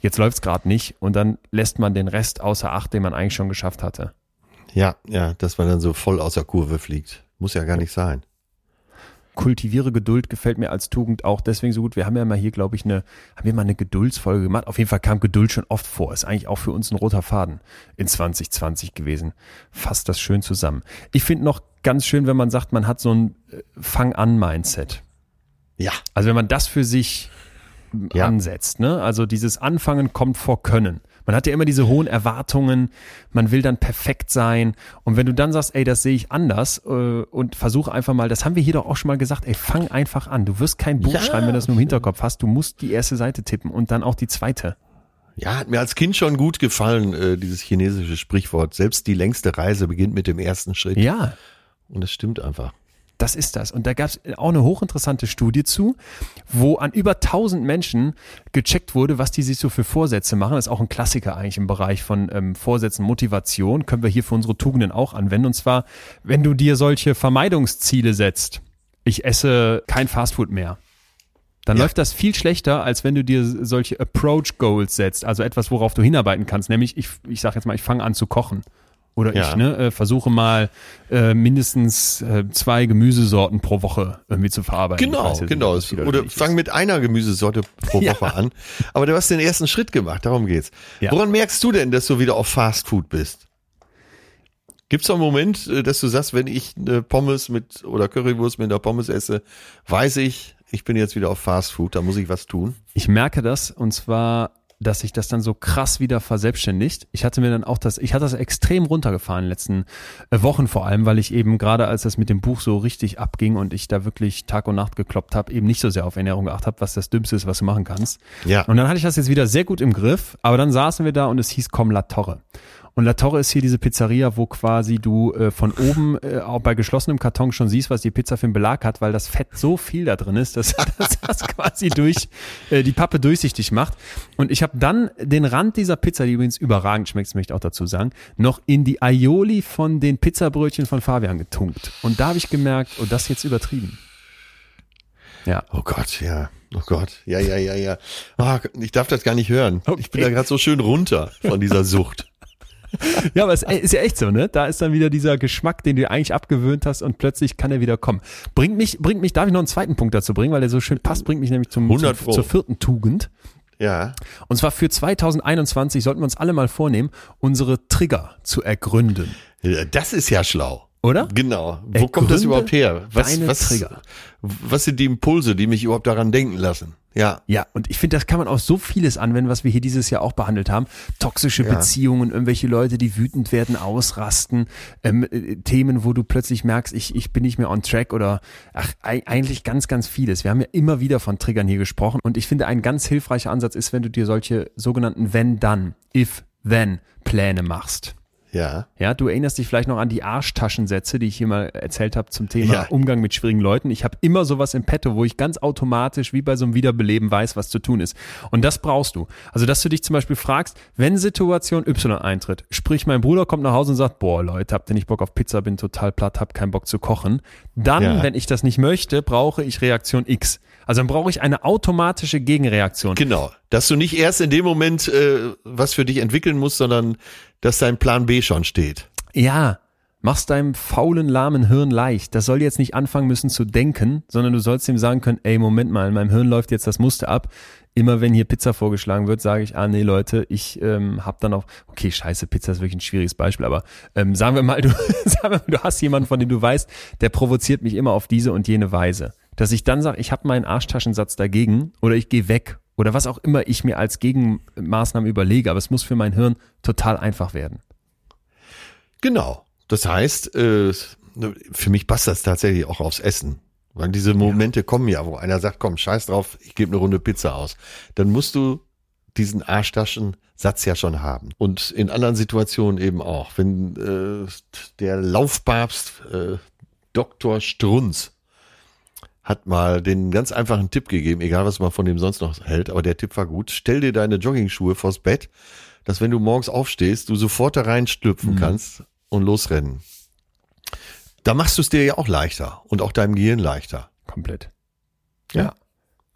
Jetzt läuft's gerade nicht und dann lässt man den Rest außer Acht, den man eigentlich schon geschafft hatte. Ja, ja, dass man dann so voll außer Kurve fliegt. Muss ja gar nicht sein. Kultiviere Geduld gefällt mir als Tugend auch deswegen so gut. Wir haben ja mal hier, glaube ich, eine, haben wir mal eine Geduldsfolge gemacht. Auf jeden Fall kam Geduld schon oft vor. Ist eigentlich auch für uns ein roter Faden in 2020 gewesen. Fasst das schön zusammen. Ich finde noch ganz schön, wenn man sagt, man hat so ein äh, Fang-an-Mindset. Ja. Also wenn man das für sich Ja. ansetzt, ne? Also dieses Anfangen kommt vor Können. Man hat ja immer diese hohen Erwartungen, man will dann perfekt sein. Und wenn du dann sagst, ey, das sehe ich anders äh, und versuche einfach mal, das haben wir hier doch auch schon mal gesagt, ey, fang einfach an. Du wirst kein Buch Ja. schreiben, wenn du das nur im Hinterkopf hast. Du musst die erste Seite tippen und dann auch die zweite. Ja, hat mir als Kind schon gut gefallen, äh, dieses chinesische Sprichwort. Selbst die längste Reise beginnt mit dem ersten Schritt. Ja, Und das stimmt einfach. Das ist das. Und da gab es auch eine hochinteressante Studie zu, wo an über 1000 Menschen gecheckt wurde, was die sich so für Vorsätze machen. Das ist auch ein Klassiker eigentlich im Bereich von ähm, Vorsätzen, Motivation. Können wir hier für unsere Tugenden auch anwenden. Und zwar, wenn du dir solche Vermeidungsziele setzt. Ich esse kein Fastfood mehr. Dann Ja. läuft das viel schlechter, als wenn du dir solche Approach Goals setzt, also etwas, worauf du hinarbeiten kannst. Nämlich, ich, ich sage jetzt mal, ich fange an zu kochen. Oder Ja. ich ne, äh, versuche mal äh, mindestens äh, zwei Gemüsesorten pro Woche irgendwie zu verarbeiten. Genau, genau. nicht, Oder nicht fang mit einer Gemüsesorte pro Ja. Woche an. Aber du hast den ersten Schritt gemacht, darum geht's. Ja. Woran merkst du denn, dass du wieder auf Fast Food bist? Gibt's da einen Moment, äh, dass du sagst, wenn ich eine Pommes mit oder Currywurst mit einer Pommes esse, weiß ich, ich bin jetzt wieder auf Fast Food, da muss ich was tun? Ich merke das und zwar, dass sich das dann so krass wieder verselbstständigt. Ich hatte mir dann auch das, ich hatte das extrem runtergefahren in den letzten äh, Wochen vor allem, weil ich eben gerade als das mit dem Buch so richtig abging und ich da wirklich Tag und Nacht gekloppt habe, eben nicht so sehr auf Ernährung geachtet habe, was das Dümmste ist, was du machen kannst. Ja. Und dann hatte ich das jetzt wieder sehr gut im Griff, aber dann saßen wir da und es hieß komm La Torre. Und La Torre ist hier diese Pizzeria, wo quasi du äh, von oben äh, auch bei geschlossenem Karton schon siehst, was die Pizza für einen Belag hat, weil das Fett so viel da drin ist, dass, [laughs] dass das quasi durch äh, die Pappe durchsichtig macht. Und ich habe dann den Rand dieser Pizza, die übrigens überragend schmeckt, möchte ich auch dazu sagen, noch in die Aioli von den Pizzabrötchen von Fabian getunkt. Und da habe ich gemerkt, oh, das ist jetzt übertrieben. Ja. Oh Gott, ja. Oh Gott, ja, ja, ja, ja. Ah, ich darf das gar nicht hören. Ich bin Okay. da gerade so schön runter von dieser [laughs] Sucht. Ja, aber es ist ja echt so, ne? Da ist dann wieder dieser Geschmack, den du eigentlich abgewöhnt hast und plötzlich kann er wieder kommen. Bringt mich, bringt mich, darf ich noch einen zweiten Punkt dazu bringen, weil der so schön passt, bringt mich nämlich zum, 100 zum zur vierten Tugend. Ja. Und zwar für 2021 sollten wir uns alle mal vornehmen, unsere Trigger zu ergründen. Ja, Das ist ja schlau. Oder? Genau. Wo kommt das Ergründe überhaupt her? Was, was, Trigger. was sind die Impulse, die mich überhaupt daran denken lassen? Ja. Ja, und ich finde, das kann man auf so vieles anwenden, was wir hier dieses Jahr auch behandelt haben. Toxische Ja. Beziehungen, irgendwelche Leute, die wütend werden, ausrasten, ähm, äh, Themen, wo du plötzlich merkst, ich, ich bin nicht mehr on track oder ach, ei- eigentlich ganz, ganz vieles. Wir haben ja immer wieder von Triggern hier gesprochen und ich finde, ein ganz hilfreicher Ansatz ist, wenn du dir solche sogenannten Wenn-Dann, If-Then-Pläne machst. Ja. Ja, du erinnerst dich vielleicht noch an die Arschtaschensätze, die ich hier mal erzählt habe zum Thema Ja. Umgang mit schwierigen Leuten. Ich habe immer sowas im Petto, wo ich ganz automatisch wie bei so einem Wiederbeleben weiß, was zu tun ist. Und das brauchst du. Also, dass du dich zum Beispiel fragst, wenn Situation Y eintritt, sprich, mein Bruder kommt nach Hause und sagt, boah, Leute, habt ihr nicht Bock auf Pizza, bin total platt, hab keinen Bock zu kochen. Dann, Ja. wenn ich das nicht möchte, brauche ich Reaktion X. Also dann brauche ich eine automatische Gegenreaktion. Genau. Dass du nicht erst in dem Moment äh, was für dich entwickeln musst, sondern dass dein Plan B schon steht. Ja, mach's deinem faulen, lahmen Hirn leicht. Das soll jetzt nicht anfangen müssen zu denken, sondern du sollst ihm sagen können, ey, Moment mal, in meinem Hirn läuft jetzt das Muster ab. Immer wenn hier Pizza vorgeschlagen wird, sage ich, ah nee, Leute, ich ähm, hab dann auch, okay, scheiße, Pizza ist wirklich ein schwieriges Beispiel, aber ähm, sagen wir mal, du, [laughs] sagen wir mal, du hast jemanden, von dem du weißt, der provoziert mich immer auf diese und jene Weise. Dass ich dann sage, ich habe meinen Arschtaschensatz dagegen oder ich gehe weg oder was auch immer ich mir als Gegenmaßnahme überlege, aber es muss für mein Hirn total einfach werden. Genau. Das heißt, äh, für mich passt das tatsächlich auch aufs Essen. Weil diese Momente kommen ja, wo einer sagt, komm, scheiß drauf, ich gebe eine Runde Pizza aus. Dann musst du diesen Arschtaschensatz ja schon haben. Und in anderen Situationen eben auch. Wenn äh, der Laufpapst äh, Dr. Strunz hat mal den ganz einfachen Tipp gegeben, egal was man von dem sonst noch hält, aber der Tipp war gut. Stell dir deine Joggingschuhe vors Bett, dass wenn du morgens aufstehst, du sofort da reinstülpfen Mhm. kannst und losrennen. Da machst du es dir ja auch leichter und auch deinem Gehirn leichter. Komplett. Ja.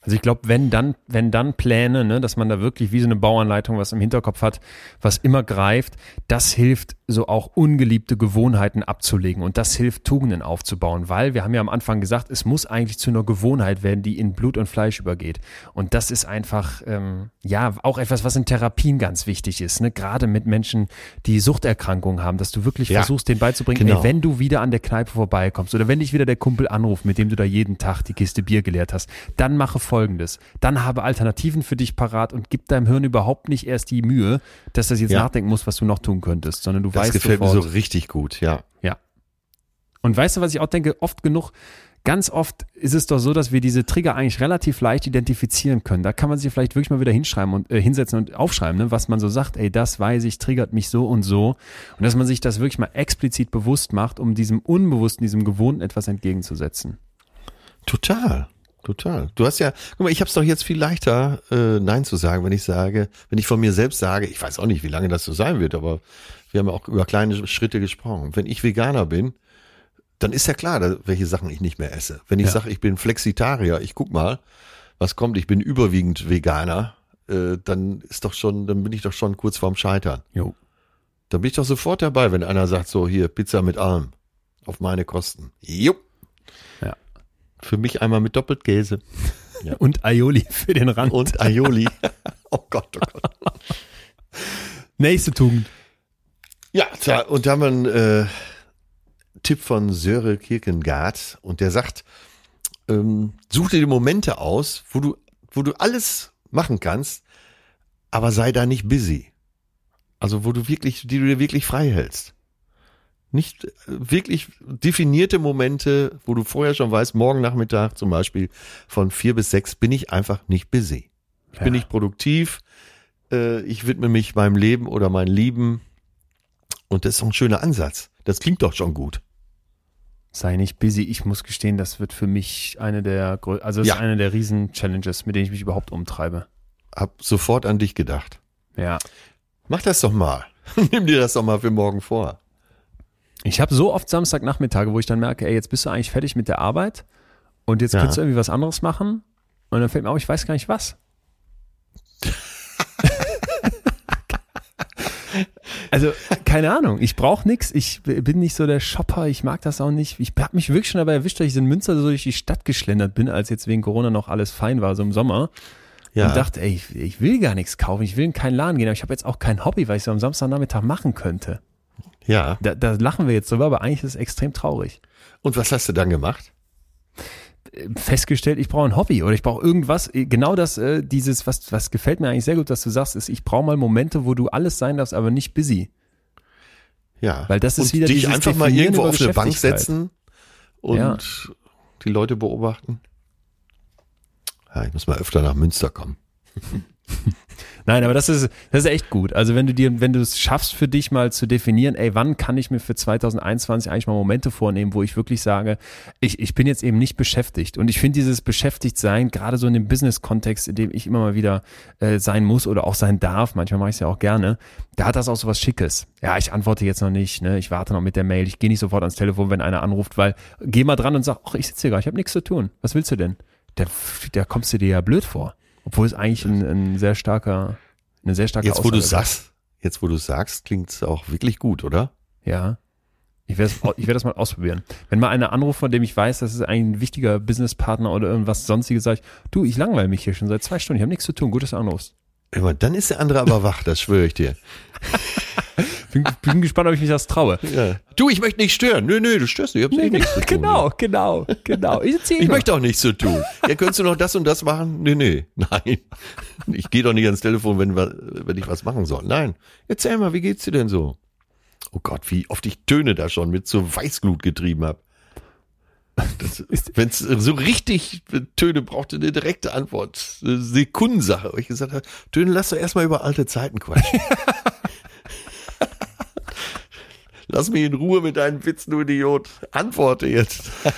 Also ich glaube, wenn dann, wenn dann Pläne, ne, dass man da wirklich wie so eine Bauanleitung was im Hinterkopf hat, was immer greift, das hilft, so auch ungeliebte Gewohnheiten abzulegen und das hilft, Tugenden aufzubauen, weil wir haben ja am Anfang gesagt, es muss eigentlich zu einer Gewohnheit werden, die in Blut und Fleisch übergeht. Und das ist einfach, ähm, ja, auch etwas, was in Therapien ganz wichtig ist, ne, gerade mit Menschen, die Suchterkrankungen haben, dass du wirklich Ja, versuchst, denen beizubringen, genau. ey, wenn du wieder an der Kneipe vorbeikommst oder wenn dich wieder der Kumpel anruft, mit dem du da jeden Tag die Kiste Bier geleert hast, dann mache folgendes. Dann habe Alternativen für dich parat und gib deinem Hirn überhaupt nicht erst die Mühe, dass das jetzt Ja. nachdenken muss, was du noch tun könntest, sondern du Das weißt gefällt sofort. mir so richtig gut, ja. Ja. Und weißt du, was ich auch denke? Oft genug, ganz oft ist es doch so, dass wir diese Trigger eigentlich relativ leicht identifizieren können. Da kann man sich vielleicht wirklich mal wieder hinschreiben und äh, hinsetzen und aufschreiben, ne, was man so sagt, ey, das weiß ich, triggert mich so und so. Und dass man sich das wirklich mal explizit bewusst macht, um diesem Unbewussten, diesem Gewohnten etwas entgegenzusetzen. Total. Total. Du hast ja, guck mal, ich habe es doch jetzt viel leichter, äh, Nein zu sagen, wenn ich sage, wenn ich von mir selbst sage, ich weiß auch nicht, wie lange das so sein wird, aber wir haben ja auch über kleine Schritte gesprochen. Wenn ich Veganer bin, dann ist ja klar, welche Sachen ich nicht mehr esse. Wenn ich Ja. sage, ich bin Flexitarier, ich guck mal, was kommt, ich bin überwiegend Veganer, äh, dann ist doch schon, dann bin ich doch schon kurz vorm Scheitern. Jo. Dann bin ich doch sofort dabei, wenn einer sagt, so hier, Pizza mit allem. Auf meine Kosten. Jupp. Ja. Für mich einmal mit Doppelkäse. Und Aioli für den Rand. Und Aioli. [laughs] oh Gott, oh Gott. Nächste Tugend. Ja, tja, und da haben wir einen äh, Tipp von Söre Kierkegaard und der sagt, ähm, such dir die Momente aus, wo du, wo du alles machen kannst, aber sei da nicht busy. Also wo du wirklich, die du dir wirklich frei hältst. Nicht äh, wirklich definierte Momente, wo du vorher schon weißt, morgen Nachmittag zum Beispiel von vier bis sechs bin ich einfach nicht busy. Ich bin Ja. nicht produktiv. Äh, ich widme mich meinem Leben oder meinen Lieben. Und das ist ein schöner Ansatz. Das klingt doch schon gut. Sei nicht busy. Ich muss gestehen, das wird für mich eine der, also Ja. ist eine der Riesen-Challenges, mit denen ich mich überhaupt umtreibe. Hab sofort an dich gedacht. Ja. Mach das doch mal. [laughs] Nimm dir das doch mal für morgen vor. Ich habe so oft Samstagnachmittage, wo ich dann merke, ey, jetzt bist du eigentlich fertig mit der Arbeit und jetzt Ja. könntest du irgendwie was anderes machen. Und dann fällt mir auf, ich weiß gar nicht was. [laughs] also, keine Ahnung, ich brauche nichts. Ich bin nicht so der Shopper, ich mag das auch nicht. Ich habe mich wirklich schon dabei erwischt, dass ich in Münster so durch die Stadt geschlendert bin, als jetzt wegen Corona noch alles fein war, so im Sommer. Ja. Und dachte, ey, ich, ich will gar nichts kaufen, ich will in keinen Laden gehen, aber ich habe jetzt auch kein Hobby, weil ich so am Samstagnachmittag machen könnte. Ja. Da, da lachen wir jetzt drüber, aber eigentlich ist es extrem traurig. Und was hast du dann gemacht? Festgestellt, ich brauche ein Hobby oder ich brauche irgendwas. Genau das, äh, dieses, was, was gefällt mir eigentlich sehr gut, dass du sagst, ist, ich brauche mal Momente, wo du alles sein darfst, aber nicht busy. Ja. Weil das ist und wieder dich einfach mal irgendwo auf eine Bank setzen und Ja. die Leute beobachten. Ja, ich muss mal öfter nach Münster kommen. [laughs] Nein, aber das ist, das ist echt gut. Also wenn du dir, wenn du es schaffst für dich mal zu definieren, ey, wann kann ich mir für 2021 eigentlich mal Momente vornehmen, wo ich wirklich sage, ich, ich bin jetzt eben nicht beschäftigt. Und ich finde dieses Beschäftigtsein, gerade so in dem Business-Kontext, in dem ich immer mal wieder äh, sein muss oder auch sein darf, manchmal mache ich es ja auch gerne, da hat das auch so was Schickes. Ja, ich antworte jetzt noch nicht, ne? ich warte noch mit der Mail, ich gehe nicht sofort ans Telefon, wenn einer anruft, weil geh mal dran und sag, ach, ich sitze hier gar, ich habe nichts zu tun. Was willst du denn? Da, da kommst du dir ja blöd vor. Obwohl es eigentlich ein, ein sehr starker, eine sehr starke Jetzt, wo du Aussage sagst, jetzt, wo du sagst, klingt es auch wirklich gut, oder? Ja. Ich werde ich werd das mal ausprobieren. Wenn mal einer anruft, von dem ich weiß, das ist eigentlich ein wichtiger Businesspartner oder irgendwas sonstiges, sage ich, du, ich langweile mich hier schon seit zwei Stunden, ich habe nichts zu tun, gut, dass du anrufst. Immer, dann ist der andere aber wach, das schwöre ich dir. [laughs] Bin, bin gespannt, ob ich mich das traue. Ja. Du, ich möchte nicht stören. Nö, nö, du störst nicht. Ich hab's eh nichts zu tun. Genau, genau, genau. Ich, Ich möchte auch nichts zu tun. Ja, könntest du noch das und das machen? Nee, nee, nein. Ich gehe doch nicht ans Telefon, wenn, wenn ich was machen soll. Nein. Erzähl mal, wie geht's dir denn so? Oh Gott, wie oft ich Töne da schon mit zur Weißglut getrieben habe. [laughs] Wenn es so richtig Töne brauchte, eine direkte Antwort. Eine Sekundensache. Wo ich gesagt habe, Töne, lass doch erstmal über alte Zeiten quatschen. [laughs] Lass mich in Ruhe mit deinen Witzen, du Idiot. Antworte jetzt. [laughs]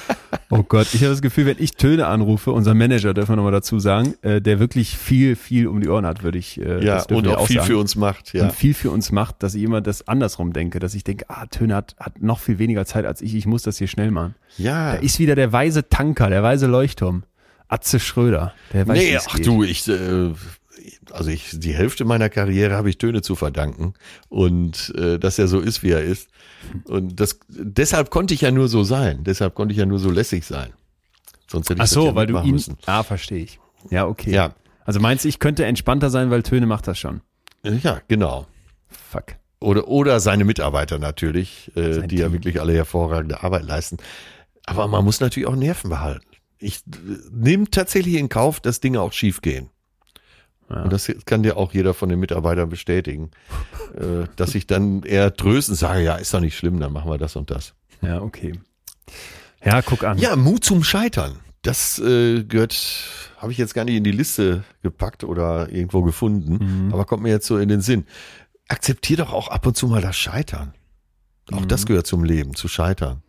Oh Gott, ich habe das Gefühl, wenn ich Töne anrufe, unser Manager, dürfen wir nochmal dazu sagen, äh, der wirklich viel, viel um die Ohren hat, würde ich äh, Ja, und wir auch viel sagen. für uns macht, ja. Und viel für uns macht, dass ich immer das andersrum denke, dass ich denke, ah, Töne hat, hat noch viel weniger Zeit als ich, ich muss das hier schnell machen. Ja. Da ist wieder der weise Tanker, der weise Leuchtturm. Atze Schröder, der weiß, nee, ach geht. du, ich, äh, also ich, die Hälfte meiner Karriere habe ich Töne zu verdanken und äh, dass er so ist, wie er ist. Und das, deshalb konnte ich ja nur so sein. Deshalb konnte ich ja nur so lässig sein. Sonst hätte ich Ach so, ja weil du ihn, müssen. ah, verstehe ich. Ja, okay. Ja. Also meinst du, ich könnte entspannter sein, weil Töne macht das schon? Ja, genau. Fuck. Oder, oder seine Mitarbeiter natürlich, äh, Sein die ja Team. wirklich alle hervorragende Arbeit leisten. Aber man muss natürlich auch Nerven behalten. Ich äh, nehme tatsächlich in Kauf, dass Dinge auch schief gehen. Ja. Und das kann dir auch jeder von den Mitarbeitern bestätigen, [laughs] äh, dass ich dann eher tröstend sage, ja, ist doch nicht schlimm, dann machen wir das und das. Ja, okay. Ja, guck an. Ja, Mut zum Scheitern. Das äh, gehört, habe ich jetzt gar nicht in die Liste gepackt oder irgendwo gefunden, Mhm. aber kommt mir jetzt so in den Sinn. Akzeptier doch auch ab und zu mal das Scheitern. Auch Mhm. das gehört zum Leben, zu scheitern.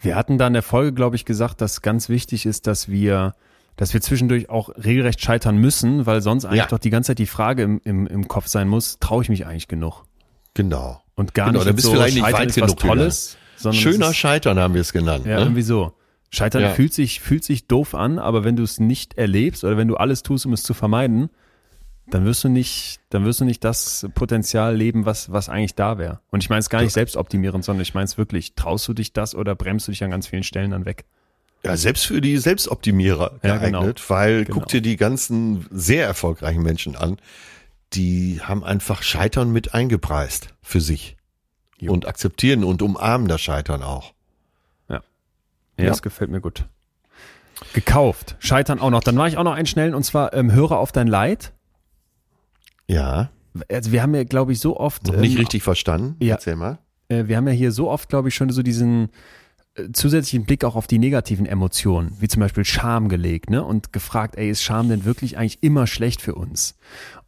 Wir hatten da in der Folge, glaube ich, gesagt, dass ganz wichtig ist, dass wir, dass wir zwischendurch auch regelrecht scheitern müssen, weil sonst eigentlich Ja. doch die ganze Zeit die Frage im, im, im Kopf sein muss, traue ich mich eigentlich genug? Genau. Und gar Genau, nicht bist so, vielleicht nicht weit ist was genug wieder. Tolles, sondern Schöner ist, Scheitern haben wir es genannt. Ja, ne? irgendwie so. Scheitern Ja. fühlt sich, fühlt sich doof an, aber wenn du es nicht erlebst oder wenn du alles tust, um es zu vermeiden, dann wirst du nicht, dann wirst du nicht das Potenzial leben, was, was eigentlich da wäre. Und ich meine es gar nicht selbstoptimierend, sondern ich meine es wirklich, traust du dich das oder bremst du dich an ganz vielen Stellen dann weg? Ja, selbst für die Selbstoptimierer Ja, geeignet, genau. weil Genau. guck dir die ganzen sehr erfolgreichen Menschen an, die haben einfach Scheitern mit eingepreist für sich Jo. und akzeptieren und umarmen das Scheitern auch. Ja, Ja. das gefällt mir gut. Gekauft. Scheitern auch noch. Dann war ich auch noch einen schnellen und zwar ähm, höre auf dein Leid. Ja, Also wir haben ja, glaube ich, so oft. noch nicht ähm, richtig verstanden. ja. Erzähl mal. äh, wir haben ja hier so oft, glaube ich, schon so diesen zusätzlichen Blick auch auf die negativen Emotionen, wie zum Beispiel Scham gelegt, ne? Und gefragt, ey, ist Scham denn wirklich eigentlich immer schlecht für uns?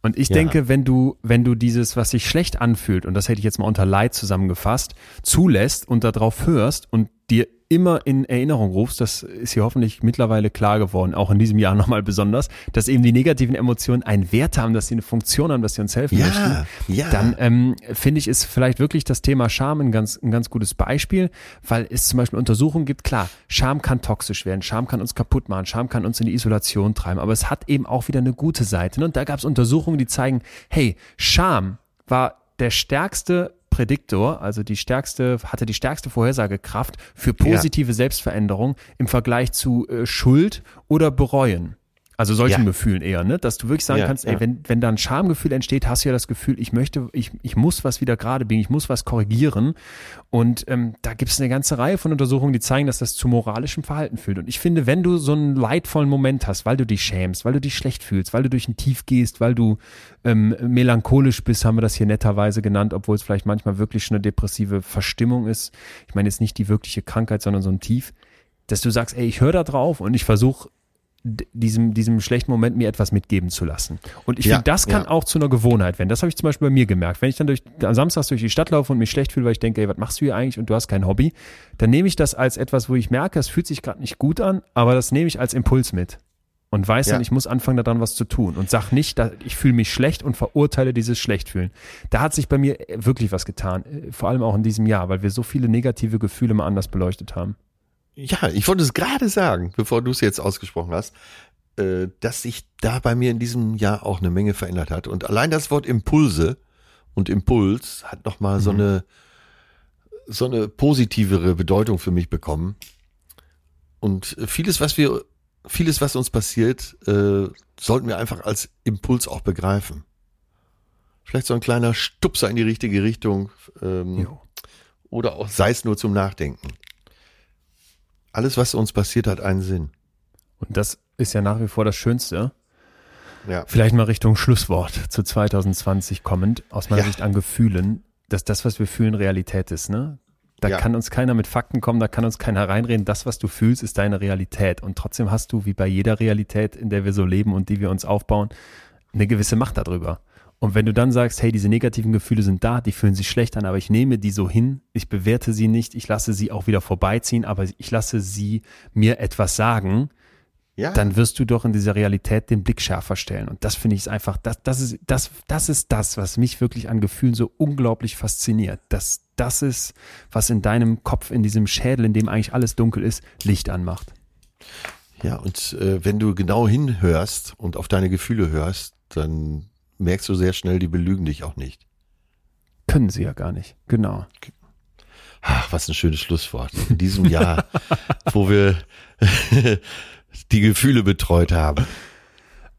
Und ich Ja. denke, wenn du, wenn du dieses, was sich schlecht anfühlt, und das hätte ich jetzt mal unter Leid zusammengefasst, zulässt und darauf hörst und dir immer in Erinnerung rufst, das ist hier hoffentlich mittlerweile klar geworden, auch in diesem Jahr [laughs] nochmal besonders, dass eben die negativen Emotionen einen Wert haben, dass sie eine Funktion haben, dass sie uns helfen Ja, möchten, ja. dann ähm, finde ich, ist vielleicht wirklich das Thema Scham ein ganz, ein ganz gutes Beispiel, weil es zum Beispiel Untersuchungen gibt, klar, Scham kann toxisch werden, Scham kann uns kaputt machen, Scham kann uns in die Isolation treiben, aber es hat eben auch wieder eine gute Seite. Ne? Und da gab es Untersuchungen, die zeigen, hey, Scham war der stärkste Prädiktor, also die stärkste, hatte die stärkste Vorhersagekraft für positive Selbstveränderung im Vergleich zu äh, Schuld oder Bereuen. Also solchen Ja. Gefühlen eher, ne? Dass du wirklich sagen Ja, kannst, ey, ja. wenn, wenn da ein Schamgefühl entsteht, hast du ja das Gefühl, ich möchte, ich, ich muss was wieder gerade biegen, ich muss was korrigieren. Und ähm, da gibt es eine ganze Reihe von Untersuchungen, die zeigen, dass das zu moralischem Verhalten führt. Und ich finde, wenn du so einen leidvollen Moment hast, weil du dich schämst, weil du dich schlecht fühlst, weil du durch ein Tief gehst, weil du ähm, melancholisch bist, haben wir das hier netterweise genannt, obwohl es vielleicht manchmal wirklich schon eine depressive Verstimmung ist. Ich meine jetzt nicht die wirkliche Krankheit, sondern so ein Tief, dass du sagst, ey, ich höre da drauf und ich versuche diesem, diesem schlechten Moment mir etwas mitgeben zu lassen. Und ich Ja, finde, das kann ja. auch zu einer Gewohnheit werden. Das habe ich zum Beispiel bei mir gemerkt. Wenn ich dann durch, am Samstag durch die Stadt laufe und mich schlecht fühle, weil ich denke, ey, was machst du hier eigentlich und du hast kein Hobby, dann nehme ich das als etwas, wo ich merke, es fühlt sich gerade nicht gut an, aber das nehme ich als Impuls mit. Und weiß Ja. dann, ich muss anfangen, daran was zu tun. Und sag nicht, dass ich fühle mich schlecht und verurteile dieses Schlechtfühlen. Da hat sich bei mir wirklich was getan. äh, Vor allem auch in diesem Jahr, weil wir so viele negative Gefühle mal anders beleuchtet haben. Ja, ich wollte es gerade sagen, bevor du es jetzt ausgesprochen hast, äh, dass sich da bei mir in diesem Jahr auch eine Menge verändert hat. Und allein das Wort Impulse und Impuls hat nochmal so eine so eine positivere Bedeutung für mich bekommen. Und vieles, was wir, vieles, was uns passiert, äh, sollten wir einfach als Impuls auch begreifen. Vielleicht so ein kleiner Stupser in die richtige Richtung ähm, Jo. oder auch sei es nur zum Nachdenken. Alles, was uns passiert, hat einen Sinn. Und das ist ja nach wie vor das Schönste. Ja. Vielleicht mal Richtung Schlusswort zu 2020 kommend, aus meiner Ja. Sicht an Gefühlen, dass das, was wir fühlen, Realität ist, ne? Da Ja. kann uns keiner mit Fakten kommen, da kann uns keiner reinreden. Das, was du fühlst, ist deine Realität. Und trotzdem hast du, wie bei jeder Realität, in der wir so leben und die wir uns aufbauen, eine gewisse Macht darüber. Und wenn du dann sagst, hey, diese negativen Gefühle sind da, die fühlen sich schlecht an, aber ich nehme die so hin, ich bewerte sie nicht, ich lasse sie auch wieder vorbeiziehen, aber ich lasse sie mir etwas sagen, Ja. dann wirst du doch in dieser Realität den Blick schärfer stellen. Und das finde ich einfach, das, das, ist, das, das ist das, was mich wirklich an Gefühlen so unglaublich fasziniert. Das, das ist, was in deinem Kopf, in diesem Schädel, in dem eigentlich alles dunkel ist, Licht anmacht. Ja, und äh, wenn du genau hinhörst und auf deine Gefühle hörst, dann merkst du sehr schnell, die belügen dich auch nicht. Können sie ja gar nicht. Genau. Ach, was ein schönes Schlusswort. In diesem Jahr, [laughs] wo wir [laughs] die Gefühle betreut haben.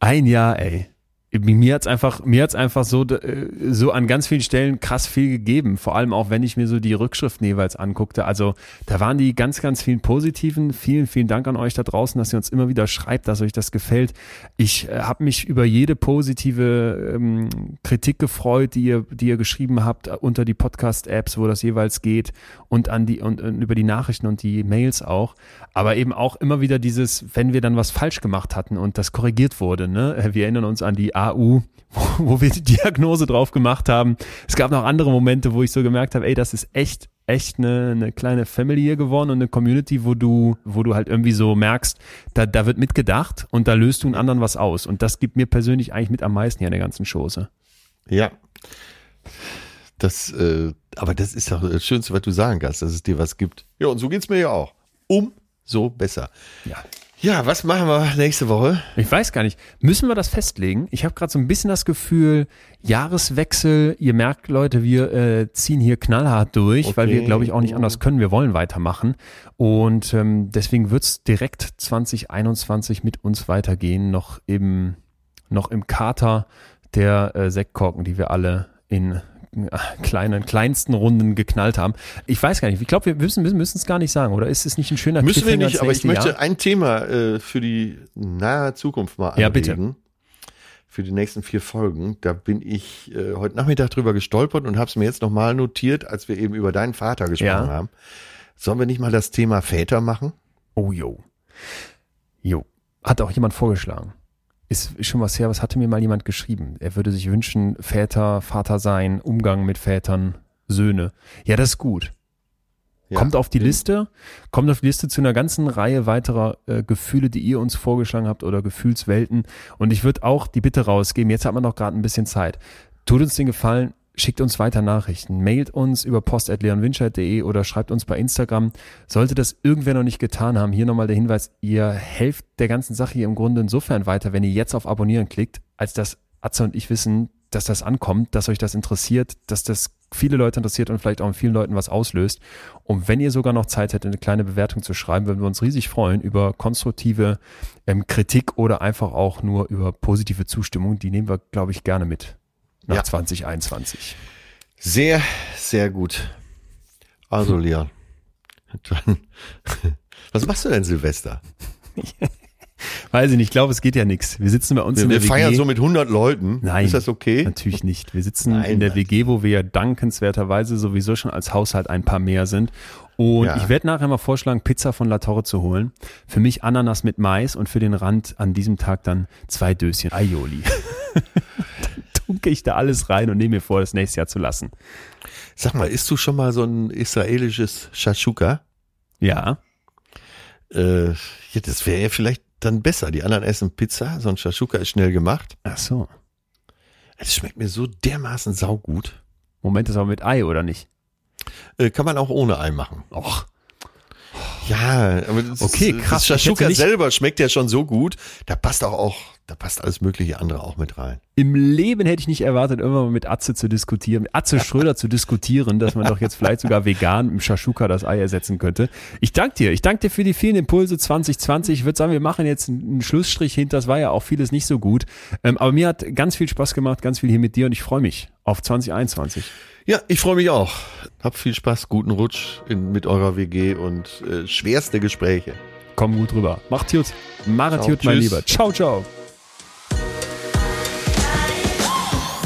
Ein Jahr, ey. Mir hat's einfach, mir hat's einfach so, äh, so an ganz vielen Stellen krass viel gegeben. Vor allem auch, wenn ich mir so die Rückschriften jeweils anguckte. Also, da waren die ganz, ganz vielen positiven. Vielen, vielen Dank an euch da draußen, dass ihr uns immer wieder schreibt, dass euch das gefällt. Ich äh, habe mich über jede positive ähm, Kritik gefreut, die ihr, die ihr geschrieben habt äh, unter die Podcast-Apps, wo das jeweils geht und an die und, und über die Nachrichten und die Mails auch. Aber eben auch immer wieder dieses, wenn wir dann was falsch gemacht hatten und das korrigiert wurde. Ne? Wir erinnern uns an die AU, wo, wir die Diagnose drauf gemacht haben. Es gab noch andere Momente, wo ich so gemerkt habe, ey, das ist echt, echt eine, eine kleine Family hier geworden und eine Community, wo du, wo du halt irgendwie so merkst, da, da wird mitgedacht und da löst du einen anderen was aus. Und das gibt mir persönlich eigentlich mit am meisten hier an der ganzen Chose. Ja. Das, äh, aber das ist doch das Schönste, was du sagen kannst, dass es dir was gibt. Ja, und so geht's mir ja auch. Umso besser. Ja. Ja, was machen wir nächste Woche? Ich weiß gar nicht. Müssen wir das festlegen? Ich habe gerade so ein bisschen das Gefühl, Jahreswechsel, ihr merkt, Leute, wir äh, ziehen hier knallhart durch, weil wir, Okay. glaube ich, auch nicht anders können. Wir wollen weitermachen. Und ähm, deswegen wird's direkt 2021 mit uns weitergehen, noch im, noch im Kater der äh, Sektkorken, die wir alle in kleinen, kleinsten Runden geknallt haben. Ich weiß gar nicht, ich glaube, wir müssen es gar nicht sagen, oder ist es nicht ein schöner Müssen wir nicht, aber ich möchte Jahr? ein Thema äh, für die nahe Zukunft mal anregen. Ja, bitte. Für die nächsten vier Folgen. Da bin ich äh, heute Nachmittag drüber gestolpert und habe es mir jetzt nochmal notiert, als wir eben über deinen Vater gesprochen Ja. haben. Sollen wir nicht mal das Thema Väter machen? Oh, jo. Jo. Hat auch jemand vorgeschlagen. Ist schon was her, was hatte mir mal jemand geschrieben? Er würde sich wünschen, Väter, Vater sein, Umgang mit Vätern, Söhne. Ja, das ist gut. Ja. Kommt auf die Liste, kommt auf die Liste zu einer ganzen Reihe weiterer äh, Gefühle, die ihr uns vorgeschlagen habt oder Gefühlswelten. Und ich würde auch die Bitte rausgeben, jetzt hat man noch gerade ein bisschen Zeit. Tut uns den Gefallen, schickt uns weiter Nachrichten, mailt uns über post.leonwinscheid.de oder schreibt uns bei Instagram. Sollte das irgendwer noch nicht getan haben, hier nochmal der Hinweis, ihr helft der ganzen Sache hier im Grunde insofern weiter, wenn ihr jetzt auf Abonnieren klickt, als dass Atze und ich wissen, dass das ankommt, dass euch das interessiert, dass das viele Leute interessiert und vielleicht auch vielen Leuten was auslöst. Und wenn ihr sogar noch Zeit hättet, eine kleine Bewertung zu schreiben, würden wir uns riesig freuen über konstruktive ähm, Kritik oder einfach auch nur über positive Zustimmung. Die nehmen wir, glaube ich, gerne mit nach Ja. 2021. Sehr, sehr gut. Also, Leon. Dann, [laughs] was machst du denn Silvester? [laughs] Weiß ich nicht, ich glaube, es geht ja nichts. Wir sitzen bei uns Wir, in wir der feiern WG. so mit 100 Leuten. Nein. Ist das okay? Natürlich nicht. Wir sitzen Nein, in der. WG, wo wir ja dankenswerterweise sowieso schon als Haushalt ein paar mehr sind. Und Ja. ich werde nachher mal vorschlagen, Pizza von La Torre zu holen. Für mich Ananas mit Mais und für den Rand an diesem Tag dann zwei Döschen Aioli. [laughs] [laughs] tunke ich da alles rein und nehme mir vor, das nächstes Jahr zu lassen. Sag mal, isst du schon mal so ein israelisches Shashuka? Ja, Äh, ja, das wäre ja vielleicht dann besser. Die anderen essen Pizza, so ein Shashuka ist schnell gemacht. ach so. Es schmeckt mir so dermaßen saugut. Moment, das aber mit Ei, oder nicht? Äh, kann man auch ohne Ei machen. Och, Ja, aber das Okay, ist, krass, Das Shashuka selber schmeckt ja schon so gut. Da passt auch, auch, da passt alles mögliche andere auch mit rein. Im Leben hätte ich nicht erwartet, irgendwann mal mit Atze zu diskutieren, mit Atze [laughs] Schröder zu diskutieren, dass man doch jetzt vielleicht sogar vegan im Shashuka das Ei ersetzen könnte. Ich danke dir. Ich danke dir für die vielen Impulse 2020. Ich würde sagen, wir machen jetzt einen Schlussstrich hinter. Das war ja auch vieles nicht so gut. Ähm, aber mir hat ganz viel Spaß gemacht, ganz viel hier mit dir und ich freue mich auf 2021. Ja, ich freue mich auch. Hab viel Spaß, guten Rutsch in, mit eurer WG und äh, schwerste Gespräche. Komm gut rüber. Macht gut. Macht Ciao, gut, mein. Lieber. Ciao, ciao.